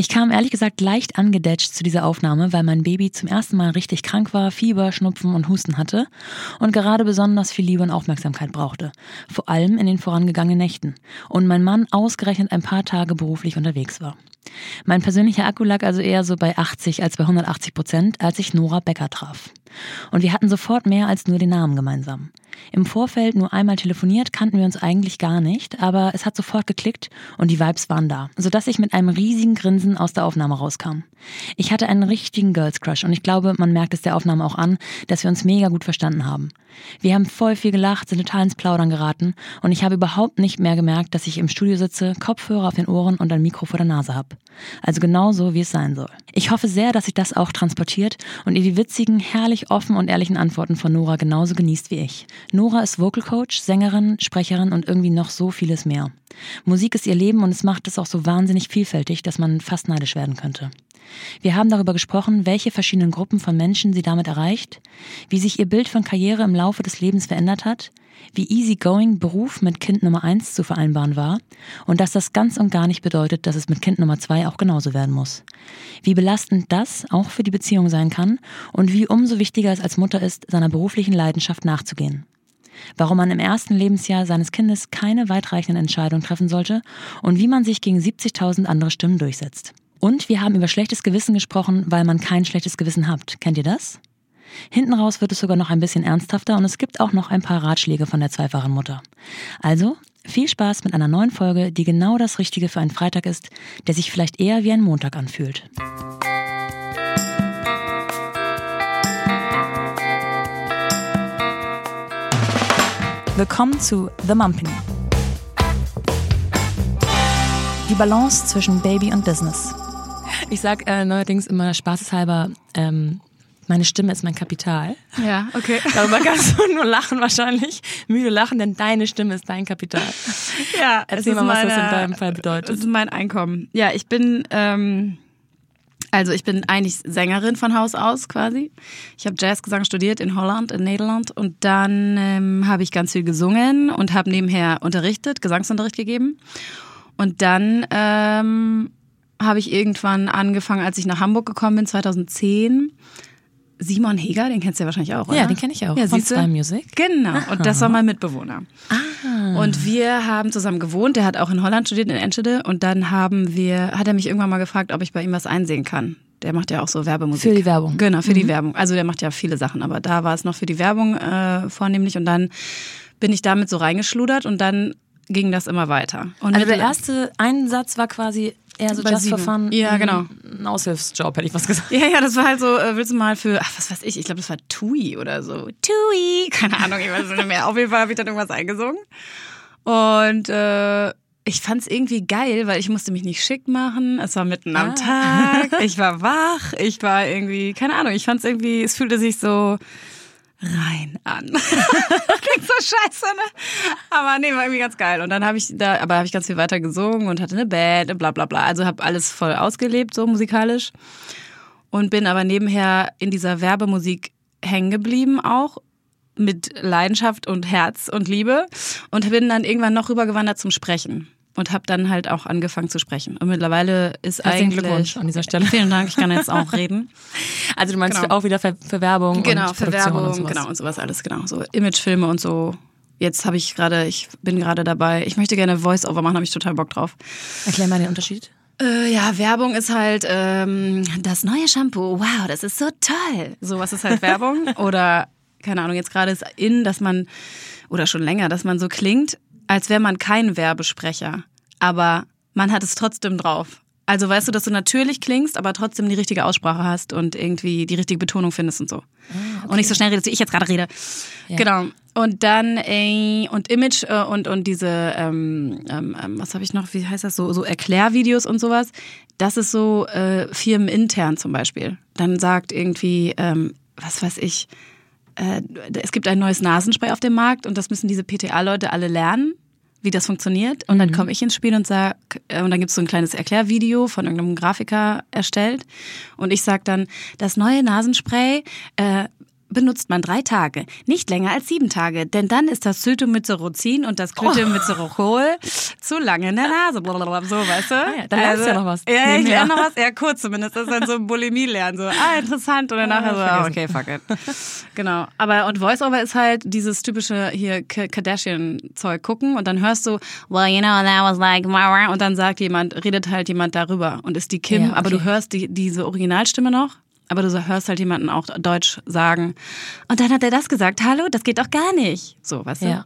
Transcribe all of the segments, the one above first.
Ich kam ehrlich gesagt leicht angedetscht zu dieser Aufnahme, weil mein Baby zum ersten Mal richtig krank war, Fieber, Schnupfen und Husten hatte und gerade besonders viel Liebe und Aufmerksamkeit brauchte. Vor allem in den vorangegangenen Nächten. Und mein Mann ausgerechnet ein paar Tage beruflich unterwegs war. Mein persönlicher Akku lag also eher so bei 80 als bei 180 Prozent, als ich Nora Becker traf. Und wir hatten sofort mehr als nur den Namen gemeinsam. Im Vorfeld nur einmal telefoniert, kannten wir uns eigentlich gar nicht, aber es hat sofort geklickt und die Vibes waren da, sodass ich mit einem riesigen Grinsen aus der Aufnahme rauskam. Ich hatte einen richtigen Girls Crush und ich glaube, man merkt es der Aufnahme auch an, dass wir uns mega gut verstanden haben. Wir haben voll viel gelacht, sind total ins Plaudern geraten und ich habe überhaupt nicht mehr gemerkt, dass ich im Studio sitze, Kopfhörer auf den Ohren und ein Mikro vor der Nase habe. Also genau so, wie es sein soll. Ich hoffe sehr, dass sich das auch transportiert und ihr die witzigen, herrlich offen und ehrlichen Antworten von Nora genauso genießt wie ich. Nora ist Vocal Coach, Sängerin, Sprecherin und irgendwie noch so vieles mehr. Musik ist ihr Leben und es macht es auch so wahnsinnig vielfältig, dass man fast neidisch werden könnte. Wir haben darüber gesprochen, welche verschiedenen Gruppen von Menschen sie damit erreicht, wie sich ihr Bild von Karriere im Laufe des Lebens verändert hat, wie easygoing Beruf mit Kind Nummer eins zu vereinbaren war und dass das ganz und gar nicht bedeutet, dass es mit Kind Nummer zwei auch genauso werden muss. Wie belastend das auch für die Beziehung sein kann und wie umso wichtiger es als Mutter ist, seiner beruflichen Leidenschaft nachzugehen. Warum man im ersten Lebensjahr seines Kindes keine weitreichenden Entscheidungen treffen sollte und wie man sich gegen 70.000 andere Stimmen durchsetzt. Und wir haben über schlechtes Gewissen gesprochen, weil man kein schlechtes Gewissen hat. Kennt ihr das? Hinten raus wird es sogar noch ein bisschen ernsthafter und es gibt auch noch ein paar Ratschläge von der zweifachen Mutter. Also, viel Spaß mit einer neuen Folge, die genau das Richtige für einen Freitag ist, der sich vielleicht eher wie ein Montag anfühlt. Willkommen zu The Mumpany. Die Balance zwischen Baby und Business. Ich sag äh, neuerdings immer spaßeshalber, ähm, meine Stimme ist mein Kapital. Ja, okay. Darüber kannst du nur lachen wahrscheinlich. Müde lachen, denn deine Stimme ist dein Kapital. Ja, Erzähl mal, meine, was das in deinem Fall bedeutet. Das ist mein Einkommen. Ja, ich bin, ähm, also ich bin eigentlich Sängerin von Haus aus quasi. Ich habe Jazzgesang studiert in Holland, in Nederland. Und dann ähm, habe ich ganz viel gesungen und habe nebenher unterrichtet, Gesangsunterricht gegeben. Und dann ähm, habe ich irgendwann angefangen, als ich nach Hamburg gekommen bin, 2010 Simon Heger, den kennst du ja wahrscheinlich auch, oder? Ja, den kenne ich auch. Ja, von? Sky Music. Genau. Aha. Und das war mein Mitbewohner. Ah. Und wir haben zusammen gewohnt. Der hat auch in Holland studiert, in Enschede. Und dann haben wir, hat er mich irgendwann mal gefragt, ob ich bei ihm was einsehen kann. Der macht ja auch so Werbemusik. Für die Werbung. Genau, für die Werbung. Also der macht ja viele Sachen, aber da war es noch für die Werbung äh, vornehmlich. Und dann bin ich damit so reingeschludert und dann ging das immer weiter. Und Also der erste Einsatz war quasi eher so Bei just for fun. Ja, genau. Ein Aushilfsjob, hätte ich was gesagt. Ja, ja, das war halt so, äh, willst du mal für, ach, was weiß ich, ich glaube, das war Tui oder so. Tui, keine Ahnung, ich weiß nicht mehr. Auf jeden Fall habe ich dann irgendwas eingesungen. Und äh, ich fand es irgendwie geil, weil ich musste mich nicht schick machen. Es war mitten am Ah. Tag, ich war wach, ich war irgendwie, keine Ahnung, ich fand es irgendwie, es fühlte sich so rein an. Klingt so scheiße, ne? Aber nee, war irgendwie ganz geil. Und dann habe ich da, aber habe ich ganz viel weiter gesungen und hatte eine Band und bla bla bla. Also habe alles voll ausgelebt, so musikalisch. Und bin aber nebenher in dieser Werbemusik hängen geblieben auch mit Leidenschaft und Herz und Liebe und bin dann irgendwann noch rübergewandert zum Sprechen und habe dann halt auch angefangen zu sprechen. Und mittlerweile ist Herzlichen eigentlich Glückwunsch an dieser Stelle. Vielen Dank, ich kann jetzt auch reden. Also du meinst Genau. auch wieder für, für Werbung Genau, und für Produktion Werbung, und sowas. genau und sowas alles, genau. So Imagefilme und so. Jetzt habe ich gerade, ich bin gerade dabei, ich möchte gerne Voice-Over machen, habe ich total Bock drauf. Erklär mal den Unterschied. Äh, ja, Werbung ist halt ähm, das neue Shampoo. Wow, das ist so toll. Sowas ist halt Werbung. Oder, keine Ahnung, jetzt gerade ist in, dass man, oder schon länger, dass man so klingt, als wäre man kein Werbesprecher. Aber man hat es trotzdem drauf. Also weißt du, dass du natürlich klingst, aber trotzdem die richtige Aussprache hast und irgendwie die richtige Betonung findest und so. Und nicht so schnell redest, wie ich jetzt gerade rede. Ja. Genau. Und dann äh, und Image äh, und und diese ähm, ähm, ähm, was habe ich noch? Wie heißt das so so Erklärvideos und sowas? Das ist so äh, firmenintern zum Beispiel. Dann sagt irgendwie ähm, was weiß ich. Äh, es gibt ein neues Nasenspray auf dem Markt und das müssen diese PTA-Leute alle lernen, wie das funktioniert. Und dann komme ich ins Spiel und sag, äh, und dann gibt's so ein kleines Erklärvideo von irgendeinem Grafiker erstellt. Und ich sag dann, das neue Nasenspray äh, benutzt man drei Tage, nicht länger als sieben Tage, denn dann ist das Zytomycerozin und das Glytomycerol zu lange in der Nase. Blablabla, So, weißt du? Ah ja, dann lernst du ja noch was. Ja, ich lerne noch was. Ja, kurz zumindest. Das ist dann so Bulimie lernen. So, ah, interessant. Und dann nachher so, ah, okay, fuck it. Genau. Aber, und Voiceover ist halt dieses typische hier Kardashian-Zeug gucken und dann hörst du, well, you know, that was like, und dann sagt jemand, redet halt jemand darüber und ist die Kim, Ja, aber du okay. hörst die, diese Originalstimme noch. Aber du hörst halt jemanden auch Deutsch sagen. Und dann hat er das gesagt. Hallo, das geht doch gar nicht. So, weißt du? Ja.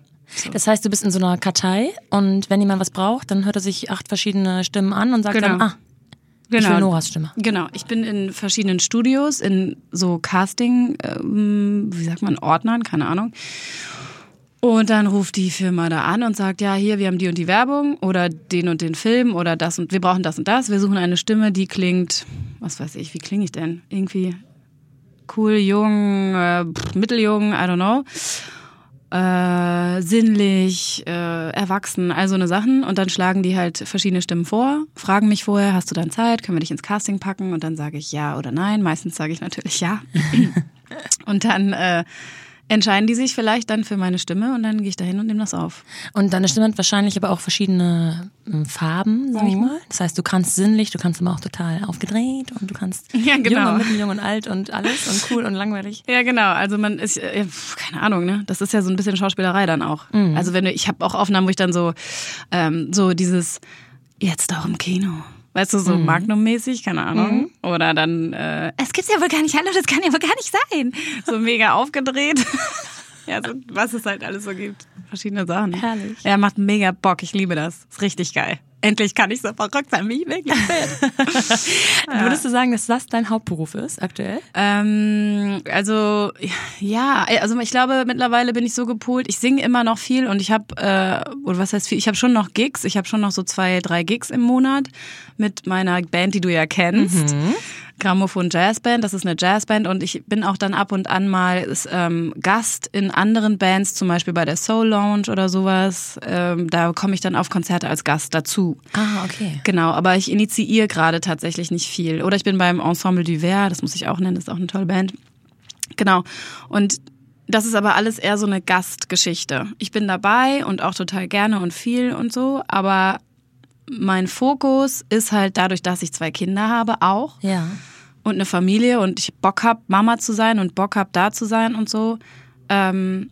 Das heißt, du bist in so einer Kartei und wenn jemand was braucht, dann hört er sich acht verschiedene Stimmen an und sagt Genau. dann, ah, ich will Noras Stimme. Genau, ich bin in verschiedenen Studios, in so Casting, ähm, wie sagt man, Ordnern, keine Ahnung. Und dann ruft die Firma da an und sagt, ja, hier, wir haben die und die Werbung oder den und den Film oder das und wir brauchen das und das. Wir suchen eine Stimme, die klingt, was weiß ich, wie klinge ich denn? Irgendwie cool, jung, äh, mitteljung, I don't know. Äh, sinnlich, äh, erwachsen, all so eine Sachen. Und dann schlagen die halt verschiedene Stimmen vor, fragen mich vorher, hast du dann Zeit, können wir dich ins Casting packen? Und dann sage ich ja oder nein. Meistens sage ich natürlich ja. und dann äh, entscheiden die sich vielleicht dann für meine Stimme und dann gehe ich da hin und nehme das auf. Und deine Stimme hat wahrscheinlich aber auch verschiedene ähm, Farben, sag Mhm. ich mal. Das heißt, du kannst sinnlich, du kannst aber auch total aufgedreht und du kannst Ja, genau. jung und mitteljung und alt und alles und cool und langweilig. Ja, genau. Also man ist, äh, keine Ahnung, ne? Das ist ja so ein bisschen Schauspielerei dann auch. Also wenn du, ich habe auch Aufnahmen, wo ich dann so, ähm, so dieses, jetzt auch im Kino. Weißt du, so Magnum-mäßig, keine Ahnung. Oder dann, äh, es gibt's ja wohl gar nicht, hallo, das kann ja wohl gar nicht sein. So mega aufgedreht. ja, so, was es halt alles so gibt. Verschiedene Sachen. Herrlich. Ja, macht mega Bock. Ich liebe das. Ist richtig geil. Endlich kann ich so verrückt sein, wie ich wirklich bin. Würdest du sagen, dass das dein Hauptberuf ist aktuell? Ähm, also ja, also ich glaube mittlerweile bin ich so gepolt. Ich singe immer noch viel und ich habe äh, oder was heißt viel? Ich habe schon noch Gigs. Ich habe schon noch so zwei, drei Gigs im Monat mit meiner Band, die du ja kennst. Grammophon Jazzband, das ist eine Jazzband und ich bin auch dann ab und an mal ist, ähm, Gast in anderen Bands, zum Beispiel bei der Soul Lounge oder sowas. Ähm, da komme ich dann auf Konzerte als Gast dazu. Ah, okay. Genau, aber ich initiiere gerade tatsächlich nicht viel. Oder ich bin beim Ensemble du Ver, das muss ich auch nennen, das ist auch eine tolle Band. Genau. Und das ist aber alles eher so eine Gastgeschichte. Ich bin dabei und auch total gerne und viel und so, aber mein Fokus ist halt dadurch, dass ich zwei Kinder habe, auch Ja. und eine Familie und ich Bock hab, Mama zu sein und Bock hab, da zu sein und so. Ähm,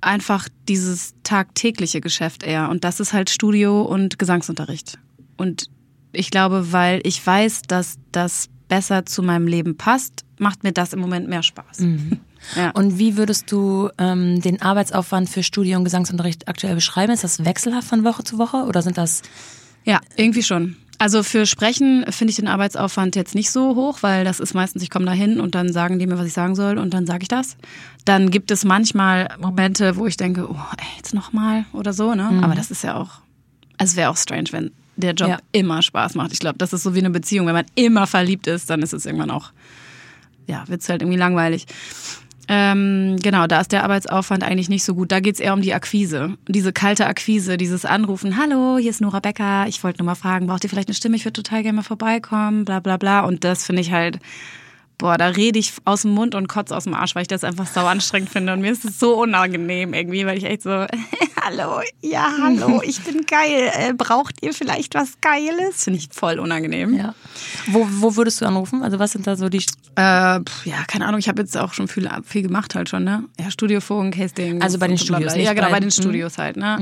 einfach dieses tagtägliche Geschäft eher. Und das ist halt Studio und Gesangsunterricht. Und ich glaube, weil ich weiß, dass das besser zu meinem Leben passt, macht mir das im Moment mehr Spaß. Ja. Und wie würdest du ähm, den Arbeitsaufwand für Studio- und Gesangsunterricht aktuell beschreiben? Ist das wechselhaft von Woche zu Woche oder sind das Ja, irgendwie schon. Also für Sprechen finde ich den Arbeitsaufwand jetzt nicht so hoch, weil das ist meistens, ich komme da hin und dann sagen die mir, was ich sagen soll und dann sage ich das. Dann gibt es manchmal Momente, wo ich denke, oh, ey, jetzt nochmal oder so, ne? Aber das ist ja auch, also es wäre auch strange, wenn der Job Ja. immer Spaß macht. Ich glaube, das ist so wie eine Beziehung. Wenn man immer verliebt ist, dann ist es irgendwann auch, ja, wird's halt irgendwie langweilig. Ähm, genau, da ist der Arbeitsaufwand eigentlich nicht so gut. Da geht's eher um die Akquise. Diese kalte Akquise, dieses Anrufen, hallo, hier ist Nora Becker, ich wollte nur mal fragen, braucht ihr vielleicht eine Stimme? Ich würde total gerne mal vorbeikommen, bla bla bla. Und das finde ich halt, boah, da rede ich aus dem Mund und kotze aus dem Arsch, weil ich das einfach sau anstrengend finde. Und mir ist es so unangenehm irgendwie, weil ich echt so, hallo, ja, hallo, ich bin geil. Äh, braucht ihr vielleicht was Geiles? Finde ich voll unangenehm. ja? Wo, wo würdest du anrufen? Also was sind da so die Äh, pf, ja, keine Ahnung, ich habe jetzt auch schon viel, viel gemacht halt schon, ne? Ja, Studiofunk, Casting. Also bei den. Studios, nicht Ja, genau, bei- den Mhm. Studios halt, ne?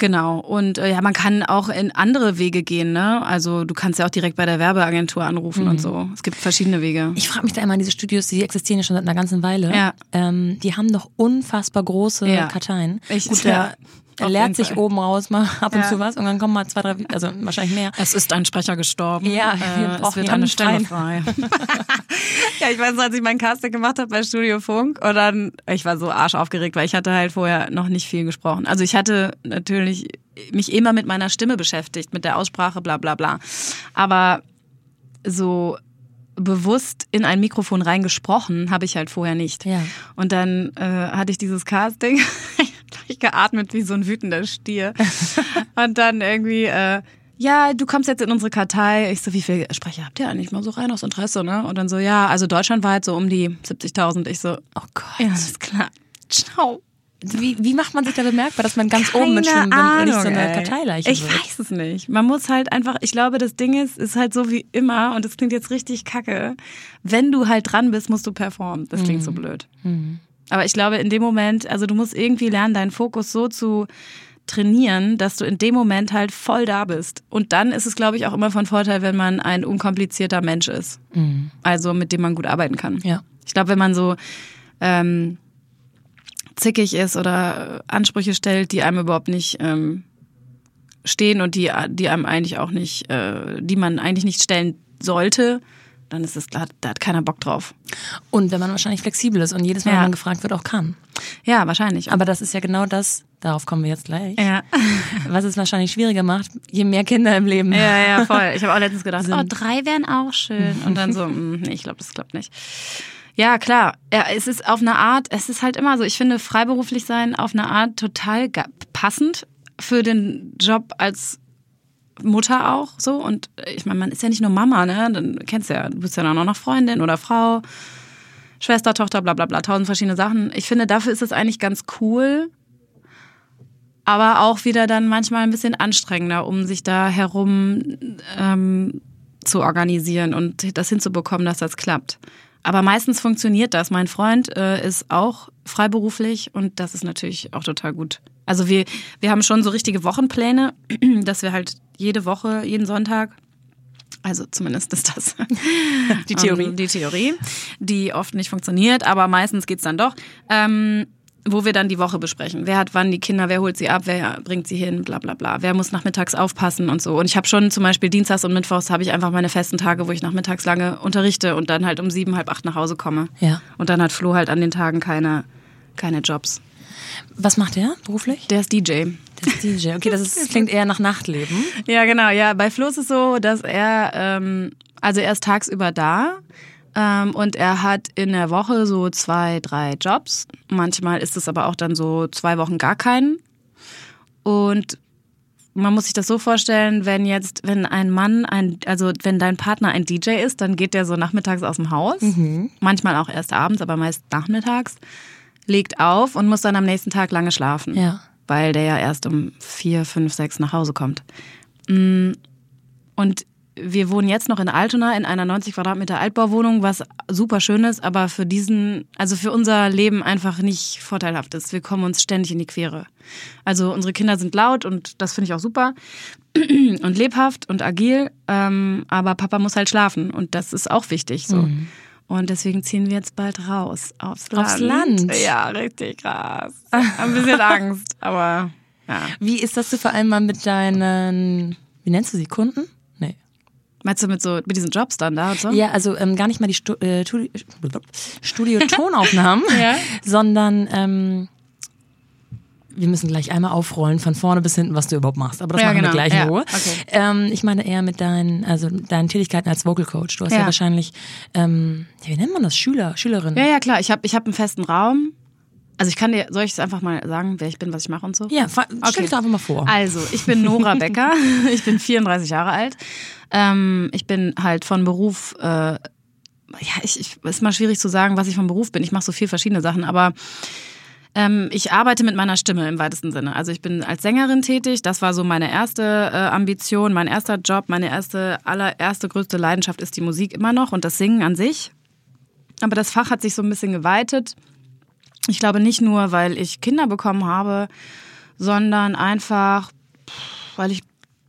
Genau. Und äh, ja, man kann auch in andere Wege gehen, ne? Also du kannst ja auch direkt bei der Werbeagentur anrufen und so. Es gibt verschiedene Wege. Ich frage mich da immer, diese Studios, die existieren ja schon seit einer ganzen Weile. Ja. Ähm, die haben doch unfassbar große Ja. Karteien. Ich- Gut, ja, leert jeden sich Fall. oben raus mal ab und Ja. zu was und dann kommen mal zwei, drei, also wahrscheinlich mehr. Es ist ein Sprecher gestorben. Ja, wir äh, es wird eine Stelle frei. ja, ich weiß, noch, als ich mein Casting gemacht habe bei Studio Funk und dann, ich war so arschaufgeregt, weil ich hatte halt vorher noch nicht viel gesprochen. Also ich hatte natürlich mich immer mit meiner Stimme beschäftigt, mit der Aussprache, bla bla bla. Aber so bewusst in ein Mikrofon reingesprochen habe ich halt vorher nicht. Ja. Und dann äh, hatte ich dieses Casting, gleich geatmet wie so ein wütender Stier. Und dann irgendwie, äh, ja, du kommst jetzt in unsere Kartei. Ich so, wie viele Sprecher habt ihr eigentlich mal so rein aus Interesse, ne? Und dann so, ja, also deutschlandweit so um die 70.000. Ich so, Oh Gott. ja, ist klar. Ciao. Wie, wie macht man sich da bemerkbar, dass man ganz Keine oben mitschwimmt und nicht so Ahnung, eine. Karteileiche Ich wird? weiß es nicht. Man muss halt einfach, ich glaube, das Ding ist, ist halt so wie immer und das klingt jetzt richtig kacke. Wenn du halt dran bist, musst du performen. Das klingt Mhm. so blöd. Aber ich glaube, in dem Moment, also du musst irgendwie lernen, deinen Fokus so zu trainieren, dass du in dem Moment halt voll da bist. Und dann ist es, glaube ich, auch immer von Vorteil, wenn man ein unkomplizierter Mensch ist. Also mit dem man gut arbeiten kann. Mhm. Ja. Ich glaube, wenn man so ähm, zickig ist oder Ansprüche stellt, die einem überhaupt nicht ähm, stehen und die, die einem eigentlich auch nicht, äh, die man eigentlich nicht stellen sollte, dann ist es, hat- da hat keiner Bock drauf. Und wenn man wahrscheinlich flexibel ist und jedes Mal, Ja. wenn man gefragt wird, auch kann. Ja, wahrscheinlich. Aber das ist ja genau das, darauf kommen wir jetzt gleich, ja. was es wahrscheinlich schwieriger macht, je mehr Kinder im Leben. ja, ja, voll. Ich habe auch letztens gedacht, Sind. oh, drei wären auch schön. Und dann so, mm, nee, ich glaube, das klappt nicht. Ja, klar. Ja, es ist auf eine Art, es ist halt immer so, ich finde freiberuflich sein auf eine Art total passend für den Job als Mutter auch so. Und ich meine, man ist ja nicht nur Mama, ne? Dann kennst du ja, du bist ja dann auch noch Freundin oder Frau, Schwester, Tochter, bla bla bla, tausend verschiedene Sachen. Ich finde, dafür ist es eigentlich ganz cool. Aber auch wieder dann manchmal ein bisschen anstrengender, um sich da herum ähm, zu organisieren und das hinzubekommen, dass das klappt. Aber meistens funktioniert das. Mein Freund äh, ist auch freiberuflich und das ist natürlich auch total gut. Also wir, wir haben schon so richtige Wochenpläne, dass wir halt jede Woche, jeden Sonntag, also zumindest ist das Die Theorie. ähm, die Theorie, die oft nicht funktioniert, aber meistens geht's dann doch. Ähm, wo wir dann die Woche besprechen. Wer hat wann die Kinder, wer holt sie ab, wer bringt sie hin, bla bla bla. Wer muss nachmittags aufpassen und so. Und ich habe schon zum Beispiel Dienstags und Mittwochs habe ich einfach meine festen Tage, wo ich nachmittags lange unterrichte und dann halt um sieben, halb acht nach Hause komme. Ja. Und dann hat Flo halt an den Tagen keine, keine Jobs. Was macht der beruflich? Der ist DJ. Ist DJ. Okay, das, ist, das klingt eher nach Nachtleben. Ja, genau. Ja, bei Flo ist es so, dass er, ähm, also er ist tagsüber da ähm, und er hat in der Woche so zwei, drei Jobs. Manchmal ist es aber auch dann so zwei Wochen gar keinen. Und man muss sich das so vorstellen, wenn jetzt, wenn ein Mann, ein, also wenn dein Partner ein DJ ist, dann geht der so nachmittags aus dem Haus. Manchmal auch erst abends, aber meist nachmittags. Legt auf und muss dann am nächsten Tag lange schlafen Ja. Weil der ja erst um vier, fünf, sechs nach Hause kommt. Mm, Und wir wohnen jetzt noch in Altona in einer 90 Quadratmeter Altbauwohnung, was super schön ist, aber für diesen, also für unser Leben einfach nicht vorteilhaft ist. Wir kommen uns ständig in die Quere. Also unsere Kinder sind laut und das finde ich auch super und lebhaft und agil, ähm, aber Papa muss halt schlafen und das ist auch wichtig so. Und deswegen ziehen wir jetzt bald raus aufs Land. Aufs Land? Ja, richtig krass. Ein bisschen Angst, aber ja. Wie ist das so vor allem mal mit deinen, wie nennst du sie, Kunden? Nee. Meinst du mit so mit diesen Jobs dann da und so? Ja, also ähm, gar nicht mal die Stu äh, Studi- Studio-Tonaufnahmen, Ja. sondern ähm, wir müssen gleich einmal aufrollen, von vorne bis hinten, was du überhaupt machst. Aber das Ja, machen genau. wir gleich in Ja, Ruhe. okay. Ähm, ich meine eher mit deinen, also deinen Tätigkeiten als Vocal Coach. Du hast ja, Ja. wahrscheinlich, ähm, wie nennt man das? Schüler, Schülerin. Ja, ja, klar. Ich habe ich hab einen festen Raum. Also ich kann dir, soll ich es einfach mal sagen, wer ich bin, was ich mache und so? Ja, stell dich doch einfach mal vor. Also, ich bin Nora Becker. ich bin 34 Jahre alt. Ähm, ich bin halt von Beruf, äh, ja, ich, ich ist mal schwierig zu sagen, was ich von Beruf bin. Ich mache so viel verschiedene Sachen, aber ähm, ich arbeite mit meiner Stimme im weitesten Sinne. Also ich bin als Sängerin tätig. Das war so meine erste äh, Ambition, mein erster Job, meine erste, allererste größte Leidenschaft ist die Musik immer noch und das Singen an sich. Aber das Fach hat sich so ein bisschen geweitet. Ich glaube nicht nur, weil ich Kinder bekommen habe, sondern einfach, weil ich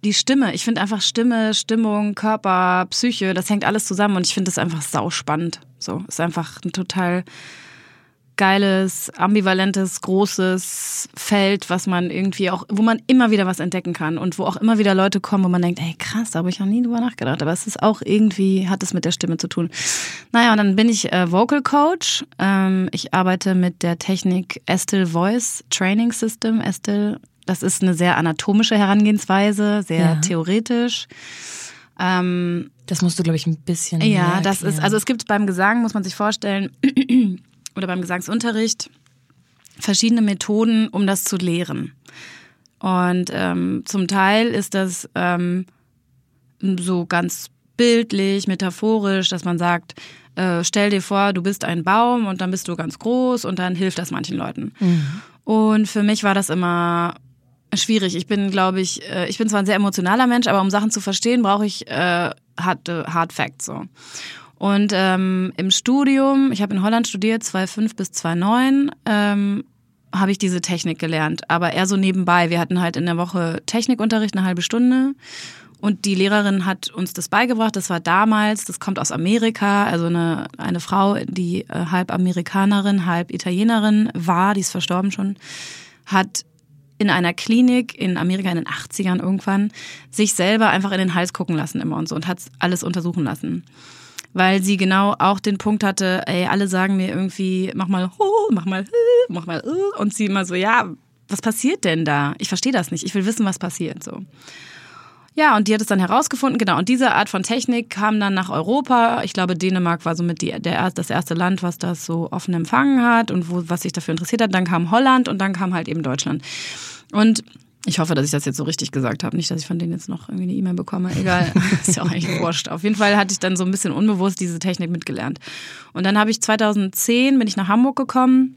die Stimme, ich finde einfach Stimme, Stimmung, Körper, Psyche, das hängt alles zusammen und ich finde das einfach sauspannend. So, ist einfach ein total geiles, ambivalentes, großes Feld, was man irgendwie auch, wo man immer wieder was entdecken kann und wo auch immer wieder Leute kommen, wo man denkt, ey krass, da habe ich noch nie drüber nachgedacht, aber es ist auch irgendwie, hat es mit der Stimme zu tun. Naja, und dann bin ich äh, Vocal Coach. Ähm, ich arbeite mit der Technik Estel Voice Training System. Estel, das ist eine sehr anatomische Herangehensweise, sehr Ja. theoretisch. Ähm, Das musst du, glaube ich, ein bisschen. ja, das ist, also es gibt beim Gesang, muss man sich vorstellen, oder beim Gesangsunterricht verschiedene Methoden, um das zu lehren. Und ähm, zum Teil ist das ähm, so ganz bildlich, metaphorisch, dass man sagt, äh, stell dir vor, du bist ein Baum und dann bist du ganz groß und dann hilft das manchen Leuten. Mhm. Und für mich war das immer schwierig. Ich bin, glaube ich, äh, ich bin zwar ein sehr emotionaler Mensch, aber um Sachen zu verstehen, brauche ich äh, hard, hard Facts so. Und ähm, im Studium, ich habe in Holland studiert, 2005 bis 2009, ähm, habe ich diese Technik gelernt, aber eher so nebenbei. Wir hatten halt in der Woche Technikunterricht eine halbe Stunde und die Lehrerin hat uns das beigebracht. Das war damals, das kommt aus Amerika, also eine, eine Frau, die äh, halb Amerikanerin, halb Italienerin war, die ist verstorben schon, hat in einer Klinik in Amerika in den 80ern irgendwann sich selber einfach in den Hals gucken lassen immer und so und hat alles untersuchen lassen. Weil sie genau auch den Punkt hatte, ey, alle sagen mir irgendwie, mach mal, mach mal, mach mal, und sie immer so, ja, was passiert denn da? Ich verstehe das nicht. Ich will wissen, was passiert, so. Ja, und die hat es dann herausgefunden, genau. Und diese Art von Technik kam dann nach Europa. Ich glaube, Dänemark war somit die, der, das erste Land, was das so offen empfangen hat und wo, was sich dafür interessiert hat. Dann kam Holland und dann kam halt eben Deutschland. Und ich hoffe, dass ich das jetzt so richtig gesagt habe. Nicht, dass ich von denen jetzt noch irgendwie eine E-Mail bekomme. Egal, ist ja auch eigentlich wurscht. Auf jeden Fall hatte ich dann so ein bisschen unbewusst diese Technik mitgelernt. Und dann habe ich 2010 bin ich nach Hamburg gekommen.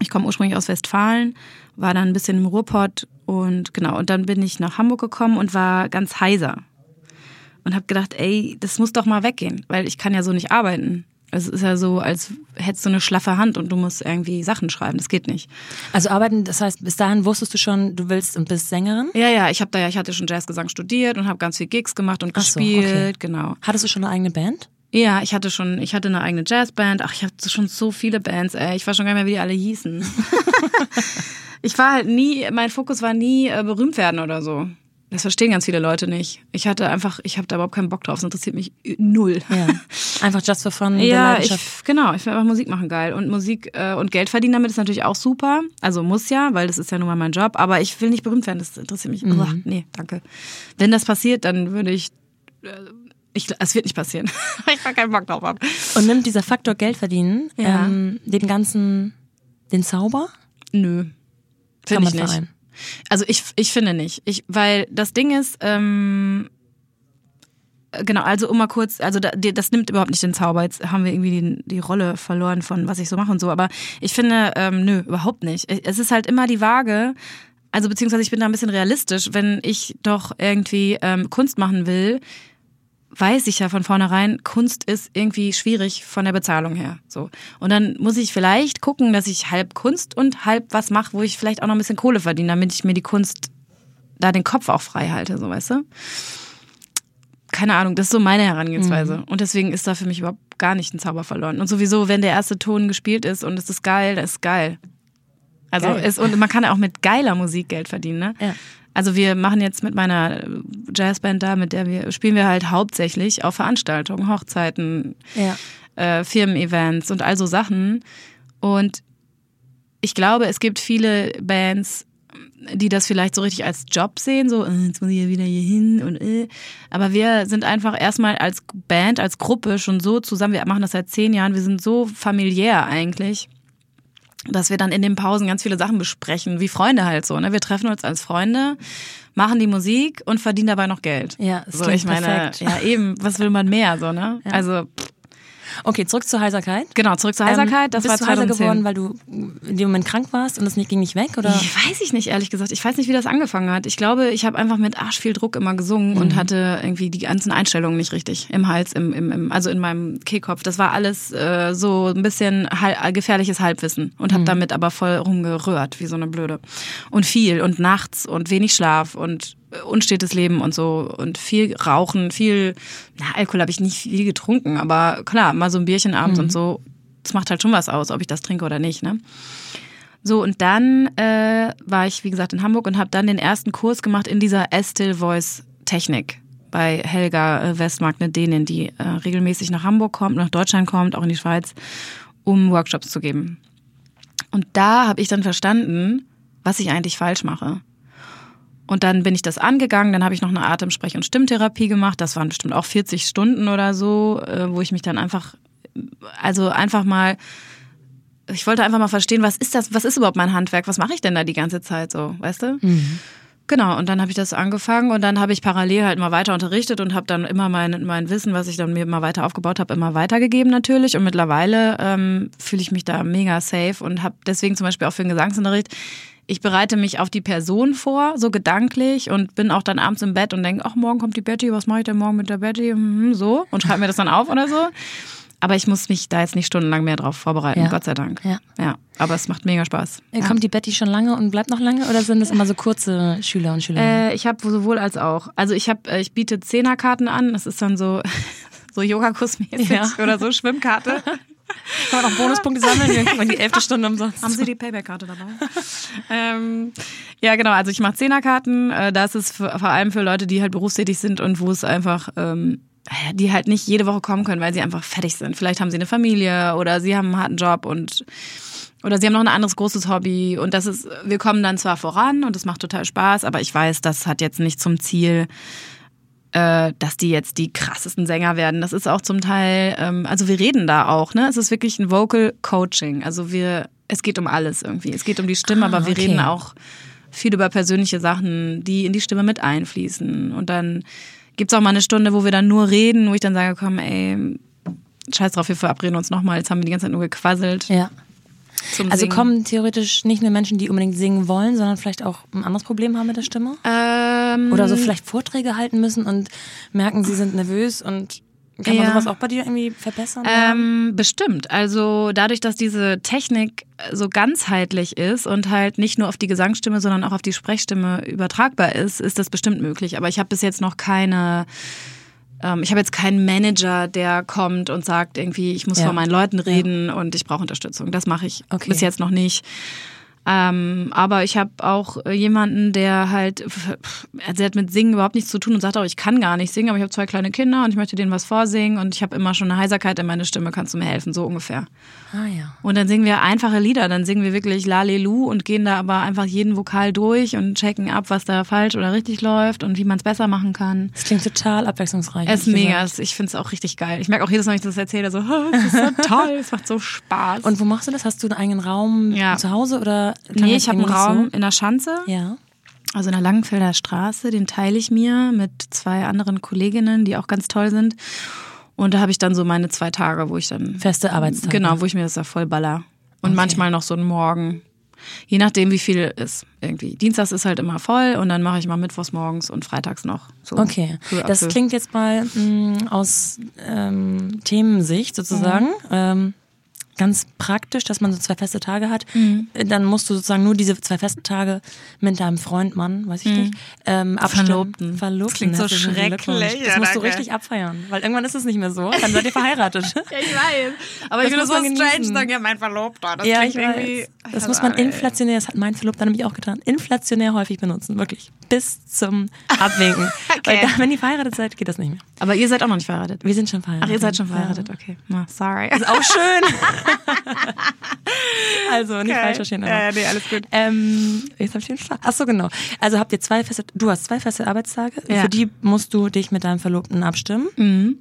Ich komme ursprünglich aus Westfalen, war dann ein bisschen im Ruhrpott und genau. Und dann bin ich nach Hamburg gekommen und war ganz heiser und habe gedacht, ey, das muss doch mal weggehen, weil ich kann ja so nicht arbeiten. Es ist ja so, als hättest du eine schlaffe Hand und du musst irgendwie Sachen schreiben. Das geht nicht. Also arbeiten, das heißt, bis dahin wusstest du schon, du willst und bist Sängerin? Ja, ja, ich habe da ja, ich hatte schon Jazzgesang studiert und habe ganz viel Gigs gemacht und Ach gespielt, so, okay. genau. Hattest du schon eine eigene Band? Ja, ich hatte schon, ich hatte eine eigene Jazzband. Ach, ich hatte schon so viele Bands, ey. Ich weiß schon gar nicht mehr, wie die alle hießen. ich war halt nie, mein Fokus war nie äh, berühmt werden oder so. Das verstehen ganz viele Leute nicht. Ich hatte einfach, ich habe da überhaupt keinen Bock drauf. Es interessiert mich null. Ja. Einfach just for fun. ja, ich, genau. Ich will einfach Musik machen geil. Und Musik äh, und Geld verdienen damit ist natürlich auch super. Also muss ja, weil das ist ja nun mal mein Job. Aber ich will nicht berühmt werden. Das interessiert mich. Mhm. Ach, nee, danke. Wenn das passiert, dann würde ich. Äh, ich, es wird nicht passieren. ich gar keinen Bock drauf habe. Und nimmt dieser Faktor Geld verdienen ja. ähm, den ganzen, den Zauber? Nö. Finde ich nicht. Verein. Also ich, ich finde nicht. Ich, weil das Ding ist, ähm, genau, also um mal kurz, also das nimmt überhaupt nicht den Zauber. Jetzt haben wir irgendwie die, die Rolle verloren von was ich so mache und so. Aber ich finde, ähm, nö, überhaupt nicht. Es ist halt immer die Waage. Also beziehungsweise ich bin da ein bisschen realistisch, wenn ich doch irgendwie ähm, Kunst machen will, weiß ich ja von vornherein, Kunst ist irgendwie schwierig von der Bezahlung her. So. Und dann muss ich vielleicht gucken, dass ich halb Kunst und halb was mache, wo ich vielleicht auch noch ein bisschen Kohle verdiene, damit ich mir die Kunst da den Kopf auch frei halte, so weißt du? Keine Ahnung, das ist so meine Herangehensweise. Mhm. Und deswegen ist da für mich überhaupt gar nicht ein Zauber verloren. Und sowieso, wenn der erste Ton gespielt ist und es ist geil, das ist geil. Also geil. ist, und man kann ja auch mit geiler Musik Geld verdienen, ne? Ja. Also wir machen jetzt mit meiner Jazzband da, mit der wir spielen wir halt hauptsächlich auf Veranstaltungen, Hochzeiten, ja. äh, Firmen-Events und all so Sachen. Und ich glaube, es gibt viele Bands, die das vielleicht so richtig als Job sehen, so, äh, jetzt muss ich ja wieder hier hin und äh. Aber wir sind einfach erstmal als Band, als Gruppe schon so zusammen, wir machen das seit zehn Jahren, wir sind so familiär eigentlich dass wir dann in den Pausen ganz viele Sachen besprechen, wie Freunde halt so. Ne? Wir treffen uns als Freunde, machen die Musik und verdienen dabei noch Geld. Ja, so ich meine, perfekt. ja eben, was will man mehr so ne? Ja. Also pff, Okay, zurück zur Heiserkeit. Genau, zurück zur Heiserkeit. Ähm, das bist war 2010. du heiser geworden, weil du in dem Moment krank warst und das nicht, ging nicht weg? Oder? Ich weiß ich nicht, ehrlich gesagt. Ich weiß nicht, wie das angefangen hat. Ich glaube, ich habe einfach mit arsch viel Druck immer gesungen mhm. und hatte irgendwie die ganzen Einstellungen nicht richtig im Hals, im, im, im also in meinem Kehlkopf. Das war alles äh, so ein bisschen halb, gefährliches Halbwissen und habe mhm. damit aber voll rumgerührt, wie so eine Blöde. Und viel und nachts und wenig Schlaf und unstetes Leben und so und viel Rauchen, viel, na, Alkohol habe ich nicht viel getrunken, aber klar, mal so ein Bierchen abends mhm. und so, das macht halt schon was aus, ob ich das trinke oder nicht, ne? So, und dann äh, war ich, wie gesagt, in Hamburg und habe dann den ersten Kurs gemacht in dieser Estil Voice Technik bei Helga äh, Westmark, eine Dänin, die äh, regelmäßig nach Hamburg kommt, nach Deutschland kommt, auch in die Schweiz, um Workshops zu geben. Und da habe ich dann verstanden, was ich eigentlich falsch mache. Und dann bin ich das angegangen, dann habe ich noch eine Atemsprech- und Stimmtherapie gemacht. Das waren bestimmt auch 40 Stunden oder so, äh, wo ich mich dann einfach, also einfach mal, ich wollte einfach mal verstehen, was ist das, was ist überhaupt mein Handwerk, was mache ich denn da die ganze Zeit so, weißt du? Mhm. Genau, und dann habe ich das angefangen und dann habe ich parallel halt mal weiter unterrichtet und habe dann immer mein, mein Wissen, was ich dann mir immer weiter aufgebaut habe, immer weitergegeben natürlich. Und mittlerweile ähm, fühle ich mich da mega safe und habe deswegen zum Beispiel auch für den Gesangsunterricht ich bereite mich auf die Person vor, so gedanklich und bin auch dann abends im Bett und denke, ach, morgen kommt die Betty, was mache ich denn morgen mit der Betty? Mhm, so und schreibe mir das dann auf oder so. Aber ich muss mich da jetzt nicht stundenlang mehr drauf vorbereiten, Ja. Gott sei Dank. Ja. ja. Aber es macht mega Spaß. Äh, Kommt die Betty schon lange und bleibt noch lange oder sind das immer so kurze Schüler und Schülerinnen? Äh, ich habe sowohl als auch. Also ich habe, äh, ich biete Zehnerkarten an. Das ist dann so so Yogakursmäßig Ja. oder so Schwimmkarte. Kann man auch Bonuspunkte sammeln? Wir kriegen die elfte Stunde umsonst. Haben Sie die Payback-Karte dabei? ähm, ja, genau. Also ich mache Zehnerkarten. Äh, das ist für, vor allem für Leute, die halt berufstätig sind und wo es einfach, ähm, die halt nicht jede Woche kommen können, weil sie einfach fertig sind. Vielleicht haben sie eine Familie oder sie haben einen harten Job und oder sie haben noch ein anderes großes Hobby und das ist, wir kommen dann zwar voran und es macht total Spaß, aber ich weiß, das hat jetzt nicht zum Ziel, äh, dass die jetzt die krassesten Sänger werden. Das ist auch zum Teil, ähm, also wir reden da auch, ne? Es ist wirklich ein Vocal Coaching. Also wir, es geht um alles irgendwie. Es geht um die Stimme, Ah, aber wir okay. reden auch viel über persönliche Sachen, die in die Stimme mit einfließen. Und dann gibt's auch mal eine Stunde, wo wir dann nur reden, wo ich dann sage, komm, ey, scheiß drauf, wir verabreden uns nochmal. Jetzt haben wir die ganze Zeit nur gequasselt. Ja. Zum Also Singen. kommen theoretisch nicht nur Menschen, die unbedingt singen wollen, sondern vielleicht auch ein anderes Problem haben mit der Stimme? ähm, Oder so vielleicht Vorträge halten müssen und merken, sie sind nervös und kann man Ja. sowas auch bei dir irgendwie verbessern? Ähm, bestimmt. Also dadurch, dass diese Technik so ganzheitlich ist und halt nicht nur auf die Gesangsstimme, sondern auch auf die Sprechstimme übertragbar ist, ist das bestimmt möglich. Aber ich habe bis jetzt noch keine. Ähm, ich habe jetzt keinen Manager, der kommt und sagt irgendwie, ich muss Ja. vor meinen Leuten reden und ich brauche Unterstützung. Das mache ich Okay. bis jetzt noch nicht. Ähm, aber ich habe auch jemanden, der halt, also der hat mit Singen überhaupt nichts zu tun und sagt auch, ich kann gar nicht singen, aber ich habe zwei kleine Kinder und ich möchte denen was vorsingen und ich habe immer schon eine Heiserkeit in meine Stimme, kannst du mir helfen, so ungefähr. Ah ja. Und dann singen wir einfache Lieder, dann singen wir wirklich Lalelu und gehen da aber einfach jeden Vokal durch und checken ab, was da falsch oder richtig läuft und wie man es besser machen kann. Das klingt total abwechslungsreich. Es ist mega, gesagt. ich finde es auch richtig geil. Ich merke auch jedes Mal, wenn ich das erzähle, so, "Oh, das ist so toll, es macht so Spaß. Und wo machst du das? Hast du einen eigenen Raum Ja. zu Hause oder? nee, ich habe einen Raum in der Schanze. So? Ja. Also in der Langenfelder Straße, den teile ich mir mit zwei anderen Kolleginnen, die auch ganz toll sind. Und da habe ich dann so meine zwei Tage, wo ich dann. Feste Arbeitstage. Genau, wo ich mir das da voll baller. Und manchmal noch so einen Morgen. Je nachdem, wie viel ist irgendwie. Dienstags ist halt immer voll und dann mache ich mal mittwochs morgens und freitags noch. So Okay, das klingt jetzt mal mh, aus ähm, Themensicht sozusagen. Mhm. Ähm, ganz praktisch, dass man so zwei feste Tage hat. Mhm. Dann musst du sozusagen nur diese zwei festen Tage mit deinem Freund, Mann, weiß ich nicht, ähm, abstimmen. Mhm. Verlobten. Verlobten. Das klingt so schrecklich. Das musst du richtig abfeiern, weil irgendwann ist es nicht mehr so. Dann seid ihr verheiratet. Ja, ich weiß. Aber Das ich finde das so strange, sagen, ja, mein Verlobter. Das ja, ich weiß. Das muss man inflationär, das hat mein Verlobter nämlich auch getan, inflationär häufig benutzen, wirklich. Bis zum Abwinken. Weil Okay. da, wenn ihr verheiratet seid, geht das nicht mehr. Aber ihr seid auch noch nicht verheiratet. Wir sind schon verheiratet. Ach, ihr seid schon verheiratet, okay. Na, sorry. Ist auch schön. also, nicht Okay. falsch verstehen. Aber. Äh, nee, alles gut. Ähm, jetzt hab ich den Schlag. Ach so, genau. Also habt ihr zwei feste, du hast zwei feste Arbeitstage. Ja. Für die musst du dich mit deinem Verlobten abstimmen. Mhm.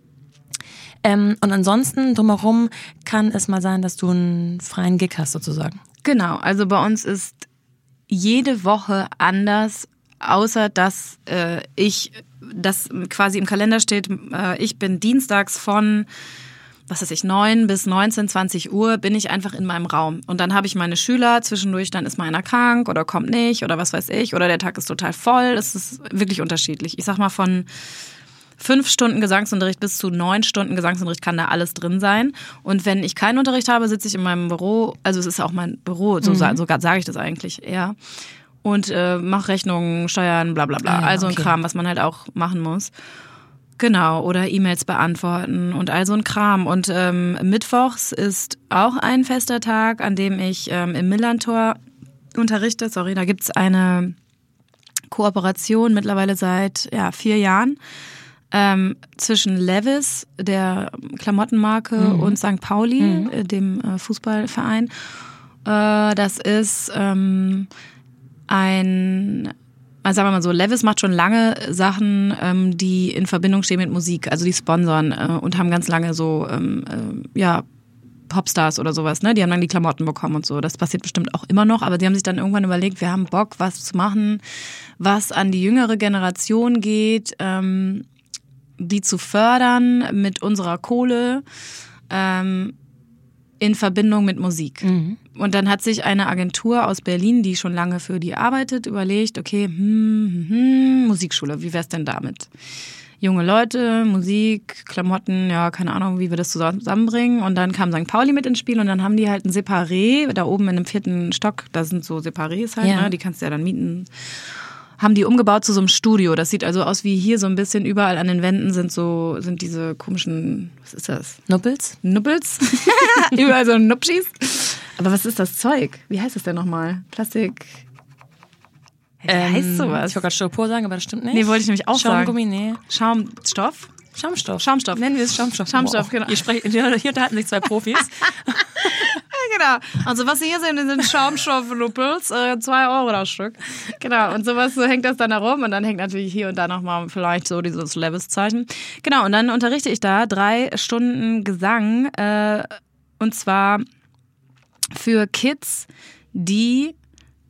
Ähm, und ansonsten drumherum kann es mal sein, dass du einen freien Gig hast sozusagen. Genau, also bei uns ist jede Woche anders, außer dass äh, ich, das quasi im Kalender steht, äh, ich bin dienstags von was weiß ich, 9 bis 19, 20 Uhr bin ich einfach in meinem Raum. Und dann habe ich meine Schüler, zwischendurch dann ist mal einer krank oder kommt nicht oder was weiß ich, oder der Tag ist total voll. Es ist wirklich unterschiedlich. Ich sag mal, von fünf Stunden Gesangsunterricht bis zu neun Stunden Gesangsunterricht kann da alles drin sein. Und wenn ich keinen Unterricht habe, sitze ich in meinem Büro, also es ist auch mein Büro, so, sa- so sage ich das eigentlich eher. Und äh, mache Rechnungen, Steuern, bla bla bla. Ah ja, also ein okay. Kram, was man halt auch machen muss. Genau, oder E-Mails beantworten und all so ein Kram. Und ähm, Mittwochs ist auch ein fester Tag, an dem ich ähm, im Millantor unterrichte. Sorry, da gibt's eine Kooperation mittlerweile seit ja, vier Jahren ähm, zwischen Levis, der Klamottenmarke, und St. Pauli, äh, dem äh, Fußballverein. Äh, das ist ähm, ein, also sagen wir mal so, Levis macht schon lange Sachen, ähm, die in Verbindung stehen mit Musik. Also die sponsern äh, und haben ganz lange so, ähm, äh, ja, Popstars oder sowas, ne? Die haben dann die Klamotten bekommen und so. Das passiert bestimmt auch immer noch, aber die haben sich dann irgendwann überlegt, wir haben Bock, was zu machen, was an die jüngere Generation geht, ähm, die zu fördern mit unserer Kohle. Ähm, in Verbindung mit Musik. Mhm. Und dann hat sich eine Agentur aus Berlin, die schon lange für die arbeitet, überlegt, okay, hm, hm, hm, Musikschule, wie wär's denn damit? Junge Leute, Musik, Klamotten, ja, keine Ahnung, wie wir das zusammenbringen. Und dann kam St. Pauli mit ins Spiel und dann haben die halt ein Separé, da oben in dem vierten Stock, da sind so Separés halt, Ja. ne? die kannst du ja dann mieten haben die umgebaut zu so einem Studio. Das sieht also aus wie hier so ein bisschen überall an den Wänden sind so sind diese komischen was ist das? Nuppels? Nuppels. Überall so Nupschis. Aber was ist das Zeug? Wie heißt es denn nochmal? Plastik. Wie heißt sowas? Ähm, Ich wollte gerade Styropor sagen, aber das stimmt nicht. Nee, wollte ich nämlich auch sagen. Schaumgummi, nee. Schaumstoff? Schaumstoff. Schaumstoff. Nennen wir es Schaumstoff. Schaumstoff, Wow. genau. Hier, sprechen, hier, hier unterhalten sich zwei Profis. Genau. Also was Sie hier sehen, sind Schaumstoff-Nuppels. Äh, zwei Euro das Stück. Genau. Und sowas, so hängt das dann herum. Und dann hängt natürlich hier und da nochmal vielleicht so dieses Levis-Zeichen. Genau. Und dann unterrichte ich da drei Stunden Gesang. Äh, und zwar für Kids, die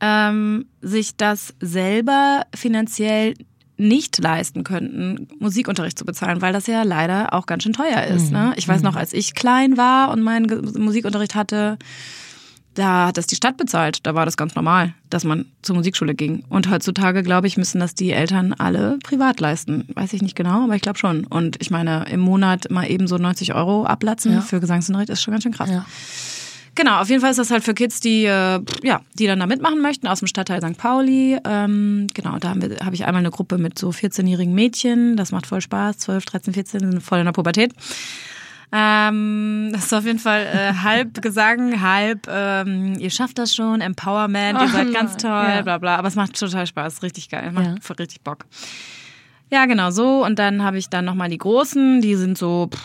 ähm, sich das selber finanziell nicht leisten könnten, Musikunterricht zu bezahlen, weil das ja leider auch ganz schön teuer ist. Ne? Ich weiß noch, als ich klein war und meinen Ge- Musikunterricht hatte, da hat das die Stadt bezahlt. Da war das ganz normal, dass man zur Musikschule ging. Und heutzutage, glaube ich, müssen das die Eltern alle privat leisten. Weiß ich nicht genau, aber ich glaube schon. Und ich meine, im Monat mal eben so 90 Euro ablatzen Ja. für Gesangsunterricht ist schon ganz schön krass. Ja. Genau, auf jeden Fall ist das halt für Kids, die äh, ja, die dann da mitmachen möchten aus dem Stadtteil St. Pauli. Ähm, genau, da habe hab ich einmal eine Gruppe mit so 14-jährigen Mädchen. Das macht voll Spaß. 12, 13, 14 sind voll in der Pubertät. Ähm, das ist auf jeden Fall äh, halb Gesang, halb ähm, ihr schafft das schon, Empowerment, ihr Oh seid ganz toll, ja. bla bla. Aber es macht total Spaß, richtig geil, macht Ja. richtig Bock. Ja, genau so. Und dann habe ich dann nochmal die Großen, die sind so pff,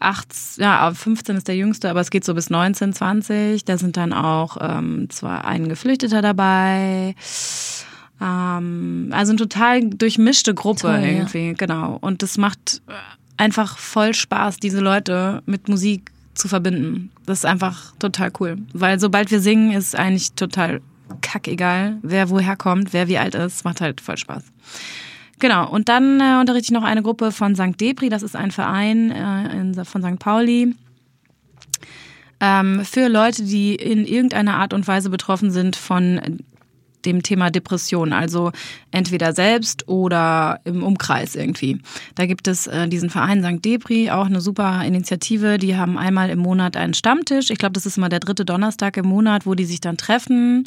18, ja, 15 ist der jüngste, aber es geht so bis 19, 20. Da sind dann auch ähm, zwar ein Geflüchteter dabei. Ähm, also eine total durchmischte Gruppe Toll, ja. irgendwie, genau. Und das macht äh, einfach voll Spaß, diese Leute mit Musik zu verbinden. Das ist einfach total cool. Weil sobald wir singen, ist eigentlich total kackegal, wer woher kommt, wer wie alt ist. Macht halt voll Spaß. Genau, und dann äh, unterrichte ich noch eine Gruppe von St. Depri, das ist ein Verein äh, in, von St. Pauli. Ähm, für Leute, die in irgendeiner Art und Weise betroffen sind von dem Thema Depression, also entweder selbst oder im Umkreis irgendwie. Da gibt es äh, diesen Verein St. Depri, auch eine super Initiative. Die haben einmal im Monat einen Stammtisch. Ich glaube, das ist immer der dritte Donnerstag im Monat, wo die sich dann treffen.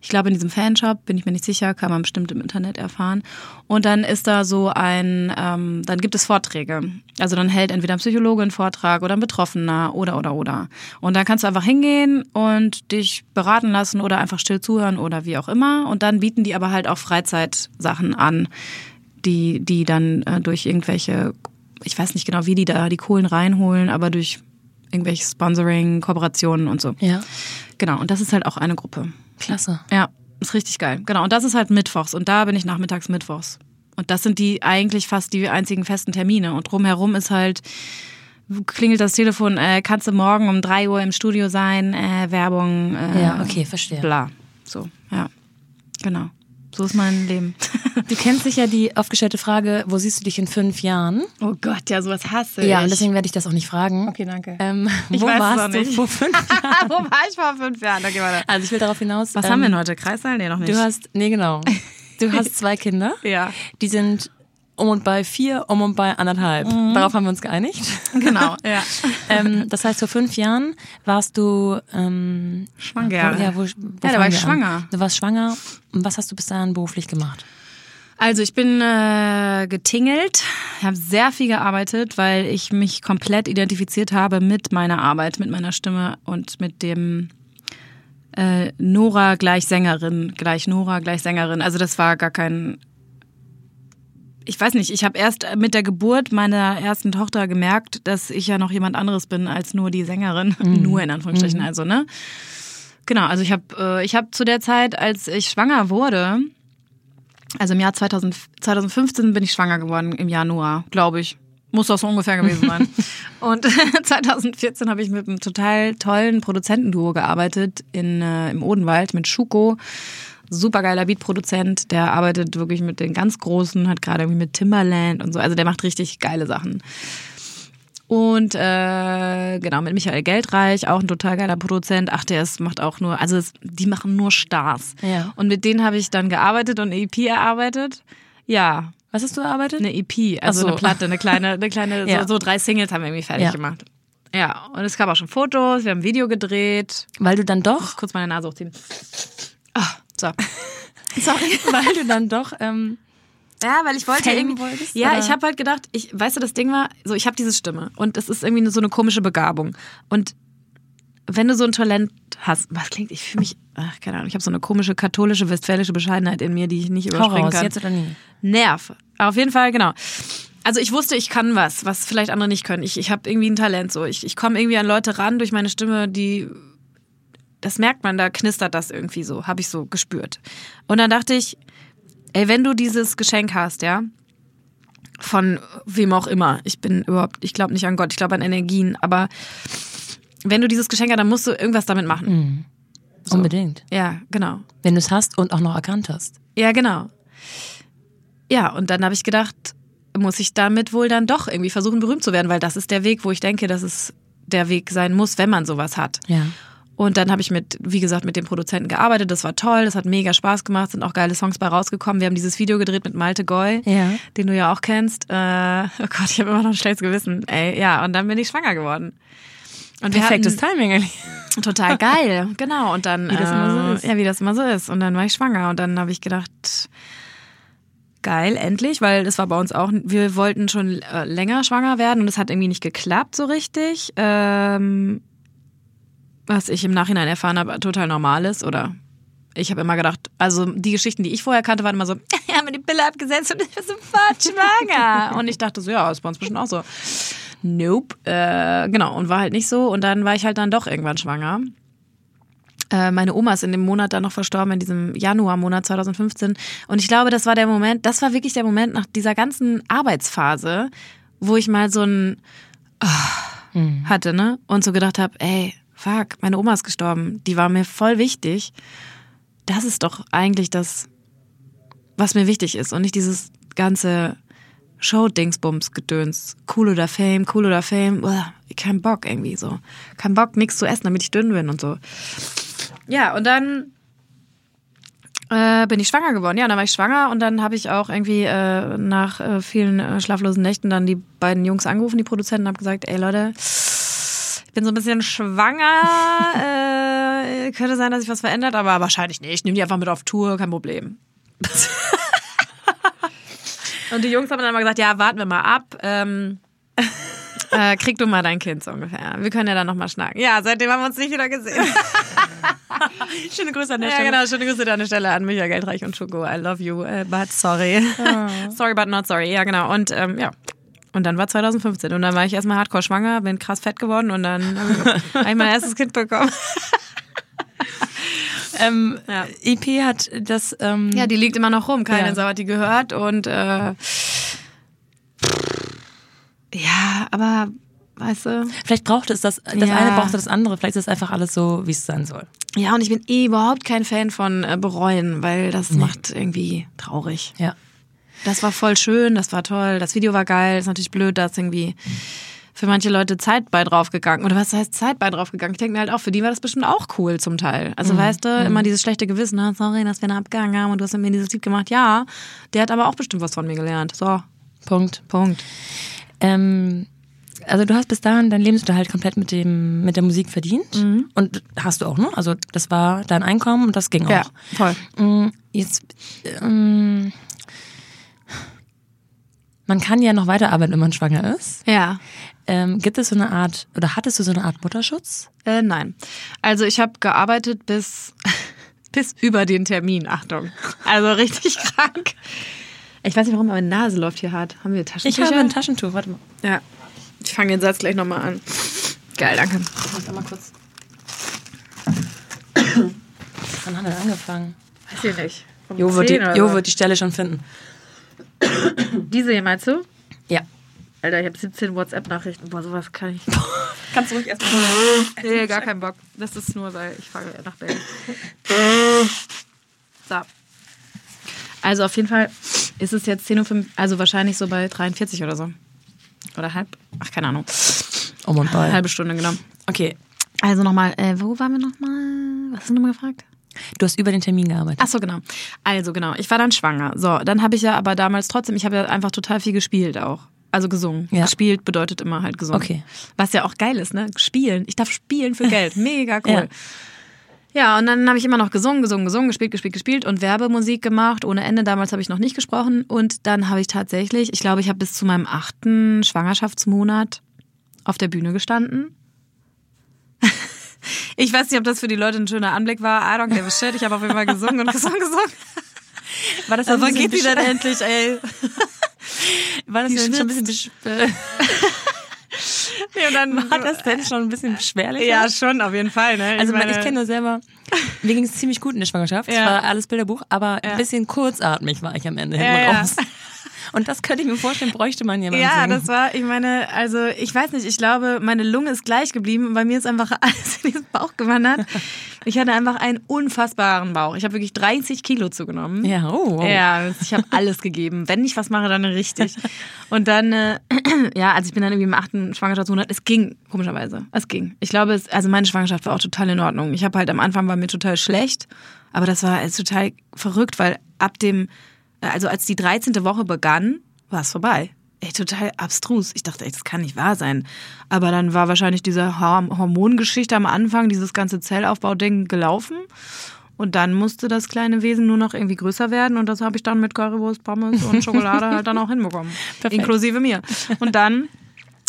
Ich glaube, in diesem Fanshop, bin ich mir nicht sicher, kann man bestimmt im Internet erfahren. Und dann ist da so ein, ähm, dann gibt es Vorträge. Also dann hält entweder ein Psychologe einen Vortrag oder ein Betroffener oder oder oder. Und dann kannst du einfach hingehen und dich beraten lassen oder einfach still zuhören oder wie auch immer. Und dann bieten die aber halt auch Freizeitsachen an, die, die dann äh, durch irgendwelche, ich weiß nicht genau, wie die da die Kohlen reinholen, aber durch irgendwelche Sponsoring, Kooperationen und so. Ja. Genau, und das ist halt auch eine Gruppe. Klasse. Ja, ist richtig geil. Genau, und das ist halt mittwochs und da bin ich nachmittags mittwochs. Und das sind die eigentlich fast die einzigen festen Termine. Und drumherum ist halt, klingelt das Telefon, äh, kannst du morgen um drei Uhr im Studio sein, äh, Werbung, äh, Ja, okay, verstehe. bla. So, ja. Genau. So ist mein Leben. Du kennst sicher die aufgestellte Frage, wo siehst du dich in fünf Jahren? Oh Gott, ja, sowas hasse Ja, ich. und deswegen werde ich das auch nicht fragen. Okay, danke. Ähm, Ich wo warst du vor fünf Jahren? Wo war ich vor fünf Jahren? Okay, warte. Also ich will darauf hinaus. Was ähm, haben wir denn heute? Kreissaal? Nee, noch nicht. Du hast, nee genau. Du hast zwei Kinder. Ja. Die sind um und bei vier, um und bei anderthalb. Darauf haben wir uns geeinigt. Genau, ja. ähm, das heißt, vor fünf Jahren warst du ähm, Schwanger. Wo, ja, wo, wo Ja, da war ich wir an? schwanger. Du warst schwanger. Und was hast du bis dahin beruflich gemacht? Also ich bin äh, getingelt, habe sehr viel gearbeitet, weil ich mich komplett identifiziert habe mit meiner Arbeit, mit meiner Stimme und mit dem äh, Nora gleich Sängerin, gleich Nora gleich Sängerin. Also das war gar kein ich weiß nicht, ich habe erst mit der Geburt meiner ersten Tochter gemerkt, dass ich ja noch jemand anderes bin als nur die Sängerin. Nur in Anführungsstrichen, also, ne? Genau, also ich habe äh, ich hab zu der Zeit, als ich schwanger wurde, also im Jahr 2000, 2015 bin ich schwanger geworden, im Januar, glaube ich. Muss das so ungefähr gewesen sein. und 2014 habe ich mit einem total tollen Produzentenduo gearbeitet in, äh, im Odenwald mit Schuko. Supergeiler Beatproduzent, der arbeitet wirklich mit den ganz Großen, hat gerade irgendwie mit Timberland und so. Also der macht richtig geile Sachen. Und äh, genau, mit Michael Geldreich, auch ein total geiler Produzent. Ach, der ist, macht auch nur, also es, die machen nur Stars. Ja. Und mit denen habe ich dann gearbeitet und eine EP erarbeitet. Ja, Was hast du erarbeitet? eine EP, also Ach so. eine Platte, eine kleine, eine kleine, Ja. so, so drei Singles haben wir irgendwie fertig Ja. gemacht. Ja, und es gab auch schon Fotos, wir haben ein Video gedreht. Weil du dann doch, Kurz meine Nase hochziehen. Ah, so. Sorry. weil du dann doch, ähm, Ja, weil ich wollte irgendwie. wolltest, ja, oder? ich habe halt gedacht, ich, weißt du, das Ding war, so ich habe diese Stimme und es ist irgendwie so eine komische Begabung. Und wenn du so ein Talent hast, was klingt, ich fühle mich, ach, keine Ahnung, ich habe so eine komische katholische westfälische Bescheidenheit in mir, die ich nicht überspringen raus, kann. jetzt oder nie. Nerv. Auf jeden Fall, genau. Also ich wusste, ich kann was, was vielleicht andere nicht können. Ich, ich habe irgendwie ein Talent so. Ich, ich komme irgendwie an Leute ran durch meine Stimme, die das merkt man, da knistert das irgendwie so, habe ich so gespürt. Und dann dachte ich, ey, wenn du dieses Geschenk hast, ja, von wem auch immer, ich bin überhaupt, ich glaube nicht an Gott, ich glaube an Energien, aber wenn du dieses Geschenk hast, dann musst du irgendwas damit machen. Unbedingt. Ja, genau. Wenn du es hast und auch noch erkannt hast. Ja, genau. Ja, und dann habe ich gedacht, muss ich damit wohl dann doch irgendwie versuchen, berühmt zu werden, weil das ist der Weg, wo ich denke, dass es der Weg sein muss, wenn man sowas hat. Ja. Und dann habe ich mit, wie gesagt, mit dem Produzenten gearbeitet. Das war toll, das hat mega Spaß gemacht, sind auch geile Songs bei rausgekommen. Wir haben dieses Video gedreht mit Malte Goy, Ja. den du ja auch kennst. Äh, oh Gott, ich habe immer noch ein schlechtes Gewissen. Ey, ja, und dann bin ich schwanger geworden. Und Perfektes Timing eigentlich. Total geil, genau. Und dann, Wie das immer so äh, ist. Ja, wie das immer so ist. Und dann war ich schwanger und dann habe ich gedacht, geil, endlich, weil das war bei uns auch, wir wollten schon äh, länger schwanger werden und es hat irgendwie nicht geklappt so richtig. Ähm, was ich im Nachhinein erfahren habe, total normal ist oder ich habe immer gedacht, also die Geschichten, die ich vorher kannte, waren immer so, wir haben mir die Pille abgesetzt und ich bin sofort schwanger. und ich dachte so, ja, ist bei uns bestimmt auch so. Nope. Äh, genau, und war halt nicht so. Und dann war ich halt dann doch irgendwann schwanger. Äh, meine Oma ist in dem Monat dann noch verstorben, in diesem Januarmonat 2015. Und ich glaube, das war der Moment, das war wirklich der Moment nach dieser ganzen Arbeitsphase, wo ich mal so ein ah, hatte, ne? Und so gedacht habe, ey, fuck, meine Oma ist gestorben. Die war mir voll wichtig. Das ist doch eigentlich das, was mir wichtig ist und nicht dieses ganze Show-Dingsbums-Gedöns. Cool oder Fame, cool oder Fame. Uah, kein Bock irgendwie so. Kein Bock, nichts zu essen, damit ich dünn bin und so. Ja, und dann äh, bin ich schwanger geworden. Ja, dann war ich schwanger und dann habe ich auch irgendwie äh, nach äh, vielen äh, schlaflosen Nächten dann die beiden Jungs angerufen, die Produzenten, und habe gesagt, ey Leute, ich bin so ein bisschen schwanger. äh, könnte sein, dass sich was verändert, aber wahrscheinlich nicht. Ich nehme die einfach mit auf Tour, kein Problem. Und die Jungs haben dann immer gesagt, ja, warten wir mal ab. Ähm, äh, krieg du mal dein Kind so ungefähr. Wir können ja dann nochmal schnacken. Ja, seitdem haben wir uns nicht wieder gesehen. Schöne Grüße an der Ja, genau. Schöne Grüße an der Stelle an Michael Geldreich und Schuko. I love you, uh, but sorry. sorry, but not sorry. Ja, genau. Und ähm, ja. Und dann war 2015 und dann war ich erstmal hardcore schwanger, bin krass fett geworden und dann habe ich, mein erstes Kind bekommen. Ähm, Ja. EP hat das, ähm, Ja, die liegt immer noch rum. Keine Ja. Sau hat die gehört und äh, ja, aber weißt du, vielleicht braucht es das, das Ja. eine braucht das andere, vielleicht ist es einfach alles so, wie es sein soll. ja, und ich bin eh überhaupt kein Fan von äh, bereuen, weil das macht irgendwie traurig. Ja. Das war voll schön, das war toll, das Video war geil, ist natürlich blöd, dass irgendwie für manche Leute Zeit bei draufgegangen. Oder was heißt Zeit bei draufgegangen? Ich denke mir halt auch, für die war das bestimmt auch cool zum Teil. Also weißt du, immer dieses schlechte Gewissen, ah, sorry, dass wir einen Abgang haben und du hast mit mir dieses Lied gemacht. Ja, der hat aber auch bestimmt was von mir gelernt. So, Punkt. Punkt. Ähm, also du hast bis dahin deinen Lebensunterhalt komplett mit dem mit der Musik verdient Mhm. und hast du auch, ne? Also das war dein Einkommen und das ging Ja, auch. voll. Mm, Jetzt, ähm, man kann ja noch weiterarbeiten, wenn man schwanger ist. Ja. Ähm, gibt es so eine Art, oder hattest du so eine Art Mutterschutz? Äh, nein. Also ich habe gearbeitet bis, bis über den Termin, Achtung. Also richtig krank. Ich weiß nicht, warum meine Nase läuft hier hart. Haben wir Ich Taschentücher? habe ein Taschentuch, warte mal. Ja. Ich fange den Satz gleich nochmal an. Geil, danke. Warte mal kurz. Wann haben wir angefangen? Weiß ich nicht. Um Jo wird, die, 10 oder jo wird die Stelle schon finden. Diese hier meinst du? Ja. Alter, ich habe 17 WhatsApp-Nachrichten. Boah, sowas kann ich. Kannst du ruhig erstmal. nee, gar keinen Bock. Das ist nur, weil ich fahre nach Berlin. So. Also auf jeden Fall ist es jetzt 10.05 Uhr, also wahrscheinlich so bei 43 oder so. Oder halb? Ach, keine Ahnung. Um und bei. Halbe Stunde, genau. Okay. Also nochmal, äh, wo waren wir nochmal? Was hast du nochmal gefragt? Du hast über den Termin gearbeitet. Ach so, genau. Also genau, ich war dann schwanger. So, dann habe ich ja aber damals trotzdem, ich habe ja einfach total viel gespielt auch. Also gesungen. Ja. Gespielt bedeutet immer halt gesungen. Okay. Was ja auch geil ist, ne? Spielen. Ich darf spielen für Geld. Mega cool. Ja, und dann habe ich immer noch gesungen, gesungen, gesungen, gespielt, gespielt, gespielt und Werbemusik gemacht ohne Ende. Damals habe ich noch nicht gesprochen und dann habe ich tatsächlich, ich glaube, ich habe bis zu meinem achten Schwangerschaftsmonat auf der Bühne gestanden. Ich weiß nicht, ob das für die Leute ein schöner Anblick war. I don't give a shit. Ich habe auf jeden Fall gesungen und gesungen, gesungen. War das Aber wann geht die denn endlich, ey? War das Die denn schon ein bisschen besch- Nee, und dann War das denn schon ein bisschen beschwerlich? Ja, schon, auf jeden Fall. Ne? Also ich, meine- ich kenne nur selber, mir ging es ziemlich gut in der Schwangerschaft. Es Ja. war alles Bilderbuch, aber Ja. ein bisschen kurzatmig war ich am Ende Ja, hinten raus. Und das könnte ich mir vorstellen, bräuchte man ja beim Ja, Singen. das war, ich meine, also ich weiß nicht, ich glaube, meine Lunge ist gleich geblieben und bei mir ist einfach alles in diesen Bauch gewandert. Ich hatte einfach einen unfassbaren Bauch. Ich habe wirklich 30 Kilo zugenommen. Ja, oh, wow. Ja, ich habe alles gegeben. Wenn ich was mache, dann richtig. Und dann, äh, ja, also ich bin dann irgendwie im achten Schwangerschaftsmonat. Es ging, komischerweise. Es ging. Ich glaube, es, also meine Schwangerschaft war auch total in Ordnung. Ich habe halt am Anfang war mir total schlecht, aber das war äh, total verrückt, weil ab dem, also als die 13. Woche begann, war es vorbei. Ey, total abstrus. Ich dachte, ey, das kann nicht wahr sein. Aber dann war wahrscheinlich diese Horm- Hormongeschichte am Anfang, dieses ganze Zellaufbau-Ding gelaufen. Und dann musste das kleine Wesen nur noch irgendwie größer werden und das habe ich dann mit Currywurst, Pommes und Schokolade halt dann auch hinbekommen. Perfekt. Inklusive mir. Und dann,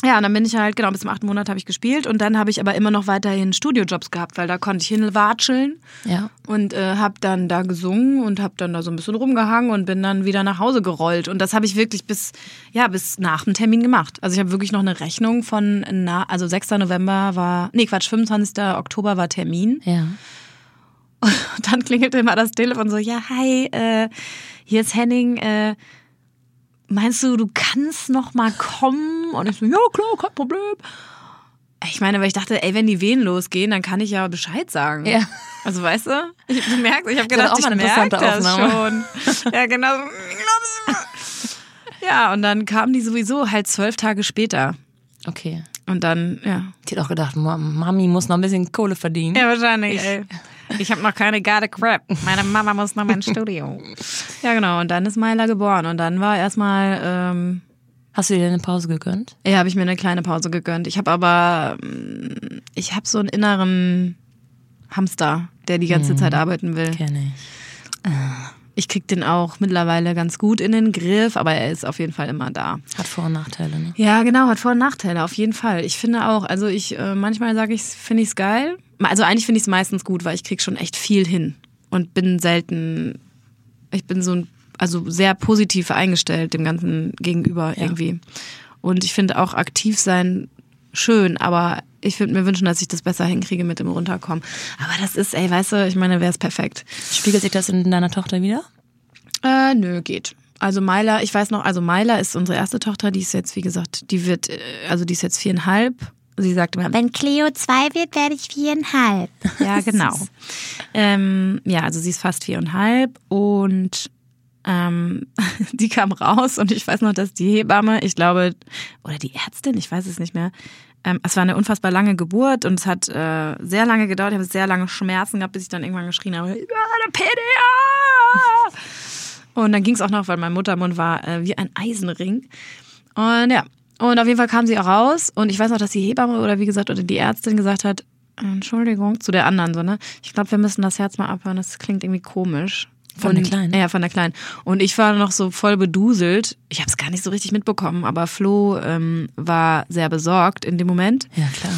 ja, und dann bin ich halt, genau, bis zum achten Monat habe ich gespielt und dann habe ich aber immer noch weiterhin Studiojobs gehabt, weil da konnte ich hinwatscheln Ja. und äh, habe dann da gesungen und habe dann da so ein bisschen rumgehangen und bin dann wieder nach Hause gerollt und das habe ich wirklich bis ja bis nach dem Termin gemacht. Also ich habe wirklich noch eine Rechnung von na, also 6. November war nee Quatsch 25. Oktober war Termin Ja. und dann klingelte immer das Telefon so ja hi äh, hier ist Henning äh, meinst du du kannst noch mal kommen und ich so ja klar kein Problem. Ich meine, weil ich dachte, ey, wenn die Wehen losgehen, dann kann ich ja Bescheid sagen. Ja. Also weißt du, ich, du merkst, ich habe gedacht, auch ich mal eine merke interessante das Aufnahme. schon. Ja, genau. Ja, und dann kamen die sowieso halt zwölf Tage später. Okay. Und dann, ja. Die hat auch gedacht, Ma- Mami muss noch ein bisschen Kohle verdienen. Ja, wahrscheinlich, ey. Ich habe noch keine Garde Crap. Meine Mama muss noch mein Studio. Ja, genau. Und dann ist Myla geboren. Und dann war erstmal, ähm, Hast du dir denn eine Pause gegönnt? ja, habe ich mir eine kleine Pause gegönnt. Ich habe aber, mm, ich habe so einen inneren Hamster, der die ganze Zeit arbeiten will. Kenne ich. Ich krieg den auch mittlerweile ganz gut in den Griff, aber er ist auf jeden Fall immer da. Hat Vor- und Nachteile, ne? Ja, genau, hat Vor- und Nachteile, auf jeden Fall. Ich finde auch, also ich, äh, manchmal sage ich, finde ich es geil. Also eigentlich finde ich es meistens gut, weil ich krieg schon echt viel hin und bin selten, ich bin so ein, also sehr positiv eingestellt dem Ganzen gegenüber irgendwie. Und ich finde auch aktiv sein schön, aber ich würde mir wünschen, dass ich das besser hinkriege mit dem Runterkommen. Aber das ist, ey, weißt du, ich meine, wäre es perfekt. Spiegelt sich das in deiner Tochter wieder? Äh, nö, geht. Also Myla, ich weiß noch, also Myla ist unsere erste Tochter, die ist jetzt, wie gesagt, die wird, äh, also die ist jetzt viereinhalb. Sie sagt immer, Wenn Cleo zwei wird, werde ich viereinhalb. ja, genau. ähm, ja, also sie ist fast viereinhalb und ähm, die kam raus und ich weiß noch, dass die Hebamme, ich glaube, oder die Ärztin, ich weiß es nicht mehr, ähm, es war eine unfassbar lange Geburt und es hat äh, sehr lange gedauert. Ich habe sehr lange Schmerzen gehabt, bis ich dann irgendwann geschrien habe, der PDA! Und dann ging es auch noch, weil mein Muttermund war äh, wie ein Eisenring. Und ja, und auf jeden Fall kam sie auch raus und ich weiß noch, dass die Hebamme oder wie gesagt, oder die Ärztin gesagt hat, Entschuldigung, zu der anderen so, ne? Ich glaube, wir müssen das Herz mal abhören, das klingt irgendwie komisch. Von der Kleinen? Ja, von der Kleinen. Und ich war noch so voll beduselt. Ich habe es gar nicht so richtig mitbekommen, aber Flo ähm, war sehr besorgt in dem Moment. Ja, klar.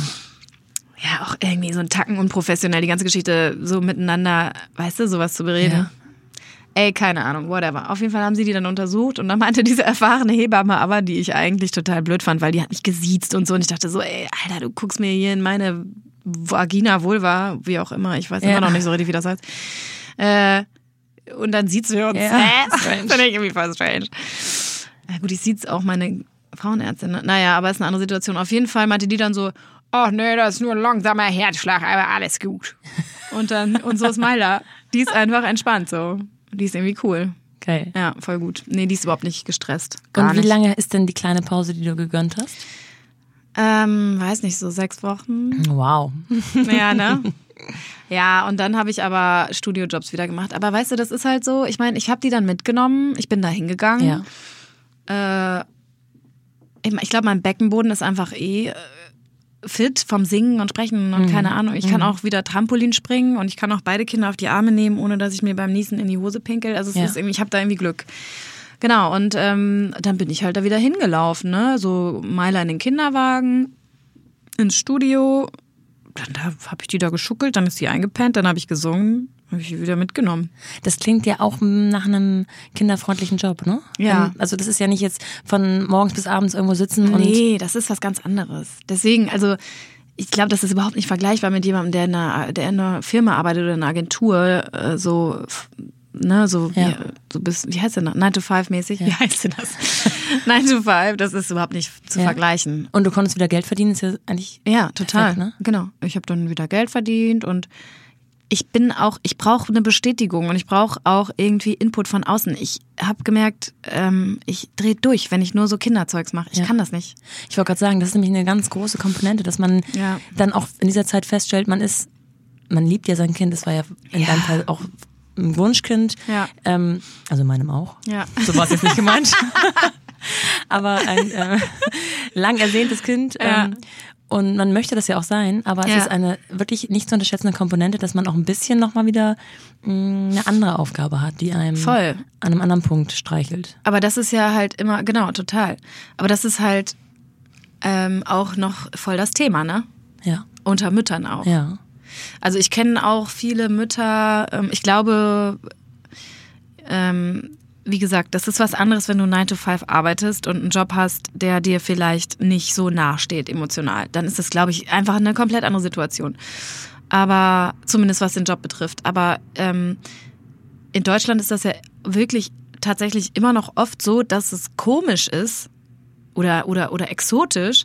Ja, auch irgendwie so ein Tacken unprofessionell, die ganze Geschichte so miteinander, weißt du, sowas zu bereden. Ja. Ey, keine Ahnung, whatever. Auf jeden Fall haben sie die dann untersucht und dann meinte diese erfahrene Hebamme aber, die ich eigentlich total blöd fand, weil die hat mich gesiezt und so und ich dachte so, ey, Alter, du guckst mir hier in meine Vagina, Vulva, wie auch immer, ich weiß Ja. immer noch nicht so richtig, wie das heißt. Äh, und dann sieht's wir uns. Ja, strange. Finde ich irgendwie voll strange. Na gut, ich sieht's auch meine Frauenärztin. Ne? Naja, aber ist eine andere Situation. Auf jeden Fall meinte die dann so, ach nee, das ist nur ein langsamer Herzschlag, aber alles gut. Und dann, und so ist Myla. Die ist einfach entspannt so. Die ist irgendwie cool. Geil. Ja, voll gut. Nee, die ist überhaupt nicht gestresst. Gar Und wie nicht. lange ist denn die kleine Pause, die du gegönnt hast? Ähm, weiß nicht, so sechs Wochen. Wow. Ja, ne? Ja, und dann habe ich aber Studiojobs wieder gemacht. Aber weißt du, das ist halt so, ich meine, ich habe die dann mitgenommen, ich bin da hingegangen. Ja. Äh, ich glaube, mein Beckenboden ist einfach eh äh, fit vom Singen und Sprechen und keine Ahnung. Ich kann auch wieder Trampolin springen und ich kann auch beide Kinder auf die Arme nehmen, ohne dass ich mir beim Niesen in die Hose pinkel. Also es Ja. ist irgendwie, ich habe da irgendwie Glück. Genau, und ähm, dann bin ich halt da wieder hingelaufen, ne? So Meiler in den Kinderwagen, ins Studio. Dann da habe ich die da geschuckelt, dann ist die eingepennt, dann habe ich gesungen, habe ich wieder mitgenommen. Das klingt ja auch nach einem kinderfreundlichen Job, ne? Ja. Also das ist ja nicht jetzt von morgens bis abends irgendwo sitzen und Nee, das ist was ganz anderes. Deswegen, also ich glaube, das ist überhaupt nicht vergleichbar mit jemandem, der in einer, der in einer Firma arbeitet oder in einer Agentur, äh, so, ne, so wie, Ja. so bis, wie heißt denn das? 9 to 5 mäßig? Wie heißt denn das? 9 to 5, das ist überhaupt nicht zu Ja. vergleichen. und du konntest wieder Geld verdienen, ist ja eigentlich Ja, total. Perfekt, ne? Genau. Ich habe dann wieder Geld verdient und ich bin auch, ich brauche eine Bestätigung und ich brauche auch irgendwie Input von außen. Ich habe gemerkt, ähm, ich drehe durch, wenn ich nur so Kinderzeugs mache. Ich Ja. kann das nicht. Ich wollte gerade sagen, das ist nämlich eine ganz große Komponente, dass man Ja. dann auch in dieser Zeit feststellt, man ist, man liebt ja sein Kind, das war ja in Ja. deinem Fall auch ein Wunschkind, Ja. ähm, also in meinem auch. Ja. So war es jetzt nicht gemeint. aber ein äh, lang ersehntes Kind. Ja. Ähm, und man möchte das ja auch sein, aber es Ja. ist eine wirklich nicht zu unterschätzende Komponente, dass man auch ein bisschen nochmal wieder mh, eine andere Aufgabe hat, die einem Voll. an einem anderen Punkt streichelt. Aber das ist ja halt immer, genau, total. Aber das ist halt ähm, auch noch voll das Thema, ne? Ja. Unter Müttern auch. Ja. Also ich kenne auch viele Mütter, ähm, ich glaube, ähm, wie gesagt, das ist was anderes, wenn du 9 to 5 arbeitest und einen Job hast, der dir vielleicht nicht so nahe steht emotional. Dann ist das, glaube ich, einfach eine komplett andere Situation. Aber zumindest was den Job betrifft. Aber ähm, in Deutschland ist das ja wirklich tatsächlich immer noch oft so, dass es komisch ist oder, oder, oder exotisch.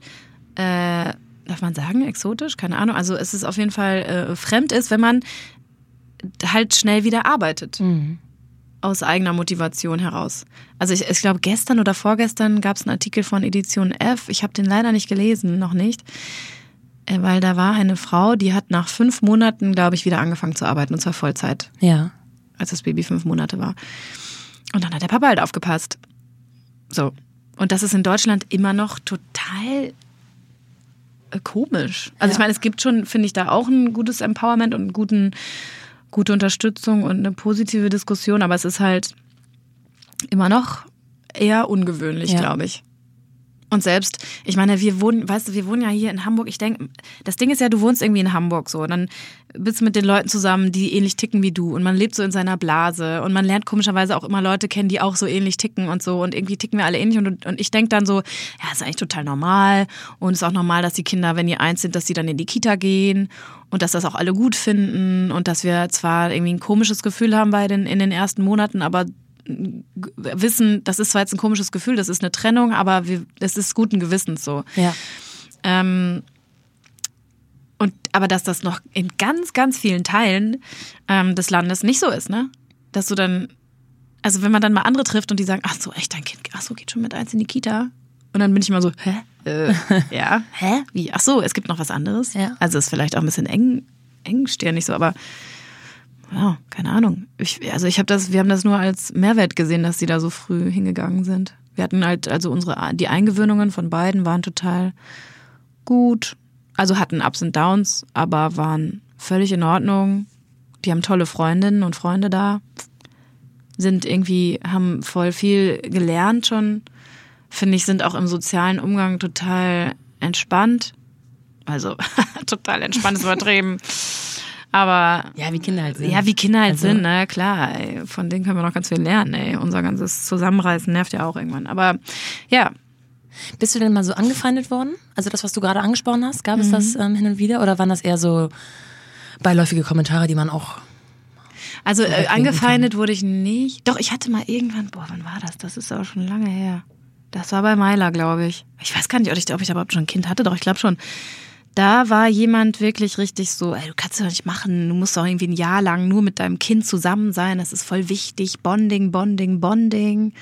Äh, darf man sagen, exotisch? Keine Ahnung. Also es ist auf jeden Fall äh, fremd ist, wenn man halt schnell wieder arbeitet. Aus eigener Motivation heraus. Also ich, ich glaube, gestern oder vorgestern gab es einen Artikel von Edition F. Ich habe den leider nicht gelesen, noch nicht. Äh, Weil da war eine Frau, die hat nach fünf Monaten, glaube ich, wieder angefangen zu arbeiten, und zwar Vollzeit Ja. als das Baby fünf Monate war. Und dann hat der Papa halt aufgepasst. So. Und das ist in Deutschland immer noch total äh, komisch. Also ich meine, es gibt schon, finde ich, da auch ein gutes Empowerment und einen guten, gute Unterstützung und eine positive Diskussion, aber es ist halt immer noch eher ungewöhnlich, Ja. glaube ich. Und selbst, ich meine, wir wohnen, weißt du, wir wohnen ja hier in Hamburg. Ich denke, das Ding ist ja, du wohnst irgendwie in Hamburg so. Und dann bist du mit den Leuten zusammen, die ähnlich ticken wie du. Und man lebt so in seiner Blase. Und man lernt komischerweise auch immer Leute kennen, die auch so ähnlich ticken und so. Und irgendwie ticken wir alle ähnlich. Und, und ich denke dann so, ja, ist eigentlich total normal. Und es ist auch normal, dass die Kinder, wenn die eins sind, dass die dann in die Kita gehen. Und dass das auch alle gut finden. Und dass wir zwar irgendwie ein komisches Gefühl haben bei den, in den ersten Monaten, aber wissen, das ist zwar jetzt ein komisches Gefühl, das ist eine Trennung, aber wir, das ist guten Gewissens so. Ja. Ähm, und aber dass das noch in ganz, ganz vielen Teilen ähm, des Landes nicht so ist, ne? Dass du dann, also wenn man dann mal andere trifft und die sagen, ach so, echt, dein Kind, ach so, geht schon mit eins in die Kita. Und dann bin ich immer so, hä? Äh, ja, hä? Wie? Ach so, es gibt noch was anderes. Ja. Also ist vielleicht auch ein bisschen eng, engstirnig so, aber ja, keine Ahnung. Ich, also ich habe das, wir haben das nur als Mehrwert gesehen, dass die da so früh hingegangen sind. Wir hatten halt, also unsere, die Eingewöhnungen von beiden waren total gut. Also hatten Ups und Downs, aber waren völlig in Ordnung. Die haben tolle Freundinnen und Freunde da. Sind irgendwie, haben voll viel gelernt schon. Finde ich, sind auch im sozialen Umgang total entspannt. Also total entspannt ist übertrieben. Aber Ja, wie Kinder halt sind. ja, wie Kinder halt Also- sind, na klar, ey, von denen können wir noch ganz viel lernen, ey. Unser ganzes Zusammenreißen nervt ja auch irgendwann. Aber ja, Bist du denn mal so angefeindet worden? Also das, was du gerade angesprochen hast, gab es das ähm, hin und wieder? Oder waren das eher so beiläufige Kommentare, die man auch... also äh, angefeindet wurde ich nicht. Doch, ich hatte mal irgendwann, boah, wann war das? Das ist aber schon lange her. Das war bei Myla, glaube ich. Ich weiß gar nicht, ob ich, ob ich überhaupt schon ein Kind hatte, doch ich glaube schon. Da war jemand wirklich richtig so, ey, du kannst das doch nicht machen, du musst doch irgendwie ein Jahr lang nur mit deinem Kind zusammen sein, das ist voll wichtig. Bonding, Bonding, Bonding.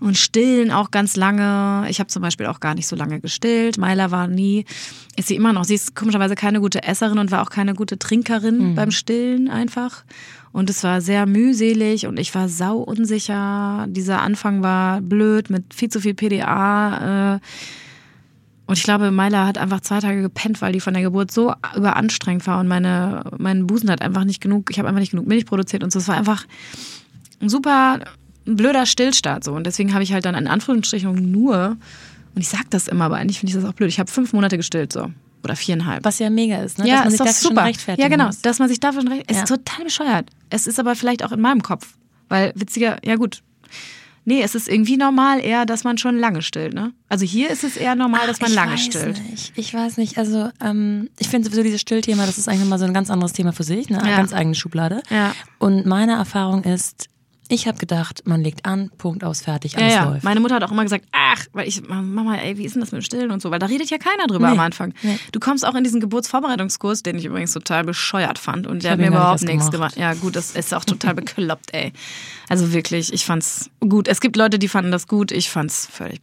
Und stillen auch ganz lange. Ich habe zum Beispiel auch gar nicht so lange gestillt. Myla war nie, ist sie immer noch. Sie ist komischerweise keine gute Esserin und war auch keine gute Trinkerin beim Stillen einfach. Und es war sehr mühselig und ich war sau unsicher. Dieser Anfang war blöd mit viel zu viel PDA. Äh, und ich glaube, Myla hat einfach zwei Tage gepennt, weil die von der Geburt so überanstrengt war und meine, mein Busen hat einfach nicht genug, ich habe einfach nicht genug Milch produziert und so. Es war einfach ein super blöder Stillstart so. Und deswegen habe ich halt dann in Anführungsstrichen nur, und ich sag das immer, aber eigentlich finde ich das auch blöd, ich habe fünf Monate gestillt so. Oder viereinhalb. Was ja mega ist, ne? ja, Dass man ist sich doch dafür schon super. rechtfertigen Ja, genau. muss. Dass man sich dafür schon recht. Es Ja. ist total bescheuert. Es ist aber vielleicht auch in meinem Kopf. Weil witziger, ja gut. Nee, es ist irgendwie normal eher, dass man schon lange stillt, ne? Also hier ist es eher normal, dass man ich lange weiß stillt. Nicht. Ich weiß nicht. Also ähm, ich finde sowieso dieses Stillthema, das ist eigentlich mal so ein ganz anderes Thema für sich, ne? Eine Ja. ganz eigene Schublade. Ja. Und meine Erfahrung ist, ich habe gedacht, man legt an, Punkt aus, fertig, Ja, alles ja. läuft. Meine Mutter hat auch immer gesagt, ach, weil ich, Mama, ey, wie ist denn das mit dem Stillen und so? Weil da redet ja keiner drüber Nee. am Anfang. Nee. Du kommst auch in diesen Geburtsvorbereitungskurs, den ich übrigens total bescheuert fand und der hat mir überhaupt nicht nichts erst gemacht. Ja, gut, das ist auch total bekloppt, ey. Also wirklich, ich fand's gut. Es gibt Leute, die fanden das gut, ich fand's völlig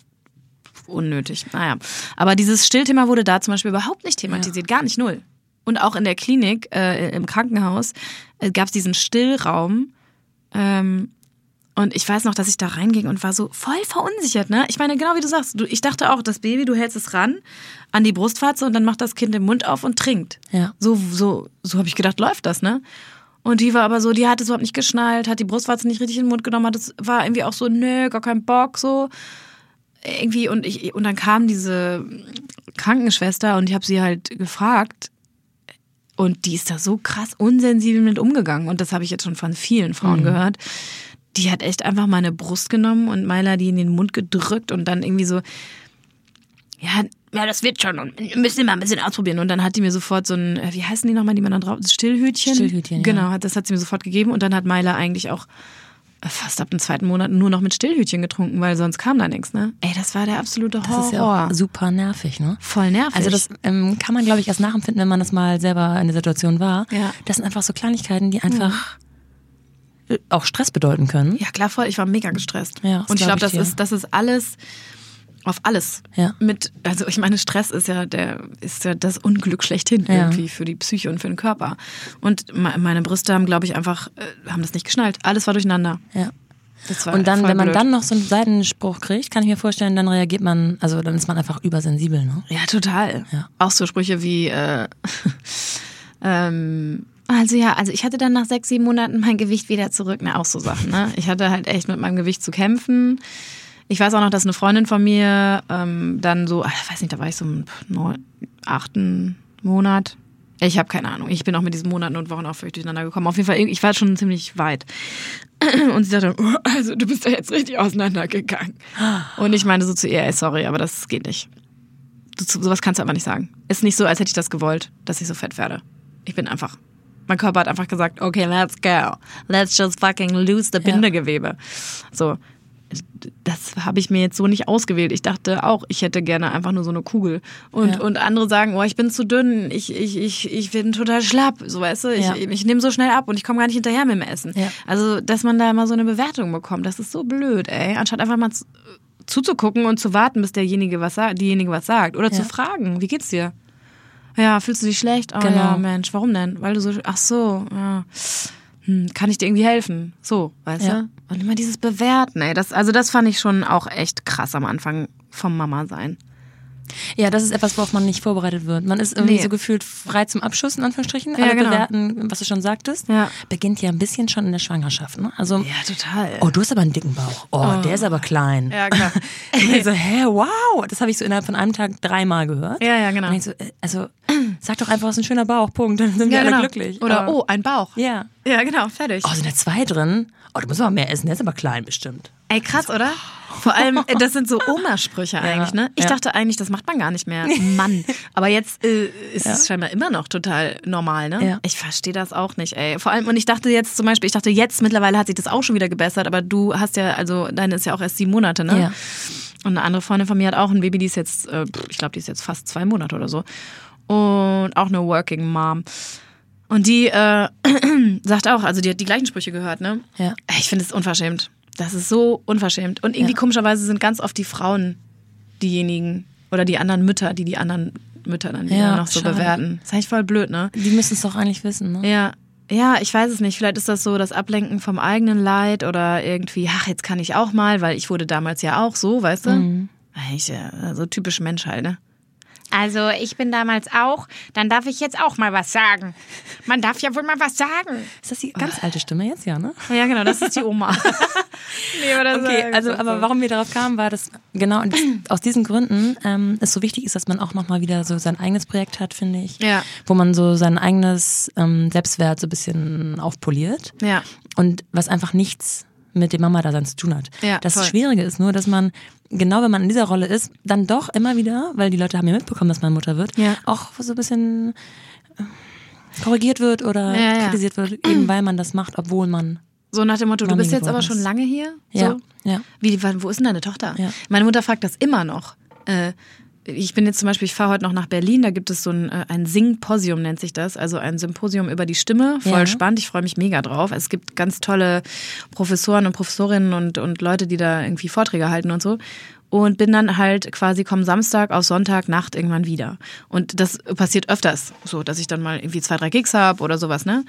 unnötig. Naja. Aber dieses Stillthema wurde da zum Beispiel überhaupt nicht thematisiert, gar nicht null. Und auch in der Klinik, äh, im Krankenhaus, äh, gab es diesen Stillraum. Ähm, und ich weiß noch, dass ich da reinging und war so voll verunsichert, ne? Ich meine, genau wie du sagst, du, ich dachte auch, das Baby, du hältst es ran an die Brustwarze und dann macht das Kind den Mund auf und trinkt. Ja. So, so, so habe ich gedacht, läuft das, ne? Und die war aber so, die hat es überhaupt nicht geschnallt, hat die Brustwarze nicht richtig in den Mund genommen, hat es war irgendwie auch so, nö, gar kein Bock, so. Irgendwie, und ich, und dann kam diese Krankenschwester und ich habe sie halt gefragt, und die ist da so krass unsensibel mit umgegangen. Und das habe ich jetzt schon von vielen Frauen gehört. Die hat echt einfach meine Brust genommen und Myla die in den Mund gedrückt und dann irgendwie so, ja, ja, das wird schon und wir müssen immer ein bisschen ausprobieren. Und dann hat die mir sofort so ein, äh, wie heißen die nochmal, die man da drauf, Stillhütchen? Stillhütchen, ja. Genau, hat- das hat sie mir sofort gegeben. Und dann hat Myla eigentlich auch äh, fast ab dem zweiten Monat nur noch mit Stillhütchen getrunken, weil sonst kam da nichts, ne? Ey, das war der absolute Horror. Das ist ja super nervig, ne? Voll nervig. Also das ähm, kann man, glaube ich, erst nachempfinden, wenn man das mal selber in der Situation war. Ja. Das sind einfach so Kleinigkeiten, die einfach äh, auch Stress bedeuten können. Ja, klar, voll. Ich war mega gestresst. Ja, das und ich glaub glaube, das ich dir. ist, das ist alles auf alles. Ja. Mit, also ich meine, Stress ist ja der, ist ja das Unglück schlechthin Ja. irgendwie für die Psyche und für den Körper. Und me- meine Brüste haben, glaube ich, einfach, äh, haben das nicht geschnallt. Alles war durcheinander. Ja. Das war Und dann, wenn man blöd. dann noch so einen Seitenspruch kriegt, kann ich mir vorstellen, dann reagiert man, also dann ist man einfach übersensibel, ne? Ja, total. Ja. Auch so Sprüche wie, äh, ähm, also ja, also ich hatte dann nach sechs, sieben Monaten mein Gewicht wieder zurück. Na, auch so Sachen, ne? Ich hatte halt echt mit meinem Gewicht zu kämpfen. Ich weiß auch noch, dass eine Freundin von mir ähm, dann so, ich weiß nicht, da war ich so im neun, achten Monat. Ich habe keine Ahnung. Ich bin auch mit diesen Monaten und Wochen auch völlig durcheinander gekommen. Auf jeden Fall, ich war schon ziemlich weit. Und sie sagte, oh, also du bist ja jetzt richtig auseinandergegangen. Und ich meinte so zu ihr, ey, sorry, aber das geht nicht. So- sowas kannst du aber nicht sagen. Ist nicht so, als hätte ich das gewollt, dass ich so fett werde. Ich bin einfach. Mein Körper hat einfach gesagt, okay, let's go. Let's just fucking lose the Bindegewebe. So. Das habe ich mir jetzt so nicht ausgewählt. Ich dachte auch, ich hätte gerne einfach nur so eine Kugel. Und, Ja. und andere sagen, oh, ich bin zu dünn, ich, ich, ich, ich bin total schlapp. So, weißt du, ich, Ja. ich nehme so schnell ab und ich komme gar nicht hinterher mit dem Essen. Also, dass man da immer so eine Bewertung bekommt, das ist so blöd, ey. Anstatt einfach mal zu, zuzugucken und zu warten, bis derjenige was sagt, diejenige was sagt. Oder zu Ja. fragen, wie geht's dir? Ja, fühlst du dich schlecht? Oh Genau. ja, Mensch, warum denn? Weil du so, ach so, ja. Hm, kann ich dir irgendwie helfen? So, weißt Ja. du? Und immer dieses Bewerten, ey. Das, also das fand ich schon auch echt krass am Anfang vom Mama sein. Ja, das ist etwas, worauf man nicht vorbereitet wird. Man ist irgendwie Nee. so gefühlt frei zum Abschuss, in Anführungsstrichen. Ja, Alle genau. bewerten, was du schon sagtest. Ja. Beginnt ja ein bisschen schon in der Schwangerschaft, ne? Also, total. oh, du hast aber einen dicken Bauch. Oh, der ist aber klein. Ja, klar. Und so, hä, wow. Das habe ich so innerhalb von einem Tag dreimal gehört. Ja, ja, genau. Und ich so, äh, also, sag doch einfach, es ist ein schöner Bauch, Punkt. Dann sind wir Ja, alle genau. glücklich. Oder, Aber- oh, ein Bauch. Ja. Ja, genau, fertig. Oh, sind da zwei drin? Oh, du musst aber mehr essen, der ist aber klein bestimmt. Ey, krass, oder? Vor allem, das sind so Oma-Sprüche eigentlich, ne? Ich ja. dachte eigentlich, das macht man gar nicht mehr. Mann. Aber jetzt äh, ist es scheinbar immer noch total normal, ne? Ja. Ich verstehe das auch nicht, ey. Vor allem, und ich dachte jetzt zum Beispiel, ich dachte jetzt mittlerweile hat sich das auch schon wieder gebessert, aber du hast ja, also deine ist ja auch erst sieben Monate, ne? Ja. Und eine andere Freundin von mir hat auch ein Baby, die ist jetzt, äh, ich glaube, die ist jetzt fast zwei Monate oder so. Und auch eine Working Mom. Und die äh, sagt auch, also die hat die gleichen Sprüche gehört, ne? Ja. Ich finde es unverschämt. Das ist so unverschämt. Und irgendwie Ja. komischerweise sind ganz oft die Frauen diejenigen oder die anderen Mütter, die die anderen Mütter dann wieder Ja, noch so schade. bewerten. Das ist eigentlich voll blöd, ne? Die müssen es doch eigentlich wissen, ne? Ja. Ja, ich weiß es nicht. Vielleicht ist das so das Ablenken vom eigenen Leid oder irgendwie, ach, jetzt kann ich auch mal, weil ich wurde damals ja auch so, weißt du? Mhm. Eigentlich, ja, so typisch Mensch halt, ne? Also ich bin damals auch, dann darf ich jetzt auch mal was sagen. Man darf ja wohl mal was sagen. Ist das die ganz alte Stimme jetzt, ja, ne? Ja, genau, das ist die Oma. nee, aber das Okay, also das aber so. warum wir darauf kamen, war, dass genau das, aus diesen Gründen ähm, es so wichtig ist, dass man auch nochmal wieder so sein eigenes Projekt hat, finde ich. Ja. Wo man so sein eigenes ähm, Selbstwert so ein bisschen aufpoliert. Ja. Und was einfach nichts mit dem Mama-Dasein zu tun hat. Ja, das voll. Schwierige ist nur, dass man, genau wenn man in dieser Rolle ist, dann doch immer wieder, weil die Leute haben ja mitbekommen, dass man Mutter wird, Ja. auch so ein bisschen äh, korrigiert wird oder Ja, ja. kritisiert wird, eben weil man das macht, obwohl man So nach dem Motto, du Mami bist jetzt aber schon lange hier? Ja, So? ja. Wie, wo ist denn deine Tochter? Ja. Meine Mutter fragt das immer noch. Äh, ich bin jetzt zum Beispiel, ich fahre heute noch nach Berlin, da gibt es so ein, äh, ein Symposium, nennt sich das, also ein Symposium über die Stimme. Voll Ja. spannend, ich freue mich mega drauf. Es gibt ganz tolle Professoren und Professorinnen und, und Leute, die da irgendwie Vorträge halten und so. Und bin dann halt quasi komm Samstag auf Sonntag Nacht irgendwann wieder. Und das passiert öfters, so dass ich dann mal irgendwie zwei, drei Gigs habe oder sowas, ne?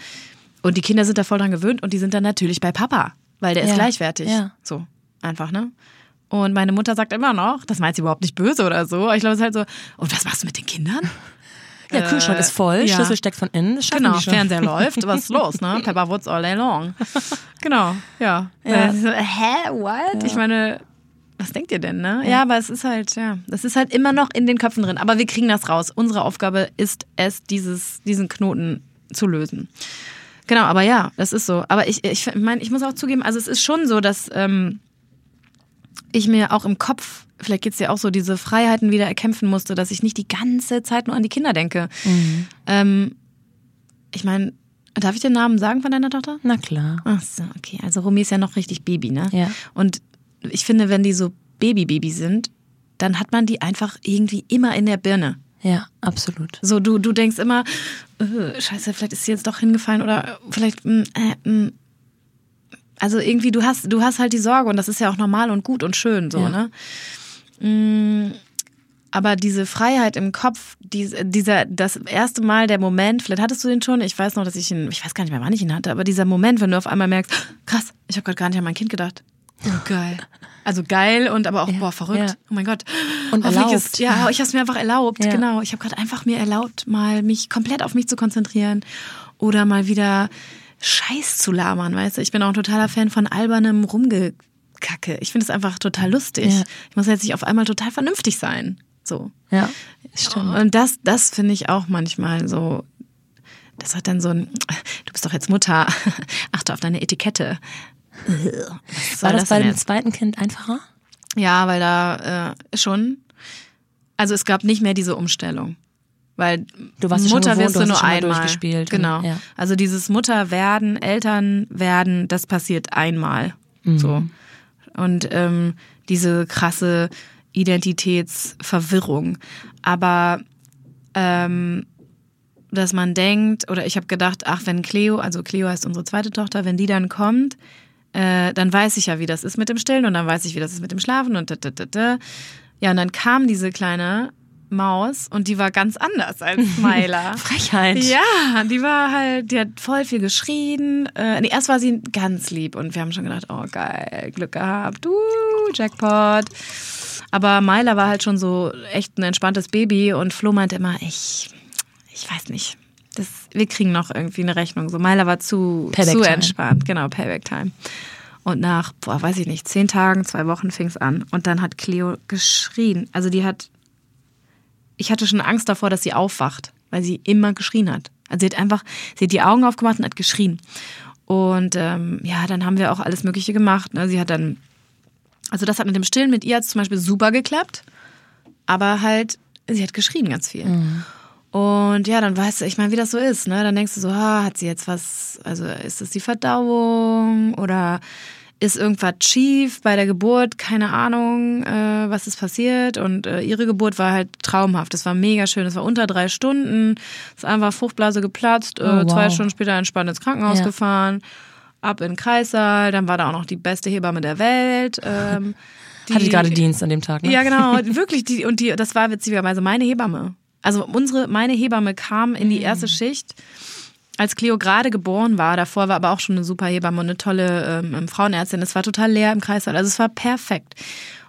Und die Kinder sind da voll dran gewöhnt und die sind dann natürlich bei Papa, weil der ist Ja. gleichwertig. Ja. So, einfach, ne? Und meine Mutter sagt immer noch, das meint sie überhaupt nicht böse oder so. aber Ich glaube, es ist halt so, und was machst du mit den Kindern? Ja, Kühlschrank ist voll, ja. Schlüssel steckt von innen. Genau. Fernseher läuft, was ist los, ne? Pepperwoods all day long. Genau, ja. Ja. Äh, so, Hä, what? Ich meine, was denkt ihr denn, ne? Ja. aber es ist halt, ja, das ist halt immer noch in den Köpfen drin. Aber wir kriegen das raus. Unsere Aufgabe ist es, dieses, diesen Knoten zu lösen. Genau, aber ja, das ist so. Aber ich, ich meine, ich muss auch zugeben, also es ist schon so, dass ähm, ich mir auch im Kopf, vielleicht geht's dir auch so, diese Freiheiten wieder erkämpfen musste, dass ich nicht die ganze Zeit nur an die Kinder denke. Ähm, ich meine, darf ich den Namen sagen von deiner Tochter? Na klar. Ach so, okay. Also Romy ist ja noch richtig Baby, ne? Ja. Und ich finde, wenn die so Baby-Baby sind, dann hat man die einfach irgendwie immer in der Birne. Ja, absolut. So, du, du denkst immer, äh, scheiße, vielleicht ist sie jetzt doch hingefallen oder vielleicht, mm, äh, mm. Also irgendwie, du hast, du hast halt die Sorge und das ist ja auch normal und gut und schön, so, Ja. ne? Mm, Aber diese Freiheit im Kopf, dies- dieser, das erste Mal der Moment, vielleicht hattest du den schon, ich weiß noch, dass ich ihn, ich weiß gar nicht mehr, wann ich ihn hatte, aber dieser Moment, wenn du auf einmal merkst, krass, ich habe gerade gar nicht an mein Kind gedacht. Oh, geil. Also geil und aber auch, boah, verrückt. ja. Oh mein Gott. Und erlaubt. Ist, ja, ich habe es mir einfach erlaubt, Ja. genau. Ich habe gerade einfach mir erlaubt, mal mich komplett auf mich zu konzentrieren oder mal wieder Scheiß zu labern, weißt du? Ich bin auch ein totaler Fan von albernem Rumgekacke. Ich finde es einfach total lustig. Ja. Ich muss jetzt nicht auf einmal total vernünftig sein. So. Ja, stimmt. Und das, das finde ich auch manchmal so. Das hat dann so ein, du bist doch jetzt Mutter, achte auf deine Etikette. War das bei denn dem jetzt? zweiten Kind einfacher? Ja, weil da äh, schon. Also es gab nicht mehr diese Umstellung. Weil Du warst Mutter gewohnt, wirst du du hast nur einmal. durchgespielt Genau. ja. Also dieses Mutterwerden, Elternwerden, das passiert einmal. Mhm. So. Und ähm, diese krasse Identitätsverwirrung. Aber ähm, dass man denkt, oder ich habe gedacht, ach, wenn Cleo, also Cleo heißt unsere zweite Tochter, wenn die dann kommt, äh, dann weiß ich ja, wie das ist mit dem Stillen und dann weiß ich, wie das ist mit dem Schlafen und da, da, da, da. Ja, und dann kam diese kleine Maus und die war ganz anders als Myla. Frechheit. Ja, die war halt, die hat voll viel geschrien. Äh, nee, erst war sie ganz lieb und wir haben schon gedacht, oh geil, Glück gehabt, uh, Jackpot. Aber Myla war halt schon so echt ein entspanntes Baby und Flo meinte immer, ich, ich weiß nicht, das, wir kriegen noch irgendwie eine Rechnung. So Myla war zu, Payback zu Time. entspannt, genau, Payback Time. Und nach, boah, weiß ich nicht, zehn Tagen, zwei Wochen fing es an. Und dann hat Cleo geschrien. Also die hat ich hatte schon Angst davor, dass sie aufwacht, weil sie immer geschrien hat. Also sie hat einfach, sie hat die Augen aufgemacht und hat geschrien. Und ähm, ja, dann haben wir auch alles Mögliche gemacht. Ne? Sie hat dann Also das hat mit dem Stillen mit ihr hat's zum Beispiel super geklappt, aber halt, sie hat geschrien ganz viel. Und ja, dann weißt du, ich meine, wie das so ist, ne? Dann denkst du so, ah, hat sie jetzt was, also ist es die Verdauung oder ist irgendwas schief bei der Geburt? Keine Ahnung, äh, was ist passiert. Und äh, ihre Geburt war halt traumhaft. Das war mega schön. Das war unter drei Stunden. Ist einfach Fruchtblase geplatzt. Äh, Oh, wow. Zwei Stunden später entspannt ins Krankenhaus Ja. gefahren. Ab in den Kreissaal. Dann war da auch noch die beste Hebamme der Welt. Ähm, Hatte ich gerade Dienst an dem Tag, ne? ja, genau, wirklich. Die, und die, das war witzigerweise meine Hebamme. Also unsere, meine Hebamme kam in die erste Schicht, als Cleo gerade geboren war. Davor war aber auch schon eine super Hebamme und eine tolle ähm, Frauenärztin. Es war total leer im Kreißsaal. Also es war perfekt.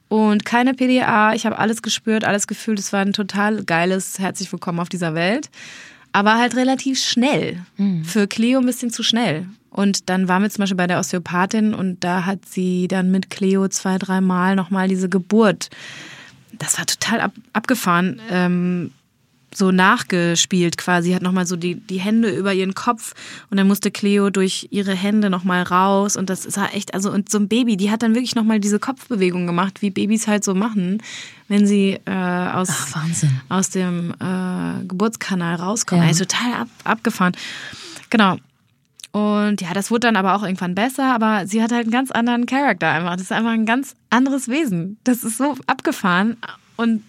Und keine PDA. Ich habe alles gespürt, alles gefühlt. Es war ein total geiles Herzlich Willkommen auf dieser Welt. Aber halt relativ schnell. Für Cleo ein bisschen zu schnell. Und dann waren wir zum Beispiel bei der Osteopathin und da hat sie dann mit Cleo zwei, dreimal nochmal diese Geburt. Das war total ab, abgefahren. Ähm, so nachgespielt quasi, hat nochmal so die, die Hände über ihren Kopf und dann musste Cleo durch ihre Hände nochmal raus und das sah echt, also und so ein Baby, die hat dann wirklich nochmal diese Kopfbewegung gemacht, wie Babys halt so machen, wenn sie äh, aus, Ach, aus dem äh, Geburtskanal rauskommen. Ja. Also total ab, abgefahren. Genau. Und ja, das wurde dann aber auch irgendwann besser, aber sie hat halt einen ganz anderen Charakter einfach. Das ist einfach ein ganz anderes Wesen. Das ist so abgefahren und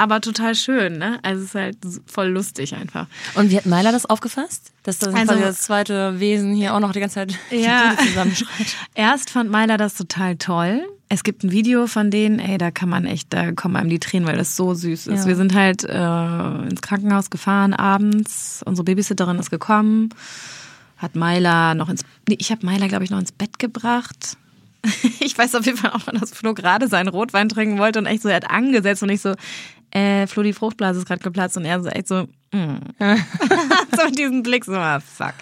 aber total schön, ne? Also es ist halt voll lustig einfach. Und wie hat Myla das aufgefasst? Dass das Also- quasi das zweite Wesen hier auch noch die ganze Zeit Ja. Zusammenschreit. Erst fand Myla das total toll. Es gibt ein Video von denen, ey, da kann man echt, da kommen einem die Tränen, weil das so süß ist. Ja. Wir sind halt äh, ins Krankenhaus gefahren abends. Unsere Babysitterin ist gekommen, hat Myla noch ins, nee, ich habe Myla, glaube ich, noch ins Bett gebracht. Ich weiß auf jeden Fall auch, dass Flo gerade seinen Rotwein trinken wollte und echt so, er hat angesetzt und ich so, äh, Flo, die Fruchtblase ist gerade geplatzt und er so echt so, mm. so mit diesem Blick so, ah, fuck.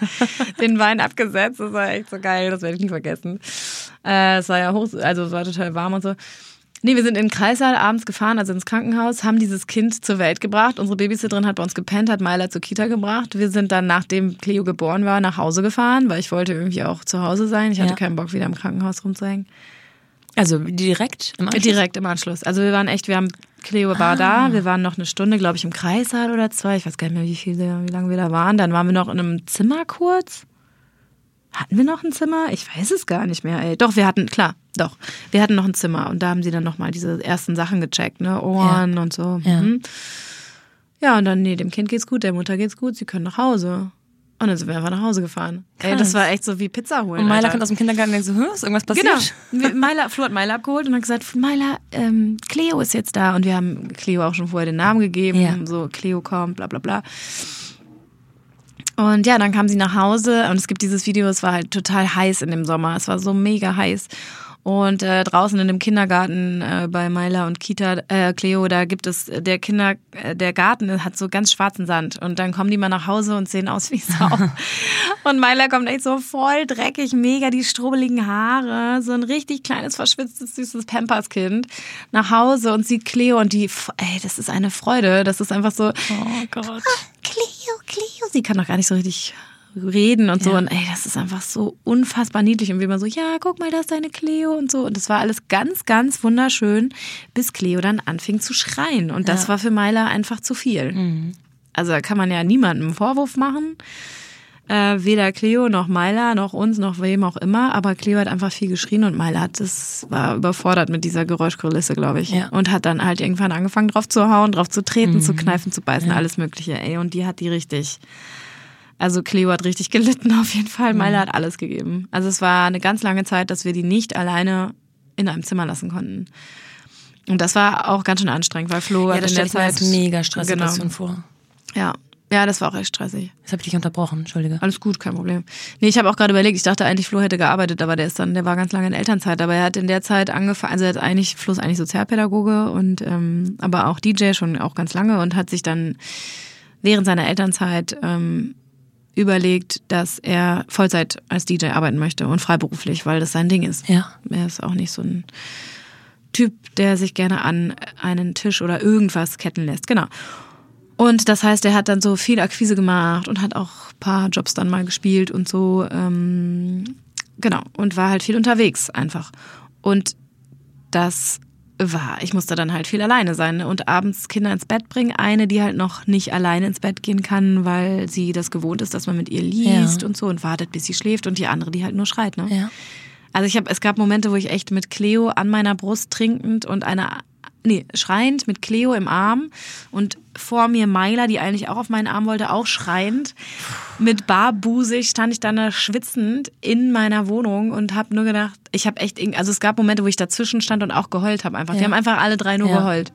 Den Wein abgesetzt, das war echt so geil, das werde ich nie vergessen. Äh, es war ja hoch, also es war total warm und so. Nee, wir sind in den Kreissaal abends gefahren, also ins Krankenhaus, haben dieses Kind zur Welt gebracht. Unsere Babysitterin hat bei uns gepennt, hat Myla zur Kita gebracht. Wir sind dann, nachdem Cleo geboren war, nach Hause gefahren, weil ich wollte irgendwie auch zu Hause sein. Ich hatte Ja. keinen Bock, wieder im Krankenhaus rumzuhängen. Also direkt im Anschluss? Direkt im Anschluss. Also wir waren echt, wir haben, Cleo war da, wir waren noch eine Stunde, glaube ich, im Kreissaal oder zwei. Ich weiß gar nicht mehr, wie viele, wie lange wir da waren. Dann waren wir noch in einem Zimmer kurz. Hatten wir noch ein Zimmer? Ich weiß es gar nicht mehr, ey. Doch, wir hatten, klar, doch. Wir hatten noch ein Zimmer und da haben sie dann nochmal diese ersten Sachen gecheckt, ne? Ohren und so. Ja. Mhm. Ja, und dann, nee, dem Kind geht's gut, der Mutter geht's gut, sie können nach Hause. Und dann sind wir einfach nach Hause gefahren. Ey, das war echt so wie Pizza holen. Und Myla Alter. kommt aus dem Kindergarten und denkt so, "Hä, ist irgendwas passiert? Genau. Myla, Flo hat Myla abgeholt und hat gesagt, Myla, ähm, Cleo ist jetzt da. Und wir haben Cleo auch schon vorher den Namen gegeben. Ja. So, Cleo kommt, bla bla bla. Und ja, dann kam sie nach Hause und es gibt dieses Video, es war halt total heiß in dem Sommer. Es war so mega heiß. Und äh, draußen in dem Kindergarten äh, bei Myla und Kita, äh, Cleo, da gibt es äh, der Kinder, äh, der Garten hat so ganz schwarzen Sand. Und dann kommen die mal nach Hause und sehen aus wie Sau. und Myla kommt echt so voll dreckig, mega die strubbeligen Haare, so ein richtig kleines, verschwitztes, süßes Pampers-Kind nach Hause und sieht Cleo und die, ey, das ist eine Freude. Das ist einfach so, Oh Gott. Cleo, Cleo. Sie kann doch gar nicht so richtig reden und so. Ja. Und ey, das ist einfach so unfassbar niedlich. Und wie man so, ja, guck mal, da ist deine Cleo und so. Und das war alles ganz, ganz wunderschön, bis Cleo dann anfing zu schreien. Und das Ja. war für Myla einfach zu viel. Also da kann man ja niemandem einen Vorwurf machen. Äh, weder Cleo noch Myla noch uns noch wem auch immer. Aber Cleo hat einfach viel geschrien und Myla hat das war überfordert mit dieser Geräuschkulisse, glaube ich. Ja. Und hat dann halt irgendwann angefangen, drauf zu hauen, drauf zu treten, zu kneifen, zu beißen, alles Mögliche. Ey, und die hat die richtig. Also Cleo hat richtig gelitten auf jeden Fall. Myla hat alles gegeben. Also es war eine ganz lange Zeit, dass wir die nicht alleine in einem Zimmer lassen konnten. Und das war auch ganz schön anstrengend, weil Flo Ja, hat das in der Zeit als mega Stresssituation Genau. vor. Ja, ja, das war auch echt stressig. Jetzt habe ich dich unterbrochen, entschuldige. Alles gut, kein Problem. Nee, ich habe auch gerade überlegt, ich dachte eigentlich, Flo hätte gearbeitet, aber der ist dann, der war ganz lange in Elternzeit, aber er hat in der Zeit angefangen, also er hat eigentlich, Flo ist eigentlich Sozialpädagoge und ähm, aber auch DJ schon auch ganz lange und hat sich dann während seiner Elternzeit ähm, überlegt, dass er Vollzeit als DJ arbeiten möchte und freiberuflich, weil das sein Ding ist. Ja. Er ist auch nicht so ein Typ, der sich gerne an einen Tisch oder irgendwas ketten lässt. Genau. Und das heißt, er hat dann so viel Akquise gemacht und hat auch ein paar Jobs dann mal gespielt und so. Ähm, genau. Und war halt viel unterwegs einfach. Und das war, ich musste dann halt viel alleine sein ne? und abends Kinder ins Bett bringen. Eine, die halt noch nicht alleine ins Bett gehen kann, weil sie das gewohnt ist, dass man mit ihr liest Ja. und so und wartet, bis sie schläft und die andere, die halt nur schreit. Ne? Ja. Also ich habe, es gab Momente, wo ich echt mit Cleo an meiner Brust trinkend und einer, nee, schreiend mit Cleo im Arm und vor mir Myla, die eigentlich auch auf meinen Arm wollte, auch schreiend. Mit barbusig stand ich dann da schwitzend in meiner Wohnung und habe nur gedacht, ich habe echt, also es gab Momente, wo ich dazwischen stand und auch geheult habe einfach. Ja. Wir haben einfach alle drei nur Ja. geheult.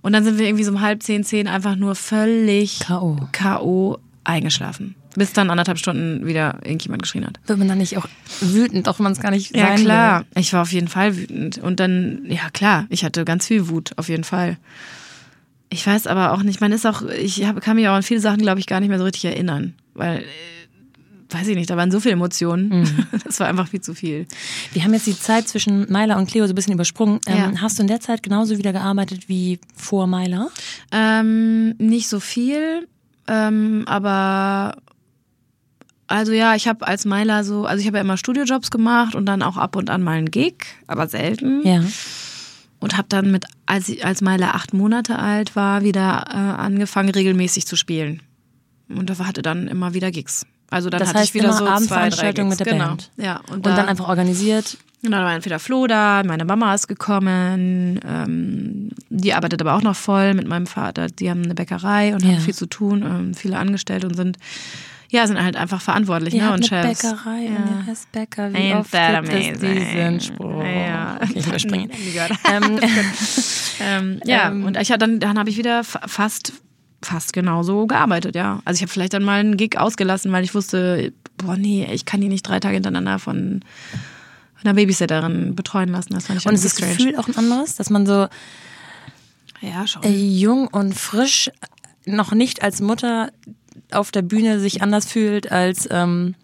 Und dann sind wir irgendwie so um halb zehn, zehn einfach nur völlig K.O.. K.O. eingeschlafen. Bis dann anderthalb Stunden wieder irgendjemand geschrien hat. Wird man dann nicht auch wütend, auch wenn man es gar nicht Ja, sein klar. Ich war auf jeden Fall wütend. Und dann, ja klar, ich hatte ganz viel Wut, auf jeden Fall. Ich weiß aber auch nicht, man ist auch, ich hab, kann mich auch an viele Sachen, glaube ich, gar nicht mehr so richtig erinnern. Weil, äh, weiß ich nicht, da waren so viele Emotionen. Mhm. Das war einfach viel zu viel. will. Wir haben jetzt die Zeit zwischen Myla und Cleo so ein bisschen übersprungen. Ähm, Ja. Hast du in der Zeit genauso wieder gearbeitet wie vor Myla? Ähm, nicht so viel, ähm, aber also ja, ich habe als Meiler so, also ich habe ja immer Studiojobs gemacht und dann auch ab und an mal einen Gig, aber selten. Ja. und habe dann mit, als, ich, als Meile acht Monate alt war, wieder äh, angefangen regelmäßig zu spielen. Und da hatte dann immer wieder Gigs. Also dann Das hatte heißt ich wieder so zwei, drei Abendveranstaltungen mit der genau. Band. Ja, und, Und da, dann einfach organisiert. und dann war entweder Flo da, meine Mama ist gekommen, ähm, die arbeitet aber auch noch voll mit meinem Vater. Die haben eine Bäckerei und Ja. haben viel zu tun, ähm, viele Angestellte und sind, ja, sind halt einfach verantwortlich Ihr ne, und Chefs. Bäckerei ja. und ihr heißt Bäcker. Wie Ain't oft that gibt es amazing? diesen Spruch? Ja. Ich überspringe. Ähm, Ähm, ja, Ähm. und ich dann, dann habe ich wieder fa- fast, fast genauso gearbeitet, ja. Also ich habe vielleicht dann mal einen Gig ausgelassen, weil ich wusste, boah, nee, ich kann die nicht drei Tage hintereinander von einer Babysitterin betreuen lassen. Das fand ich und ist das strange. Gefühl auch ein anderes, dass man so Ja, schon. äh, jung und frisch noch nicht als Mutter auf der Bühne sich anders fühlt, als ähm,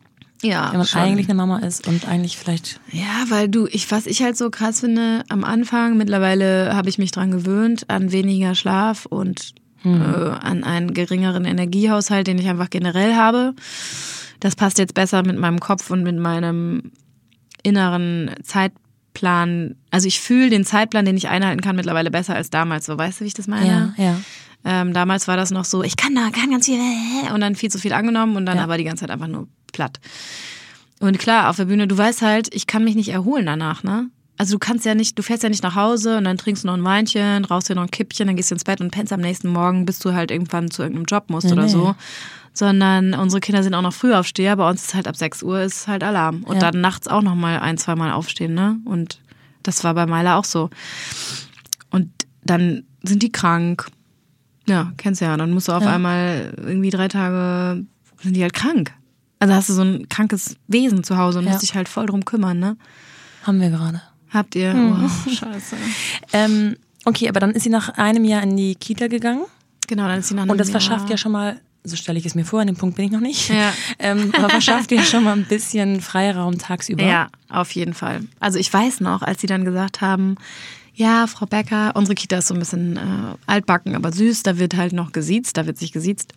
ja, wenn man schon. eigentlich eine Mama ist und eigentlich vielleicht. Ja, weil du, ich, was ich halt so krass finde, am Anfang, mittlerweile habe ich mich dran gewöhnt, an weniger Schlaf und äh, an einen geringeren Energiehaushalt, den ich einfach generell habe. Das passt jetzt besser mit meinem Kopf und mit meinem inneren Zeitplan. Also ich fühle den Zeitplan, den ich einhalten kann, mittlerweile besser als damals. So, weißt du, wie ich das meine? Ja, ja. Ähm, damals war das noch so, ich kann da, kann ganz viel und dann viel zu viel angenommen und dann Ja. aber die ganze Zeit einfach nur platt. Und klar, auf der Bühne, du weißt halt, ich kann mich nicht erholen danach, ne? Also du kannst ja nicht, du fährst ja nicht nach Hause und dann trinkst du noch ein Weinchen, rauchst dir noch ein Kippchen, dann gehst du ins Bett und pennst am nächsten Morgen, bis du halt irgendwann zu irgendeinem Job musst oder nee. so. Sondern unsere Kinder sind auch noch Frühaufsteher, bei uns ist halt ab 6 Uhr ist halt Alarm. Und Ja. dann nachts auch noch mal ein, zwei Mal aufstehen, ne? Und das war bei Myla auch so. Und dann sind die krank. Ja, kennst du ja. Dann musst du auf Ja. einmal irgendwie drei Tage, sind die halt krank. Also hast du so ein krankes Wesen zu Hause und Ja. musst dich halt voll drum kümmern, ne? Haben wir gerade. Habt ihr? Mhm. Oh, scheiße. Ähm, okay, aber dann ist sie nach einem Jahr in die Kita gegangen Genau, dann ist sie nach und einem das Jahr- verschafft ja schon mal, so stelle ich es mir vor, an dem Punkt bin ich noch nicht, Ja. ähm, aber verschafft ja schon mal ein bisschen Freiraum tagsüber. Ja, auf jeden Fall. Also ich weiß noch, als sie dann gesagt haben, ja, Frau Becker, unsere Kita ist so ein bisschen äh, altbacken, aber süß, da wird halt noch gesiezt, da wird sich gesiezt.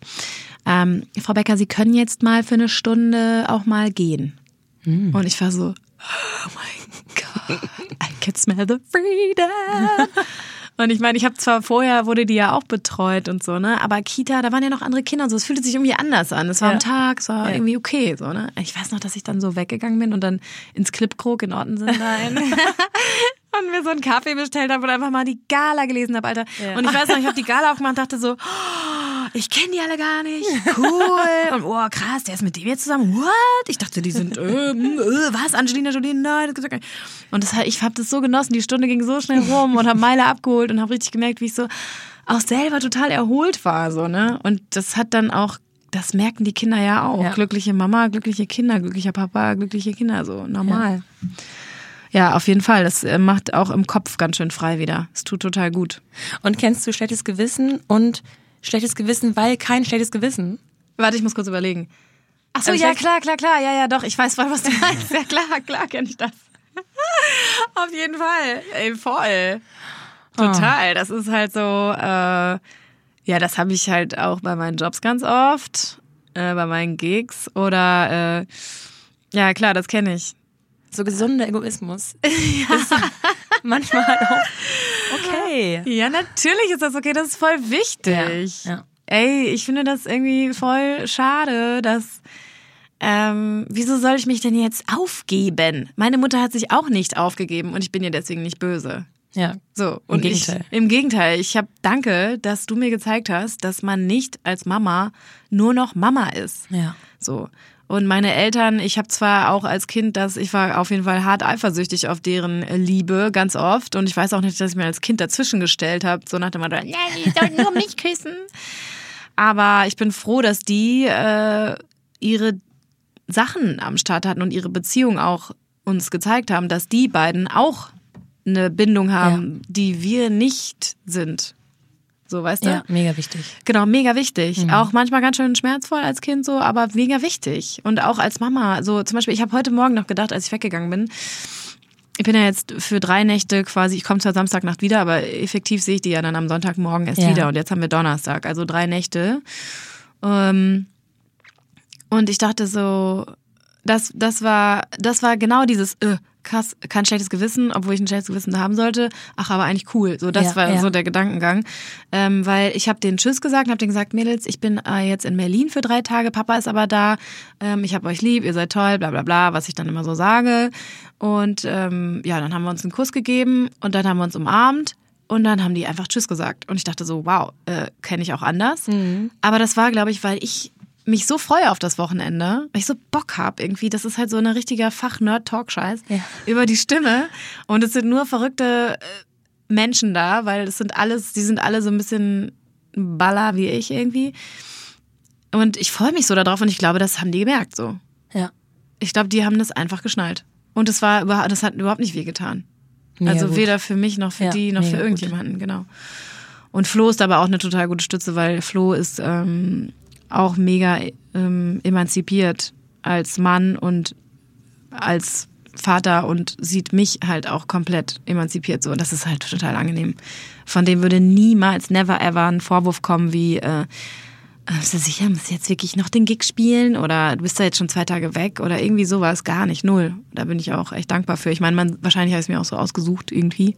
Ähm, Frau Becker, Sie können jetzt mal für eine Stunde auch mal gehen. Und ich war so, oh mein Gott, I can smell the freedom. Und ich meine, ich habe zwar vorher wurde die ja auch betreut und so, ne? Aber Kita, da waren ja noch andere Kinder und so. Es fühlte sich irgendwie anders an. Es war Ja. am Tag, es war Ja. irgendwie okay, so, ne? Ich weiß noch, dass ich dann so weggegangen bin und dann ins Clipkrog in Ottensen rein. und mir so einen Kaffee bestellt habe und einfach mal die Gala gelesen habe, Alter. Ja. Und ich weiß noch, ich habe die Gala aufgemacht und dachte so, oh, ich kenne die alle gar nicht. Cool. Und oh, krass, der ist mit dem jetzt zusammen. What? Ich dachte, die sind, äh, äh, was? Angelina Jolie? Nein, das gibt's gar nicht. Und das, ich habe das so genossen. Die Stunde ging so schnell rum und habe Meile abgeholt und habe richtig gemerkt, wie ich so auch selber total erholt war, so, ne? Und das hat dann auch das merken die Kinder ja auch. Ja. Glückliche Mama, glückliche Kinder, glücklicher Papa, glückliche Kinder, so normal. Ja, auf jeden Fall. Das äh, macht auch im Kopf ganz schön frei wieder. Es tut total gut. Und kennst du schlechtes Gewissen und schlechtes Gewissen, weil kein schlechtes Gewissen? Warte, ich muss kurz überlegen. Ach so, Also ja, klar, klar, klar. Ja, ja, doch. Ich weiß voll, was du meinst. Ja, klar, klar, kenne ich das. Auf jeden Fall. Ey, voll. Total. Das ist halt so, äh, ja, das habe ich halt auch bei meinen Jobs ganz oft, äh, bei meinen Gigs oder, äh, ja, klar, das kenne ich. So gesunder Egoismus. Ist, manchmal halt auch okay. Ja, natürlich ist das okay, das ist voll wichtig. Ja, ja. Ey, ich finde das irgendwie voll schade, dass. Ähm, wieso soll ich mich denn jetzt aufgeben? Meine Mutter hat sich auch nicht aufgegeben und ich bin ihr deswegen nicht böse. Ja. So, und Gegenteil. Ich, im Gegenteil. Ich habe danke, dass du mir gezeigt hast, dass man nicht als Mama nur noch Mama ist. Ja. So. Und meine Eltern, ich habe zwar auch als Kind das, ich war auf jeden Fall hart eifersüchtig auf deren Liebe, ganz oft. Und ich weiß auch nicht, dass ich mir als Kind dazwischen gestellt habe, so nach dem Motto, ja, die soll nur mich küssen. Aber ich bin froh, dass die äh, ihre Sachen am Start hatten und ihre Beziehung auch uns gezeigt haben, dass die beiden auch eine Bindung haben, die wir nicht sind. So, weißt du? Ja, mega wichtig. Genau, mega wichtig. Auch manchmal ganz schön schmerzvoll als Kind so, aber mega wichtig. Und auch als Mama. So zum Beispiel, ich habe heute Morgen noch gedacht, als ich weggegangen bin, ich bin ja jetzt für drei Nächte quasi, ich komme zwar Samstagnacht wieder, aber effektiv sehe ich die ja dann am Sonntagmorgen erst Ja. wieder. Und jetzt haben wir Donnerstag, also drei Nächte. Ähm, und ich dachte so, das, das war, das war genau dieses, äh, krass, kein schlechtes Gewissen, obwohl ich ein schlechtes Gewissen haben sollte. Ach, aber eigentlich cool. So, das Ja, war ja. so der Gedankengang. Ähm, weil ich habe den Tschüss gesagt und habe denen gesagt, Mädels, ich bin äh, jetzt in Berlin für drei Tage, Papa ist aber da, ähm, ich habe euch lieb, ihr seid toll, bla bla bla, was ich dann immer so sage. Und ähm, ja, dann haben wir uns einen Kuss gegeben und dann haben wir uns umarmt. Und dann haben die einfach Tschüss gesagt. Und ich dachte so, wow, äh, kenne ich auch anders. Aber das war, glaube ich, weil ich mich so freue auf das Wochenende, weil ich so Bock hab irgendwie. Das ist halt so ein richtiger Fach-Nerd-Talk-Scheiß Ja. über die Stimme. Und es sind nur verrückte äh, Menschen da, weil es sind alles, die sind alle so ein bisschen baller wie ich irgendwie. Und ich freue mich so darauf und ich glaube, das haben die gemerkt so. Ja. Ich glaube, die haben das einfach geschnallt. Und es war überhaupt, das hat überhaupt nicht wehgetan. Mega also gut. weder für mich noch für Ja, die noch für mega gut. irgendjemanden, genau. Und Flo ist aber auch eine total gute Stütze, weil Flo ist ähm, auch mega ähm, emanzipiert als Mann und als Vater und sieht mich halt auch komplett emanzipiert so. Und das ist halt total angenehm. Von dem würde niemals, never ever ein Vorwurf kommen wie, äh, bist du sicher, musst du jetzt wirklich noch den Gig spielen oder du bist da jetzt schon zwei Tage weg oder irgendwie sowas, gar nicht, null. Da bin ich auch echt dankbar für. Ich meine, wahrscheinlich habe ich es mir auch so ausgesucht irgendwie.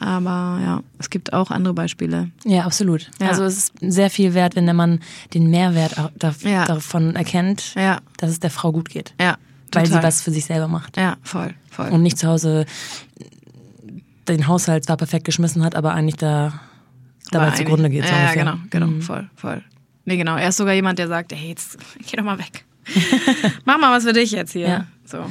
Aber ja, es gibt auch andere Beispiele. Ja, absolut. Ja. Also es ist sehr viel wert, wenn der Mann den Mehrwert da, Ja. davon erkennt, Ja. dass es der Frau gut geht. Ja, Weil sie total. was für sich selber macht. Ja, voll, voll. Und nicht zu Hause den Haushalt zwar perfekt geschmissen hat, aber eigentlich da dabei Aber zugrunde geht. Ja, genau, genau, voll, voll. Nee, genau. Er ist sogar jemand, der sagt, hey, jetzt geh doch mal weg. Mach mal was für dich jetzt hier. So.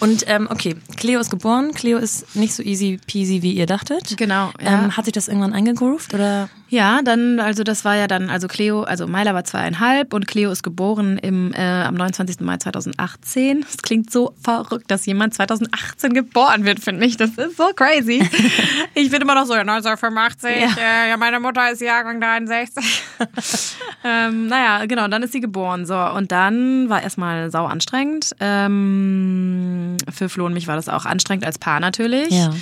Und ähm, okay, Cleo ist geboren. Cleo ist nicht so easy peasy, wie ihr dachtet. Genau, ja. Ähm, hat sich das irgendwann eingegroovt oder? Ja, dann, also das war ja dann, also Cleo, also Myla war zweieinhalb und Cleo ist geboren im, äh, am 29. Mai 2018. Das klingt so verrückt, dass jemand 2018 geboren wird, finde ich. Das ist so crazy. ich bin immer noch so, ja, 1985, ja, äh, ja meine Mutter ist Jahrgang 63. ähm, naja, genau, dann ist sie geboren. So, und dann war erstmal sau anstrengend. Ähm, für Flo und mich war das auch anstrengend als Paar natürlich. Ja.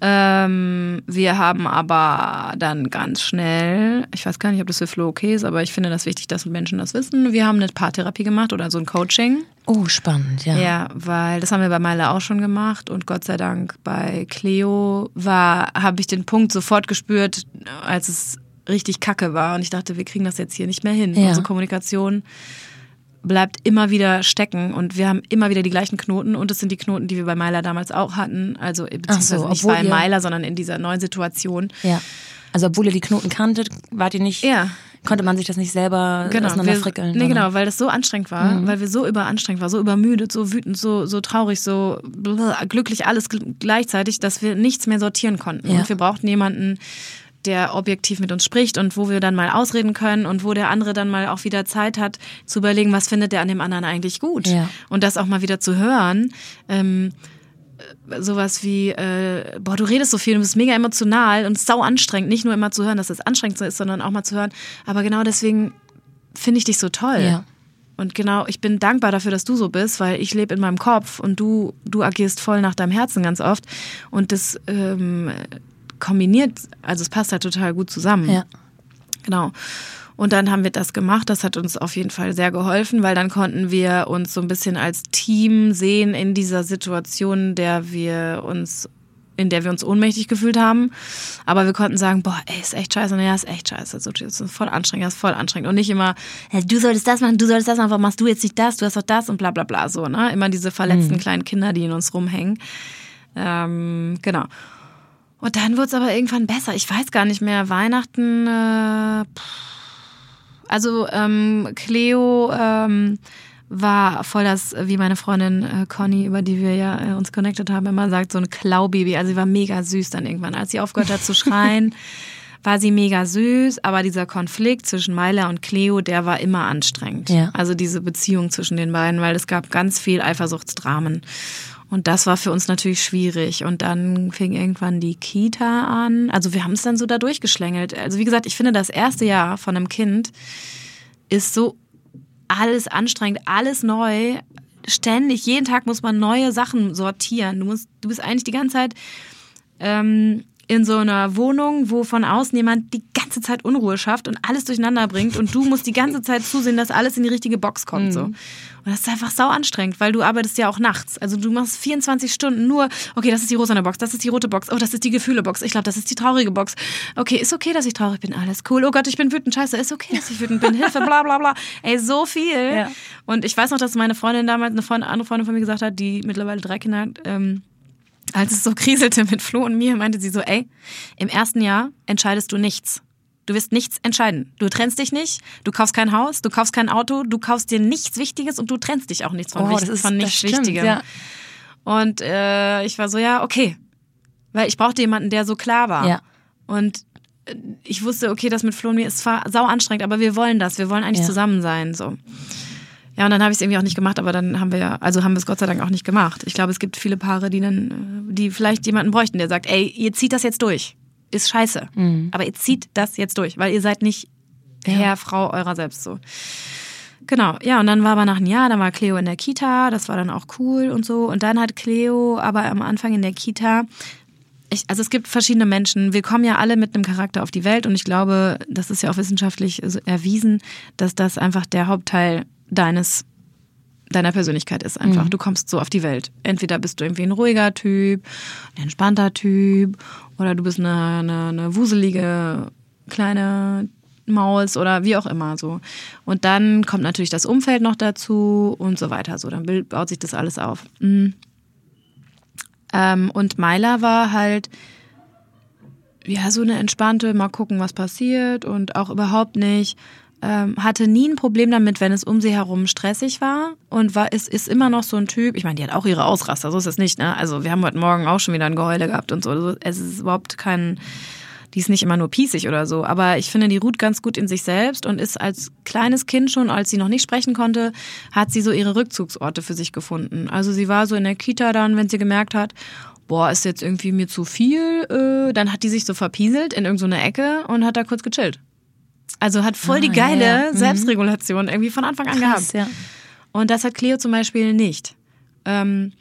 Ähm, wir haben aber dann ganz schnell, ich weiß gar nicht, ob das für Flo okay ist, aber ich finde das wichtig, dass Menschen das wissen. Wir haben eine Paartherapie gemacht oder so ein Coaching. Oh, spannend, ja. Ja, weil das haben wir bei Meile auch schon gemacht und Gott sei Dank bei Cleo war, habe ich den Punkt sofort gespürt, als es richtig kacke war und ich dachte, wir kriegen das jetzt hier nicht mehr hin. Ja. Unsere Kommunikation bleibt immer wieder stecken und wir haben immer wieder die gleichen Knoten und es sind die Knoten, die wir bei Meiler damals auch hatten. Also beziehungsweise nicht obwohl bei Meiler, sondern in dieser neuen Situation. Ja. Also obwohl ihr die Knoten kanntet, wart ihr nicht, Ja. konnte man sich das nicht selber Genau, auseinander wir, frickeln. nee, genau, weil das so anstrengend war, weil wir so überanstrengt waren, so übermüdet, so wütend, so, so traurig, so glücklich, alles gl- gleichzeitig, dass wir nichts mehr sortieren konnten. Ja. Und wir brauchten jemanden, der objektiv mit uns spricht und wo wir dann mal ausreden können und wo der andere dann mal auch wieder Zeit hat zu überlegen, was findet der an dem anderen eigentlich gut. Ja. Und das auch mal wieder zu hören. Ähm, sowas wie, äh, boah, du redest so viel, du bist mega emotional und sau anstrengend. Nicht nur immer zu hören, dass es anstrengend so ist, sondern auch mal zu hören. Aber genau deswegen finde ich dich so toll. Ja. Und genau, ich bin dankbar dafür, dass du so bist, weil ich lebe in meinem Kopf und du, du agierst voll nach deinem Herzen ganz oft. Und das ähm, kombiniert, also es passt halt total gut zusammen. Ja. Genau. Und dann haben wir das gemacht. Das hat uns auf jeden Fall sehr geholfen, weil dann konnten wir uns so ein bisschen als Team sehen in dieser Situation, der wir uns in der wir uns ohnmächtig gefühlt haben. Aber wir konnten sagen, boah, ey, ist echt scheiße. Und ja, ist echt scheiße. So, das ist voll anstrengend, das ist voll anstrengend. Und nicht immer, hey, du solltest das machen, du solltest das machen, warum machst du jetzt nicht das, du hast doch das und bla bla bla. So, ne? Immer diese verletzten kleinen Kinder, die in uns rumhängen. Ähm, genau. Und dann wurde es aber irgendwann besser. Ich weiß gar nicht mehr. Weihnachten, äh, also ähm, Cleo ähm, war voll das, wie meine Freundin äh, Conny, über die wir ja äh, uns connected haben, immer sagt, so ein Klaubaby. Also sie war mega süß dann irgendwann. Als sie aufgehört hat zu schreien, war sie mega süß, aber dieser Konflikt zwischen Myla und Cleo, der war immer anstrengend. Ja. Also diese Beziehung zwischen den beiden, weil es gab ganz viel Eifersuchtsdramen. Und das war für uns natürlich schwierig. Und dann fing irgendwann die Kita an. Also wir haben es dann so da durchgeschlängelt. Also wie gesagt, ich finde, das erste Jahr von einem Kind ist so alles anstrengend, alles neu. Ständig, jeden Tag muss man neue Sachen sortieren. Du, musst, du bist eigentlich die ganze Zeit ähm, in so einer Wohnung, wo von außen jemand die ganze Zeit Unruhe schafft und alles durcheinander bringt und du musst die ganze Zeit zusehen, dass alles in die richtige Box kommt. So. Und das ist einfach sau anstrengend, weil du arbeitest ja auch nachts. Also du machst 24 Stunden nur, okay, das ist die rosane Box, das ist die rote Box, oh, das ist die Gefühle-Box, ich glaube, das ist die traurige Box. Okay, ist okay, dass ich traurig bin, alles cool. Oh Gott, ich bin wütend, scheiße, ist okay, dass ich wütend bin, Hilfe, bla bla bla. Ey, so viel. Ja. Und ich weiß noch, dass meine Freundin damals, eine Freundin, andere Freundin von mir gesagt hat, die mittlerweile drei Kinder hat, ähm, als es so kriselte mit Flo und mir, meinte sie so, ey, im ersten Jahr entscheidest du nichts. Du wirst nichts entscheiden. Du trennst dich nicht, du kaufst kein Haus, du kaufst kein Auto, du kaufst dir nichts Wichtiges und du trennst dich auch nichts von, Oh, Wicht- das ist- von nichts stimmt, Wichtigem. ja. Und äh, ich war so, ja, okay. Weil ich brauchte jemanden, der so klar war. Ja. Und äh, ich wusste, okay, das mit Flo und mir ist zwar sau anstrengend, aber wir wollen das. Wir wollen eigentlich Ja. zusammen sein. So. Ja, und dann habe ich es irgendwie auch nicht gemacht, aber dann haben wir ja, also haben wir es Gott sei Dank auch nicht gemacht. Ich glaube, es gibt viele Paare, die dann, äh, die vielleicht jemanden bräuchten, der sagt, ey, ihr zieht das jetzt durch. Ist scheiße. Aber ihr zieht das jetzt durch, weil ihr seid nicht Herr, Frau eurer selbst so. Genau, ja, und dann war aber nach einem Jahr, dann war Cleo in der Kita, das war dann auch cool und so. Und dann hat Cleo aber am Anfang in der Kita, ich, also es gibt verschiedene Menschen, wir kommen ja alle mit einem Charakter auf die Welt und ich glaube, das ist ja auch wissenschaftlich so erwiesen, dass das einfach der Hauptteil deines deiner Persönlichkeit ist einfach. Du kommst so auf die Welt. Entweder bist du irgendwie ein ruhiger Typ, ein entspannter Typ oder du bist eine, eine, eine wuselige kleine Maus oder wie auch immer so. Und dann kommt natürlich das Umfeld noch dazu und so weiter. So, dann baut sich das alles auf. Mhm. Ähm, und Myla war halt ja so eine entspannte, mal gucken, was passiert und auch überhaupt nicht ähm, hatte nie ein Problem damit, wenn es um sie herum stressig war und war ist, ist immer noch so ein Typ. Ich meine, die hat auch ihre Ausraster, so ist es nicht. Ne? Also wir haben heute Morgen auch schon wieder ein Geheule gehabt und so. Also Es ist überhaupt kein, die ist nicht immer nur pießig oder so. Aber ich finde, die ruht ganz gut in sich selbst und ist als kleines Kind schon, als sie noch nicht sprechen konnte, hat sie so ihre Rückzugsorte für sich gefunden. Also sie war so in der Kita dann, wenn sie gemerkt hat, boah, ist jetzt irgendwie mir zu viel, äh, dann hat die sich so verpieselt in irgendeine Ecke und hat da kurz gechillt. Also hat voll die Ah, geile ja, ja. Mhm. Selbstregulation irgendwie von Anfang an gehabt. Krass, ja. Und das hat Cleo zum Beispiel nicht. Ähm,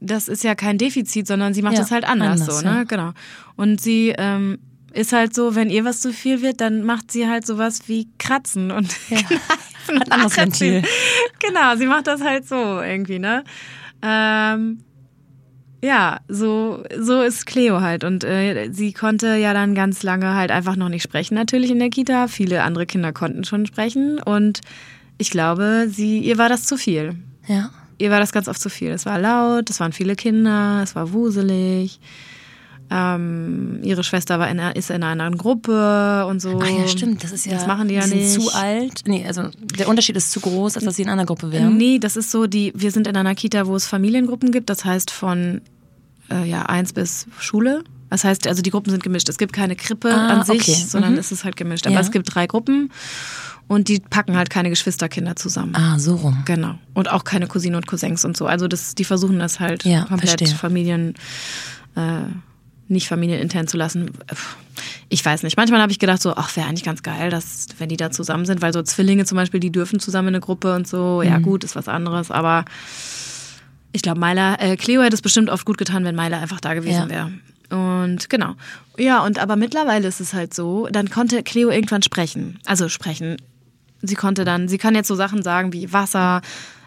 das ist ja kein Defizit, sondern sie macht Ja, das halt anders, anders, so, ne? ja. Genau. Und sie ähm, ist halt so, wenn ihr was zu viel wird, dann macht sie halt sowas wie kratzen und kneifen und. Ventil. Genau, sie macht das halt so irgendwie, ne? Ähm, ja, so, so ist Cleo halt. Und äh, sie konnte ja dann ganz lange halt einfach noch nicht sprechen, natürlich in der Kita. Viele andere Kinder konnten schon sprechen. Und ich glaube, sie, ihr war das zu viel. Ja. Ihr war das ganz oft zu viel. Es war laut, es waren viele Kinder, es war wuselig. Ähm, ihre Schwester war in, ist in einer anderen Gruppe und so. Ah ja, stimmt. Das ist ja. Das machen die ja sind nicht. zu alt. Nee, also der Unterschied ist zu groß, als dass sie in einer Gruppe wären. Nee, das ist so, die, wir sind in einer Kita, wo es Familiengruppen gibt, das heißt von äh, ja, eins bis Schule. Das heißt, also die Gruppen sind gemischt. Es gibt keine Krippe Ah, an sich, okay. sondern Mhm. es ist halt gemischt. Aber Ja. es gibt drei Gruppen und die packen halt keine Geschwisterkinder zusammen. Ah, so rum. Genau. Und auch keine Cousinen und Cousins und so. Also das, die versuchen das halt Ja, komplett verstehe. Familien, äh, nicht familienintern zu lassen. Ich weiß nicht. Manchmal habe ich gedacht so, ach, wäre eigentlich ganz geil, dass, wenn die da zusammen sind, weil so Zwillinge zum Beispiel, die dürfen zusammen in eine Gruppe und so. Ja, Mhm. gut, ist was anderes, aber ich glaube, Myla, äh, Cleo hätte es bestimmt oft gut getan, wenn Myla einfach da gewesen Ja. wäre. Und genau. Ja, und aber mittlerweile ist es halt so, dann konnte Cleo irgendwann sprechen. Also sprechen. Sie konnte dann, sie kann jetzt so Sachen sagen wie Wasser,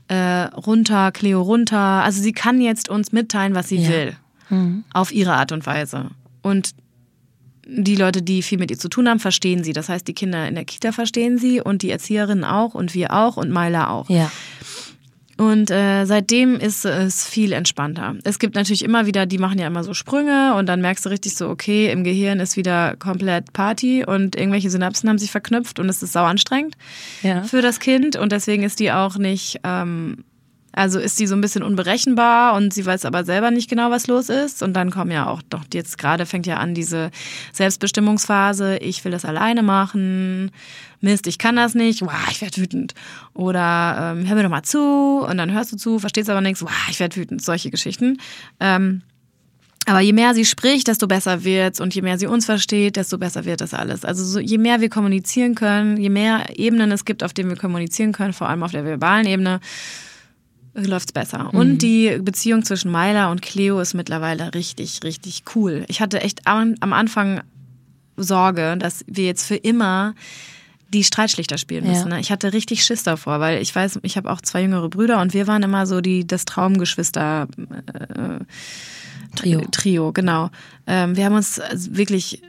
äh, runter, Cleo runter. Also sie kann jetzt uns mitteilen, was sie Ja. will. auf ihre Art und Weise. Und die Leute, die viel mit ihr zu tun haben, verstehen sie. Das heißt, die Kinder in der Kita verstehen sie und die Erzieherinnen auch und wir auch und Myla auch. Ja. Und äh, seitdem ist es viel entspannter. Es gibt natürlich immer wieder, die machen ja immer so Sprünge und dann merkst du richtig so, okay, im Gehirn ist wieder komplett Party und irgendwelche Synapsen haben sich verknüpft und es ist sau anstrengend Ja. für das Kind und deswegen ist die auch nicht, ähm, also ist die so ein bisschen unberechenbar und sie weiß aber selber nicht genau, was los ist. Und dann kommen ja auch doch jetzt gerade fängt ja an diese Selbstbestimmungsphase. Ich will das alleine machen. Mist, ich kann das nicht. Wow, ich werde wütend. Oder ähm, hör mir doch mal zu. Und dann hörst du zu, verstehst aber nichts. Wow, ich werde wütend. Solche Geschichten. Ähm, aber je mehr sie spricht, desto besser wird's und je mehr sie uns versteht, desto besser wird das alles. Also so, je mehr wir kommunizieren können, je mehr Ebenen es gibt, auf denen wir kommunizieren können, vor allem auf der verbalen Ebene, läuft's besser. Und die Beziehung zwischen Myla und Cleo ist mittlerweile richtig, richtig cool. Ich hatte echt am, am Anfang Sorge, dass wir jetzt für immer die Streitschlichter spielen Ja. müssen. Ne? Ich hatte richtig Schiss davor, weil ich weiß, ich habe auch zwei jüngere Brüder und wir waren immer so die das Traumgeschwister Trio. Trio, genau. Ähm, wir haben uns also wirklich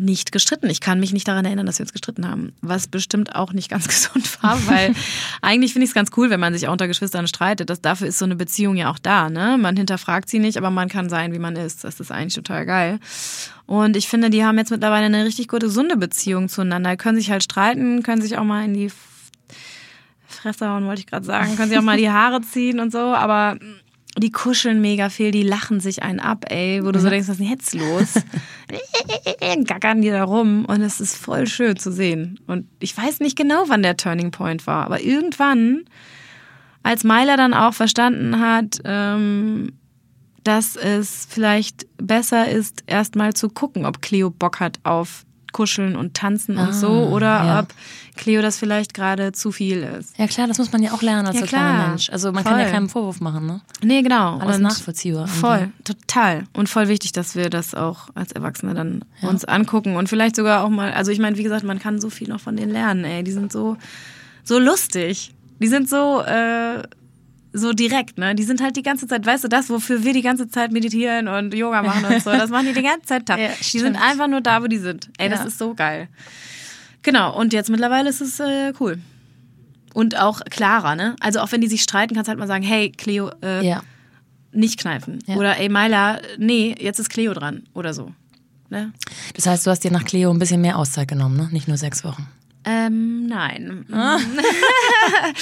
nicht gestritten. Ich kann mich nicht daran erinnern, dass wir uns gestritten haben. Was bestimmt auch nicht ganz gesund war, weil eigentlich finde ich es ganz cool, wenn man sich auch unter Geschwistern streitet. Das, dafür ist so eine Beziehung ja auch da. Ne? Man hinterfragt sie nicht, aber man kann sein, wie man ist. Das ist eigentlich total geil. Und ich finde, die haben jetzt mittlerweile eine richtig gute, gesunde Beziehung zueinander. Können sich halt streiten, können sich auch mal in die Fresse hauen, wollte ich gerade sagen. Können sich auch mal die Haare ziehen und so, aber die kuscheln mega viel, die lachen sich einen ab, ey, wo du so denkst, was ist denn jetzt los? Gackern die da rum und es ist voll schön zu sehen. Und ich weiß nicht genau, wann der Turning Point war, aber irgendwann, als Myla dann auch verstanden hat, ähm, dass es vielleicht besser ist, erstmal zu gucken, ob Cleo Bock hat auf Kuscheln und Tanzen und so oder ja. ob Cleo das vielleicht gerade zu viel ist. Ja klar, das muss man ja auch lernen als Ja, so kleiner. Mensch. Also man kann ja Voll. keinen Vorwurf machen, ne? Nee, genau. Alles Und nachvollziehbar. irgendwie. Voll, total. Und voll wichtig, dass wir das auch als Erwachsene dann uns angucken und vielleicht sogar auch mal, also ich meine, wie gesagt, man kann so viel noch von denen lernen, ey. Die sind so, so lustig. Die sind so, äh, so direkt, ne? Die sind halt die ganze Zeit, weißt du, das, wofür wir die ganze Zeit meditieren und Yoga machen und so, das machen die die ganze Zeit. Ja, die stimmt. sind einfach nur da, wo die sind. Ey, das Ja. ist so geil. Genau, und jetzt mittlerweile ist es äh, cool. Und auch klarer, ne? Also auch wenn die sich streiten, kannst du halt mal sagen, hey, Cleo, äh, Ja. nicht kneifen. Oder ey, Myla, nee, jetzt ist Cleo dran. Oder so. Ne? Das heißt, du hast dir nach Cleo ein bisschen mehr Auszeit genommen, ne? Nicht nur sechs Wochen. Ähm, nein.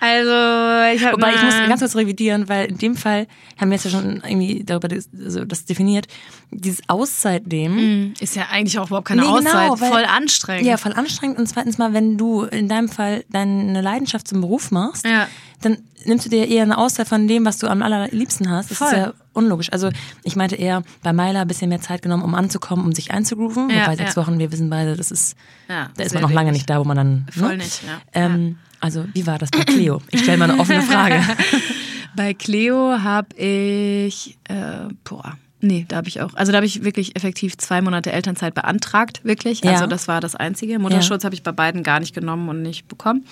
also, ich habe Wobei ich muss ganz kurz revidieren, weil in dem Fall haben wir jetzt ja schon irgendwie darüber dis- also das definiert. Dieses Auszeit nehmen. ist ja eigentlich auch überhaupt keine Nee, genau, Auszeit. weil- Voll anstrengend. Ja, voll anstrengend. Und zweitens mal, wenn du in deinem Fall deine Leidenschaft zum Beruf machst, Ja. dann nimmst du dir eher eine Auszeit von dem, was du am allerliebsten hast. Das Voll. ist ja unlogisch. Also ich meinte eher bei Myla ein bisschen mehr Zeit genommen, um anzukommen, um sich einzugrooven. Ja, Wobei sechs ja. Wochen, wir wissen beide, das ist, Ja, da ist man noch lange nicht da, wo man dann. Voll ne? nicht, ja. Ähm, also wie war das bei Cleo? Ich stelle mal eine offene Frage. Bei Cleo habe ich, äh, boah, nee, da habe ich auch, also da habe ich wirklich effektiv zwei Monate Elternzeit beantragt, wirklich. Ja. Also das war das Einzige. Mutterschutz habe ich bei beiden gar nicht genommen und nicht bekommen.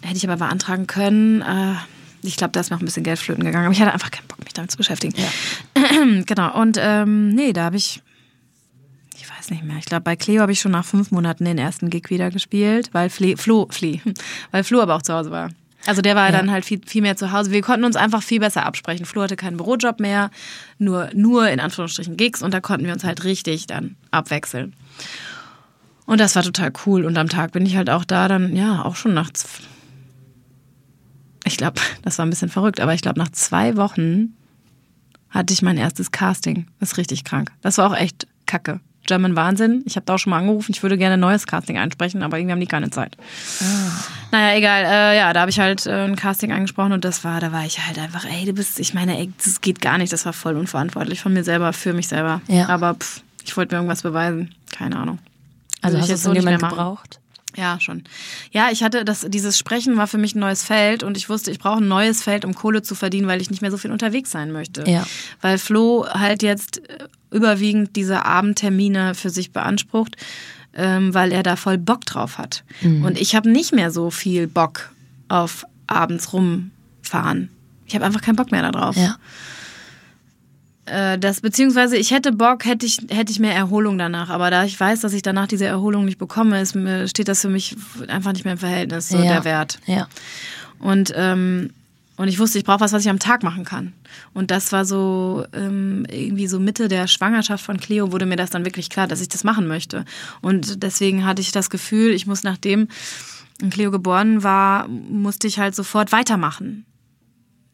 Hätte ich aber beantragen können. Äh, ich glaube, da ist mir auch ein bisschen Geld flöten gegangen, aber ich hatte einfach keinen Bock, mich damit zu beschäftigen. genau, und ähm, nee, da habe ich, ich weiß nicht mehr, ich glaube, bei Cleo habe ich schon nach fünf Monaten den ersten Gig wieder gespielt, weil Fle Flo, Fle, weil Flo aber auch zu Hause war. Also der war dann halt viel, viel mehr zu Hause. Wir konnten uns einfach viel besser absprechen. Flo hatte keinen Bürojob mehr, nur, nur in Anführungsstrichen Gigs und da konnten wir uns halt richtig dann abwechseln. Und das war total cool. Und am Tag bin ich halt auch da dann, ja, auch schon nachts. Ich glaube, das war ein bisschen verrückt, aber ich glaube, nach zwei Wochen hatte ich mein erstes Casting. Das ist richtig krank. Das war auch echt kacke. German Wahnsinn. Ich habe da auch schon mal angerufen. Ich würde gerne ein neues Casting einsprechen, aber irgendwie haben die keine Zeit. Naja, egal. Äh, ja, da habe ich halt äh, ein Casting angesprochen und das war, da war ich halt einfach, ey, du bist, ich meine, ey, das geht gar nicht. Das war voll unverantwortlich von mir selber, für mich selber. Ja. Aber pff, ich wollte mir irgendwas beweisen. Keine Ahnung. Also Würde hast ich du jetzt so machen. gebraucht? Ja, schon. Ja, ich hatte das, dieses Sprechen war für mich ein neues Feld und ich wusste, ich brauche ein neues Feld, um Kohle zu verdienen, weil ich nicht mehr so viel unterwegs sein möchte. Ja. Weil Flo halt jetzt überwiegend diese Abendtermine für sich beansprucht, ähm, weil er da voll Bock drauf hat. Und ich habe nicht mehr so viel Bock auf abends rumfahren. Ich habe einfach keinen Bock mehr darauf. Ja. Äh, das, beziehungsweise ich hätte Bock, hätte ich, hätte ich mehr Erholung danach. Aber da ich weiß, dass ich danach diese Erholung nicht bekomme, ist, steht das für mich einfach nicht mehr im Verhältnis, so ja. der Wert. Ja. Und, ähm, und ich wusste, ich brauche was, was ich am Tag machen kann. Und das war so ähm, irgendwie so Mitte der Schwangerschaft von Cleo wurde mir das dann wirklich klar, dass ich das machen möchte. Und deswegen hatte ich das Gefühl, ich muss nachdem Cleo geboren war, musste ich halt sofort weitermachen.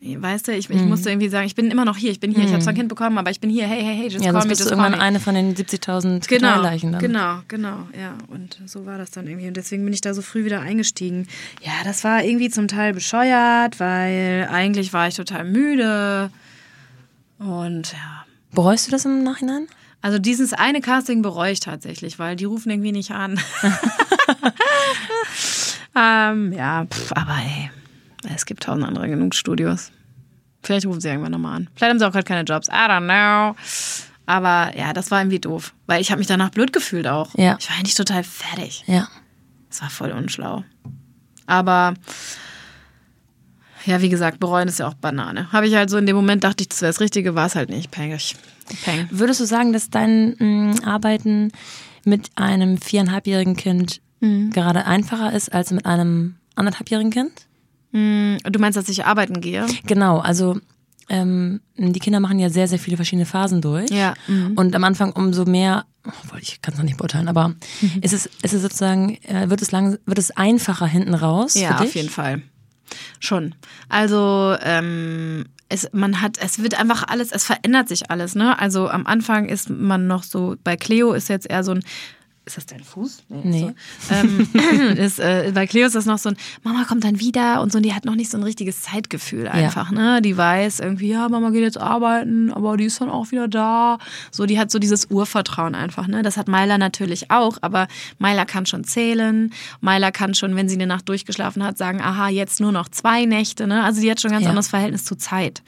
Weißt du, ich, ich musste irgendwie sagen, ich bin immer noch hier, ich bin hier, ich habe zwar ein Kind bekommen, aber ich bin hier, hey, hey, hey, just Ja, call me, du just call irgendwann eine von den 70.000 Genau, Leichen dann. genau, genau, ja. Und so war das dann irgendwie. Und deswegen bin ich da so früh wieder eingestiegen. Ja, das war irgendwie zum Teil bescheuert, weil eigentlich war ich total müde. Und ja. Bereust du das im Nachhinein? Also dieses eine Casting bereue ich tatsächlich, weil die rufen irgendwie nicht an. ähm, ja, pff, aber ey, es gibt tausend andere genug Studios. Vielleicht rufen sie irgendwann nochmal an. Vielleicht haben sie auch gerade keine Jobs. I don't know. Aber ja, das war irgendwie doof. Weil ich habe mich danach blöd gefühlt auch. Ja. Ich war eigentlich total fertig. Ja. Das war voll unschlau. Aber ja, wie gesagt, bereuen ist ja auch Banane. Habe ich halt so in dem Moment dachte ich, das wäre das Richtige, war es halt nicht. Pengig. Peng. Würdest du sagen, dass dein mh, Arbeiten mit einem viereinhalbjährigen Kind Mhm. gerade einfacher ist als mit einem anderthalbjährigen Kind? Du meinst, dass ich arbeiten gehe? Genau, also ähm, die Kinder machen ja sehr, sehr viele verschiedene Phasen durch. Ja, mhm. Und am Anfang umso mehr, obwohl ich kann es noch nicht beurteilen, aber Mhm. ist es, ist es sozusagen, äh, wird es lang, wird es einfacher hinten raus? Ja, auf jeden Fall. Schon. Also, ähm, es, man hat, es wird einfach alles, es verändert sich alles, ne? Also am Anfang ist man noch so, bei Cleo ist jetzt eher so ein, ist das dein Fuß? Nee. So. Ähm, ist, äh, bei Cleo ist das noch so ein, Mama kommt dann wieder und so, und die hat noch nicht so ein richtiges Zeitgefühl einfach, ne? Die weiß irgendwie, ja, Mama geht jetzt arbeiten, aber die ist dann auch wieder da. So, die hat so dieses Urvertrauen einfach, ne? Das hat Myla natürlich auch, aber Myla kann schon zählen. Myla kann schon, wenn sie eine Nacht durchgeschlafen hat, sagen, aha, jetzt nur noch zwei Nächte, ne? Also die hat schon ein ganz Ja. anderes Verhältnis zu Zeit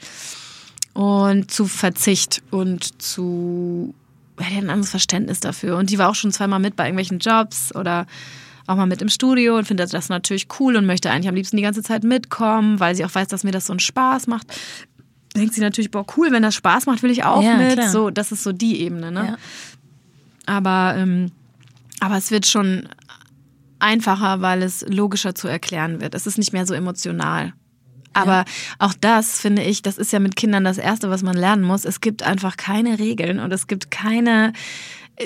und zu Verzicht und zu hat ein anderes Verständnis dafür. Und die war auch schon zweimal mit bei irgendwelchen Jobs oder auch mal mit im Studio und findet das natürlich cool und möchte eigentlich am liebsten die ganze Zeit mitkommen, weil sie auch weiß, dass mir das so einen Spaß macht. Denkt sie natürlich, boah, cool, wenn das Spaß macht, will ich auch Ja, mit. klar. So, das ist so die Ebene, ne? Ja. Aber, ähm, aber es wird schon einfacher, weil es logischer zu erklären wird. Es ist nicht mehr so emotional. Aber auch das finde ich, das ist ja mit Kindern das Erste, was man lernen muss. Es gibt einfach keine Regeln und es gibt keine,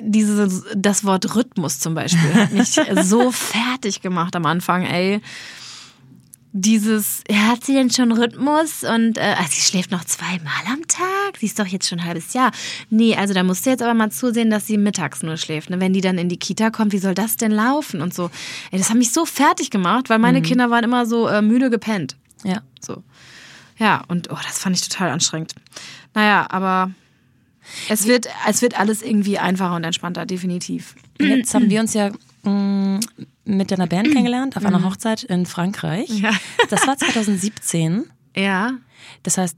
diese, das Wort Rhythmus zum Beispiel hat mich so fertig gemacht am Anfang, ey. Dieses, ja, hat sie denn schon Rhythmus? Und äh, sie schläft noch zweimal am Tag? Sie ist doch jetzt schon ein halbes Jahr. Nee, also da musst du jetzt aber mal zusehen, dass sie mittags nur schläft. Ne? Wenn die dann in die Kita kommt, wie soll das denn laufen? Und so. Ey, das hat mich so fertig gemacht, weil meine Kinder waren immer so äh, müde gepennt. Ja. So. Ja, und oh, das fand ich total anstrengend. Naja, aber es wird, es wird alles irgendwie einfacher und entspannter, definitiv. Jetzt haben wir uns ja mh, mit deiner Band kennengelernt auf einer Hochzeit in Frankreich. Mhm. Ja. Das war 2017. Ja. Das heißt,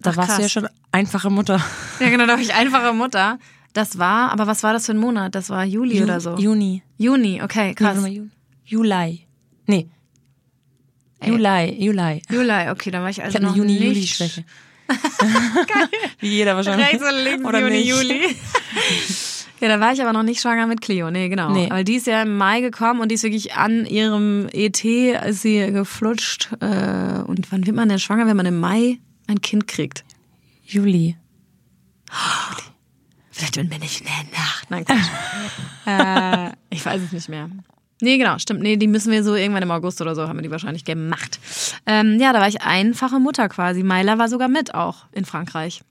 da Ach, warst du ja schon einfache Mutter. Ja, genau, da war ich einfache Mutter. Das war, aber was war das für ein Monat? Das war Juli oder so. Juni. Juni, okay, krass. Nee, warte mal, Ju- Juli. Nee. Juli, Juli. Juli, okay, dann war ich also Ich noch eine nicht. Juni-Juli-Schwäche. Wie jeder wahrscheinlich. Rechts und links, Oder Juni, nicht. Juli. Ja, da war ich aber noch nicht schwanger mit Cleo. Nee, genau. Nee. Weil die ist ja im Mai gekommen und die ist wirklich an ihrem ET, ist sie geflutscht. Äh, und wann wird man denn schwanger, wenn man im Mai ein Kind kriegt? Juli. Vielleicht in bin ich in der Nacht. Nein, Quatsch. äh, ich weiß es nicht mehr. Nee, genau, stimmt. Nee, die müssen wir so irgendwann im August oder so, haben wir die wahrscheinlich gemacht. Ähm, ja, da war ich einfache Mutter quasi. Myla war sogar mit auch in Frankreich.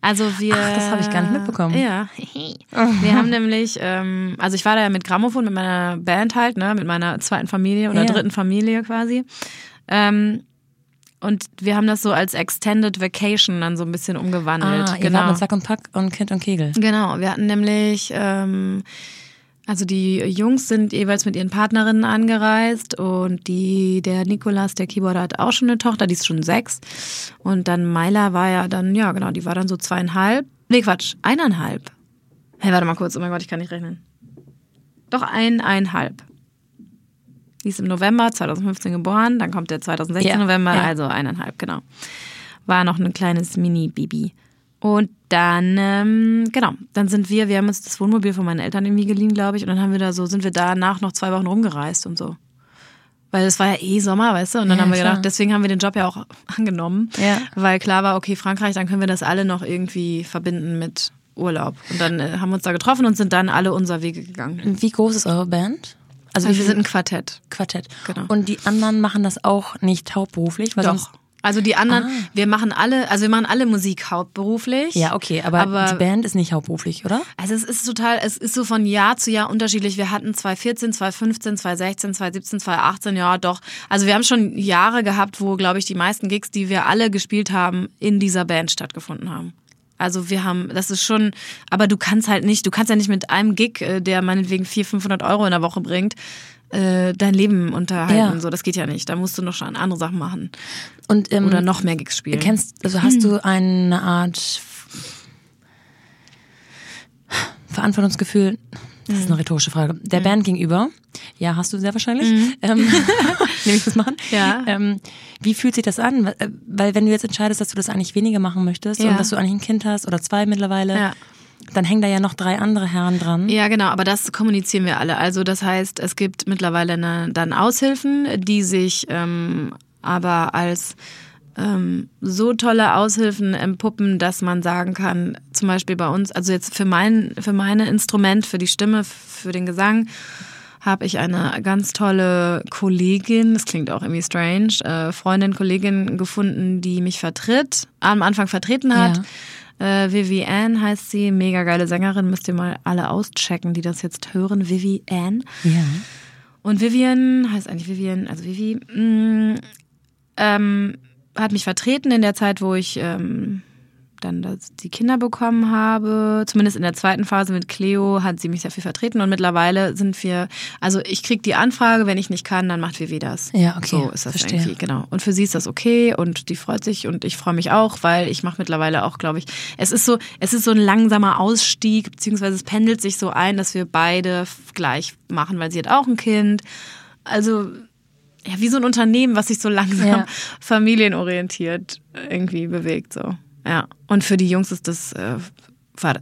Also wir. Ach, das habe ich gar nicht mitbekommen. Ja. Wir haben nämlich, ähm, also ich war da ja mit Grammophon, mit meiner Band halt, ne, mit meiner zweiten Familie oder Ja. dritten Familie quasi. Ähm, und wir haben das so als Extended Vacation dann so ein bisschen umgewandelt. Ah, ihr wart mit Sack und Pack und Kind und Kegel. Genau, wir hatten nämlich, ähm, also die Jungs sind jeweils mit ihren Partnerinnen angereist und die, der Nikolas, der Keyboarder, hat auch schon eine Tochter, die ist schon sechs. Und dann Myla war ja dann, ja genau, die war dann so zweieinhalb. Nee, Quatsch, eineinhalb. Hey, warte mal kurz, oh mein Gott, ich kann nicht rechnen. Doch eineinhalb. Die ist im November 2015 geboren, dann kommt der 2016 Ja, November, ja. also eineinhalb, genau. War noch ein kleines Mini-Baby. Und dann, ähm, genau, dann sind wir, wir haben uns das Wohnmobil von meinen Eltern irgendwie geliehen, glaube ich, und dann haben wir da so, sind wir danach noch zwei Wochen rumgereist und so. Weil es war ja eh Sommer, weißt du? Und dann Ja, haben wir klar. gedacht, deswegen haben wir den Job ja auch angenommen. Ja. Weil klar war, okay, Frankreich, dann können wir das alle noch irgendwie verbinden mit Urlaub. Und dann äh, haben wir uns da getroffen und sind dann alle unser Wege gegangen. Wie groß ist eure Band? Also, Also wir sind ein Quartett. Quartett? Genau. Und die anderen machen das auch nicht hauptberuflich? Weil Sonst, Also die anderen, Ah. wir machen alle, also wir machen alle Musik hauptberuflich. ja, okay, aber, Aber- die Band ist nicht hauptberuflich, oder? Also es ist total, es ist so von Jahr zu Jahr unterschiedlich. Wir hatten 2014, 2015, 2016, 2017, 2018, ja doch. Also wir haben schon Jahre gehabt, wo, glaube ich, die meisten Gigs, die wir alle gespielt haben, in dieser Band stattgefunden haben. Also wir haben, das ist schon, aber du kannst halt nicht, du kannst ja nicht mit einem Gig, äh, der meinetwegen 400, 500 Euro in der Woche bringt, äh, dein Leben unterhalten. Ja. So, das geht ja nicht. Da musst du noch schon andere Sachen machen. Und, ähm, Oder noch mehr Gigs spielen. Kennst, also hast du eine Art Verantwortungsgefühl? Das ist eine rhetorische Frage. Der Band gegenüber. Ja, hast du sehr wahrscheinlich. Ähm, nehme ich das mal an. Ja. Ähm, wie fühlt sich das an? Weil- Weil wenn du jetzt entscheidest, dass du das eigentlich weniger machen möchtest Ja. und dass du eigentlich ein Kind hast oder zwei mittlerweile, Ja. Dann hängen da ja noch drei andere Herren dran. Ja, genau, aber das kommunizieren wir alle. Also das heißt, es gibt mittlerweile eine, dann Aushilfen, die sich ähm, aber als ähm, so tolle Aushilfen empuppen, dass man sagen kann, zum Beispiel bei uns, also jetzt für mein, für meine Instrument, für die Stimme, für den Gesang, habe ich eine ganz tolle Kollegin, das klingt auch irgendwie strange, äh, Freundin, Kollegin gefunden, die mich vertritt, am Anfang vertreten hat. Äh, Vivian heißt sie, mega geile Sängerin, müsst ihr mal alle auschecken, die das jetzt hören. Vivian. Ja. Und Vivian heißt eigentlich Vivian, also Vivi, mh, ähm, hat mich vertreten in der Zeit, wo ich ähm, dann das, die Kinder bekommen habe. Zumindest in der zweiten Phase mit Cleo hat sie mich sehr viel vertreten und mittlerweile sind wir, also ich krieg die Anfrage, wenn ich nicht kann, dann macht Vivi das. Ja, okay, So ist das verstehe. irgendwie, genau. Und für sie ist das okay und die freut sich und ich freue mich auch, weil ich mache mittlerweile auch, glaube ich, es ist so, es ist so ein langsamer Ausstieg, beziehungsweise es pendelt sich so ein, dass wir beide gleich machen, weil sie hat auch ein Kind. Also ja, wie so ein Unternehmen, was sich so langsam Ja. familienorientiert irgendwie bewegt, so. Ja. Und für die Jungs ist das, äh,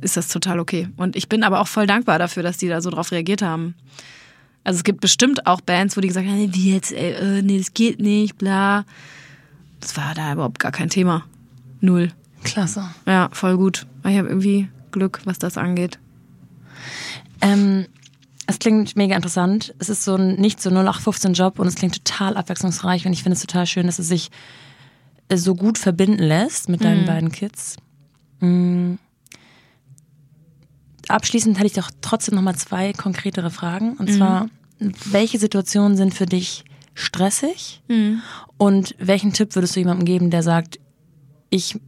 ist das total okay. Und ich bin aber auch voll dankbar dafür, dass die da so drauf reagiert haben. Also es gibt bestimmt auch Bands, wo die gesagt haben, nee, wie jetzt, ey, äh, nee, das geht nicht, bla. Das war da überhaupt gar kein Thema. Null. Klasse. Ja, voll gut. Ich habe irgendwie Glück, was das angeht. Ähm, es klingt mega interessant. Es ist so ein nicht so 0815-Job und es klingt total abwechslungsreich und ich finde es total schön, dass es sich so gut verbinden lässt mit deinen beiden Kids. Mm. Abschließend hätte ich doch trotzdem noch mal zwei konkretere Fragen. Und zwar, welche Situationen sind für dich stressig? Und welchen Tipp würdest du jemandem geben, der sagt, ich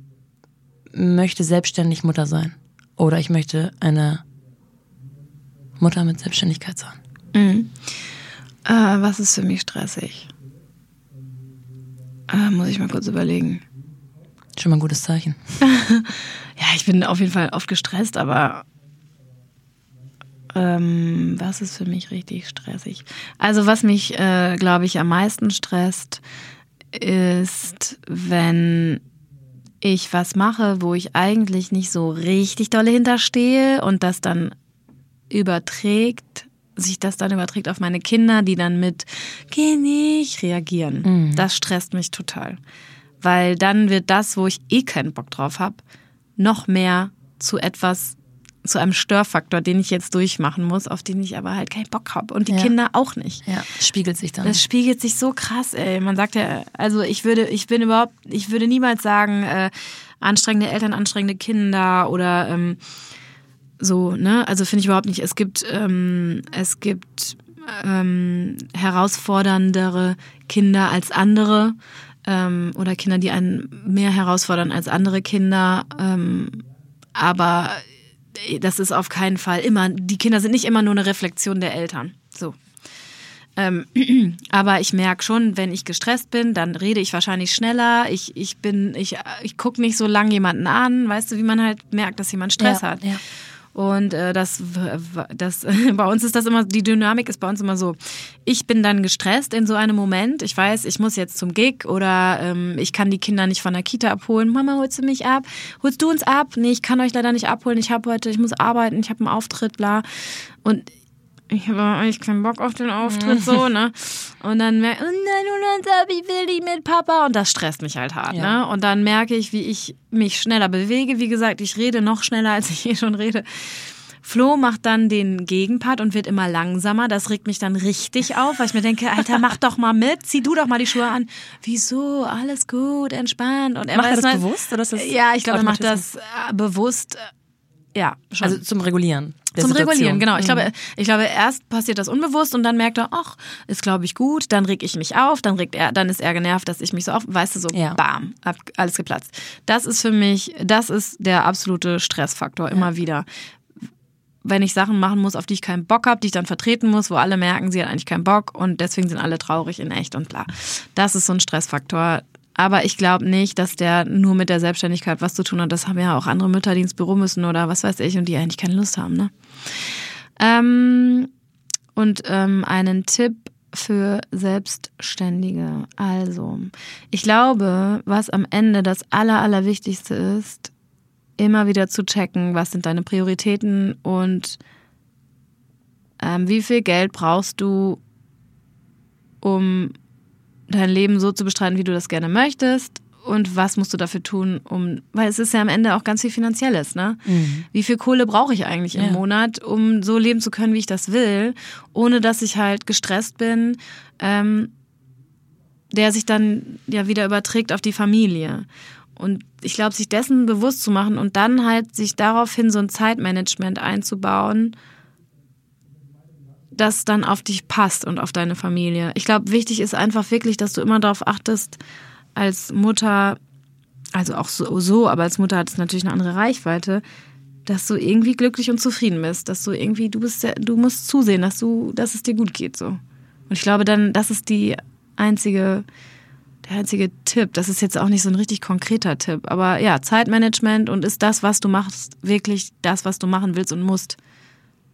möchte selbstständig Mutter sein? Oder ich möchte eine Mutter mit Selbstständigkeit sein. Äh, was ist für mich stressig? Äh, muss ich mal kurz überlegen. Schon mal ein gutes Zeichen. Ja, ich bin auf jeden Fall oft gestresst, aber ähm, was ist für mich richtig stressig? Also was mich, äh, glaube ich, am meisten stresst, ist, wenn ich was mache, wo ich eigentlich nicht so richtig dolle hinterstehe und das dann überträgt, sich das dann überträgt auf meine Kinder, die dann mit geh nicht reagieren. Das stresst mich total. Weil dann wird das, wo ich eh keinen Bock drauf habe, noch mehr zu etwas, zu einem Störfaktor, den ich jetzt durchmachen muss, auf den ich aber halt keinen Bock habe. Und die Ja. Kinder auch nicht. Ja, spiegelt sich dann. Das spiegelt sich so krass, ey. Man sagt ja, also ich würde, ich bin überhaupt, ich würde niemals sagen, äh, anstrengende Eltern, anstrengende Kinder oder ähm, so, ne? Also finde ich überhaupt nicht. Es gibt, ähm, es gibt ähm, herausforderndere Kinder als andere ähm, oder Kinder, die einen mehr herausfordern als andere Kinder. Ähm, aber das ist auf keinen Fall immer, die Kinder sind nicht immer nur eine Reflexion der Eltern. So. Ähm, aber ich merke schon, wenn ich gestresst bin, dann rede ich wahrscheinlich schneller. Ich, ich bin, ich, ich gucke nicht so lang jemanden an, weißt du, wie man halt merkt, dass jemand Stress Ja, hat. ja. Und äh, das, das, bei uns ist das immer, die Dynamik ist bei uns immer so. Ich bin dann gestresst in so einem Moment. Ich weiß, ich muss jetzt zum Gig oder ähm, ich kann die Kinder nicht von der Kita abholen. Mama, holst du mich ab? Holst du uns ab? Nee, ich kann euch leider nicht abholen. Ich habe heute, ich muss arbeiten, ich habe einen Auftritt, bla. Und ich habe eigentlich keinen Bock auf den Auftritt, so, ne? Und dann merke ich, ich will die mit Papa. Und das stresst mich halt hart, Ja. ne? Und dann merke ich, wie ich mich schneller bewege. Wie gesagt, ich rede noch schneller, als ich hier schon rede. Flo macht dann den Gegenpart und wird immer langsamer. Das regt mich dann richtig auf, weil ich mir denke, Alter, mach doch mal mit, zieh du doch mal die Schuhe an. Wieso? Alles gut, entspannt. Und er Macht er das mal- bewusst oder ist das Ja, ich glaube, er macht das äh, bewusst. Ja, schon. Also zum Regulieren. Zum Situation. Regulieren, genau. Ich Mhm. glaube, ich glaube, erst passiert das unbewusst und dann merkt er, ach, ist glaube ich gut, dann reg ich mich auf, dann regt er, dann ist er genervt, dass ich mich so auf, weißt du, so Ja. bam, ab, alles geplatzt. Das ist für mich, das ist der absolute Stressfaktor immer wieder. Wenn ich Sachen machen muss, auf die ich keinen Bock habe, die ich dann vertreten muss, wo alle merken, sie hat eigentlich keinen Bock und deswegen sind alle traurig in echt und bla. Das ist so ein Stressfaktor. Aber ich glaube nicht, dass der nur mit der Selbstständigkeit was zu tun hat. Das haben ja auch andere Mütter, die ins Büro müssen oder was weiß ich und die eigentlich keine Lust haben. Ne? Ähm, und ähm, einen Tipp für Selbstständige. Also, ich glaube, was am Ende das Aller, Allerwichtigste ist, immer wieder zu checken, was sind deine Prioritäten und ähm, wie viel Geld brauchst du, um dein Leben so zu bestreiten, wie du das gerne möchtest und was musst du dafür tun, um, weil es ist ja am Ende auch ganz viel Finanzielles, ne? Wie viel Kohle brauche ich eigentlich im Ja. Monat, um so leben zu können, wie ich das will, ohne dass ich halt gestresst bin, ähm, der sich dann ja wieder überträgt auf die Familie. Und ich glaube, sich dessen bewusst zu machen und dann halt sich daraufhin so ein Zeitmanagement einzubauen, das dann auf dich passt und auf deine Familie. Ich glaube, wichtig ist einfach wirklich, dass du immer darauf achtest, als Mutter, also auch so, so, aber als Mutter hat es natürlich eine andere Reichweite, dass du irgendwie glücklich und zufrieden bist, dass du irgendwie, du bist, du musst zusehen, dass du, dass es dir gut geht, so. Und ich glaube dann, das ist die einzige, der einzige Tipp. Das ist jetzt auch nicht so ein richtig konkreter Tipp, aber ja, Zeitmanagement und ist das, was du machst, wirklich das, was du machen willst und musst.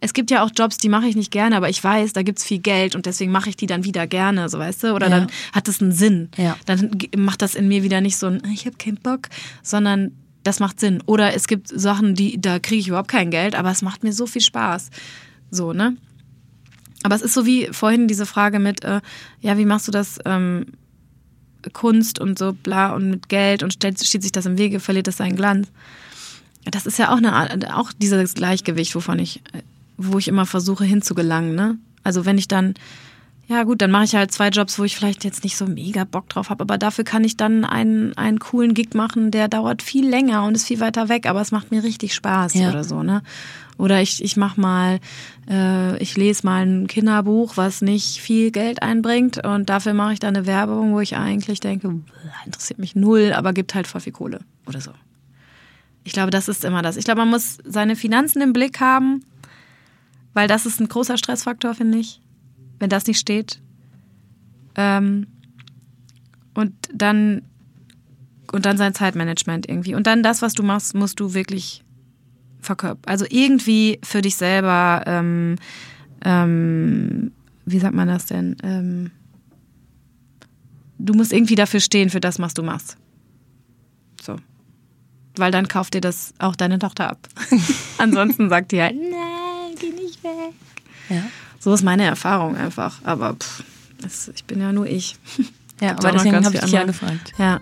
Es gibt ja auch Jobs, die mache ich nicht gerne, aber ich weiß, da gibt's viel Geld und deswegen mache ich die dann wieder gerne, so weißt du? Oder Ja. dann hat es einen Sinn. Ja. Dann macht das in mir wieder nicht so ein, ich habe keinen Bock, sondern das macht Sinn. Oder es gibt Sachen, die da kriege ich überhaupt kein Geld, aber es macht mir so viel Spaß. So, ne? Aber es ist so wie vorhin diese Frage mit, äh, ja, wie machst du das ähm, Kunst und so bla und mit Geld und stellt, steht sich das im Wege, verliert das seinen Glanz. Das ist ja auch eine Art, auch dieses Gleichgewicht, wovon ich, äh, wo ich immer versuche hinzugelangen, ne? Also wenn ich dann, ja gut, dann mache ich halt zwei Jobs, wo ich vielleicht jetzt nicht so mega Bock drauf habe, aber dafür kann ich dann einen, einen coolen Gig machen, der dauert viel länger und ist viel weiter weg, aber es macht mir richtig Spaß Ja. oder so, ne? Oder ich, ich mach mal, äh, ich lese mal ein Kinderbuch, was nicht viel Geld einbringt und dafür mache ich dann eine Werbung, wo ich eigentlich denke, "Bäh, interessiert mich null, aber gibt halt voll viel Kohle oder so. Ich glaube, das ist immer das. Ich glaube, man muss seine Finanzen im Blick haben, weil das ist ein großer Stressfaktor, finde ich, wenn das nicht steht. Ähm, und dann und dann sein Zeitmanagement irgendwie. Und dann das, was du machst, musst du wirklich verkörpern. Also irgendwie für dich selber, ähm, ähm, wie sagt man das denn? Ähm, du musst irgendwie dafür stehen, für das, was du machst. So. Weil dann kauft dir das auch deine Tochter ab. Ansonsten sagt die halt, nein, weg. Ja. So ist meine Erfahrung einfach. Aber pff, das, ich bin ja nur ich. Ja, aber deswegen habe ich dich ja gefragt. Ja,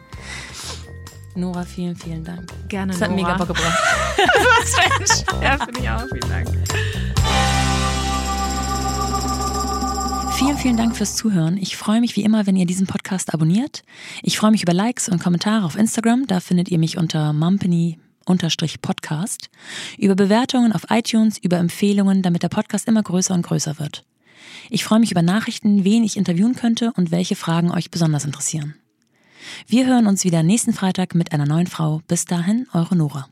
Nora, vielen, vielen Dank. gerne. Das hat Nora. mega Bock gebracht. Ja, finde ich auch. Vielen Dank. Vielen, vielen Dank fürs Zuhören. Ich freue mich wie immer, wenn ihr diesen Podcast abonniert. Ich freue mich über Likes und Kommentare auf Instagram. Da findet ihr mich unter Mumpany Podcast, über Bewertungen auf iTunes, über Empfehlungen, damit der Podcast immer größer und größer wird. Ich freue mich über Nachrichten, wen ich interviewen könnte und welche Fragen euch besonders interessieren. Wir hören uns wieder nächsten Freitag mit einer neuen Frau. Bis dahin, eure Nora.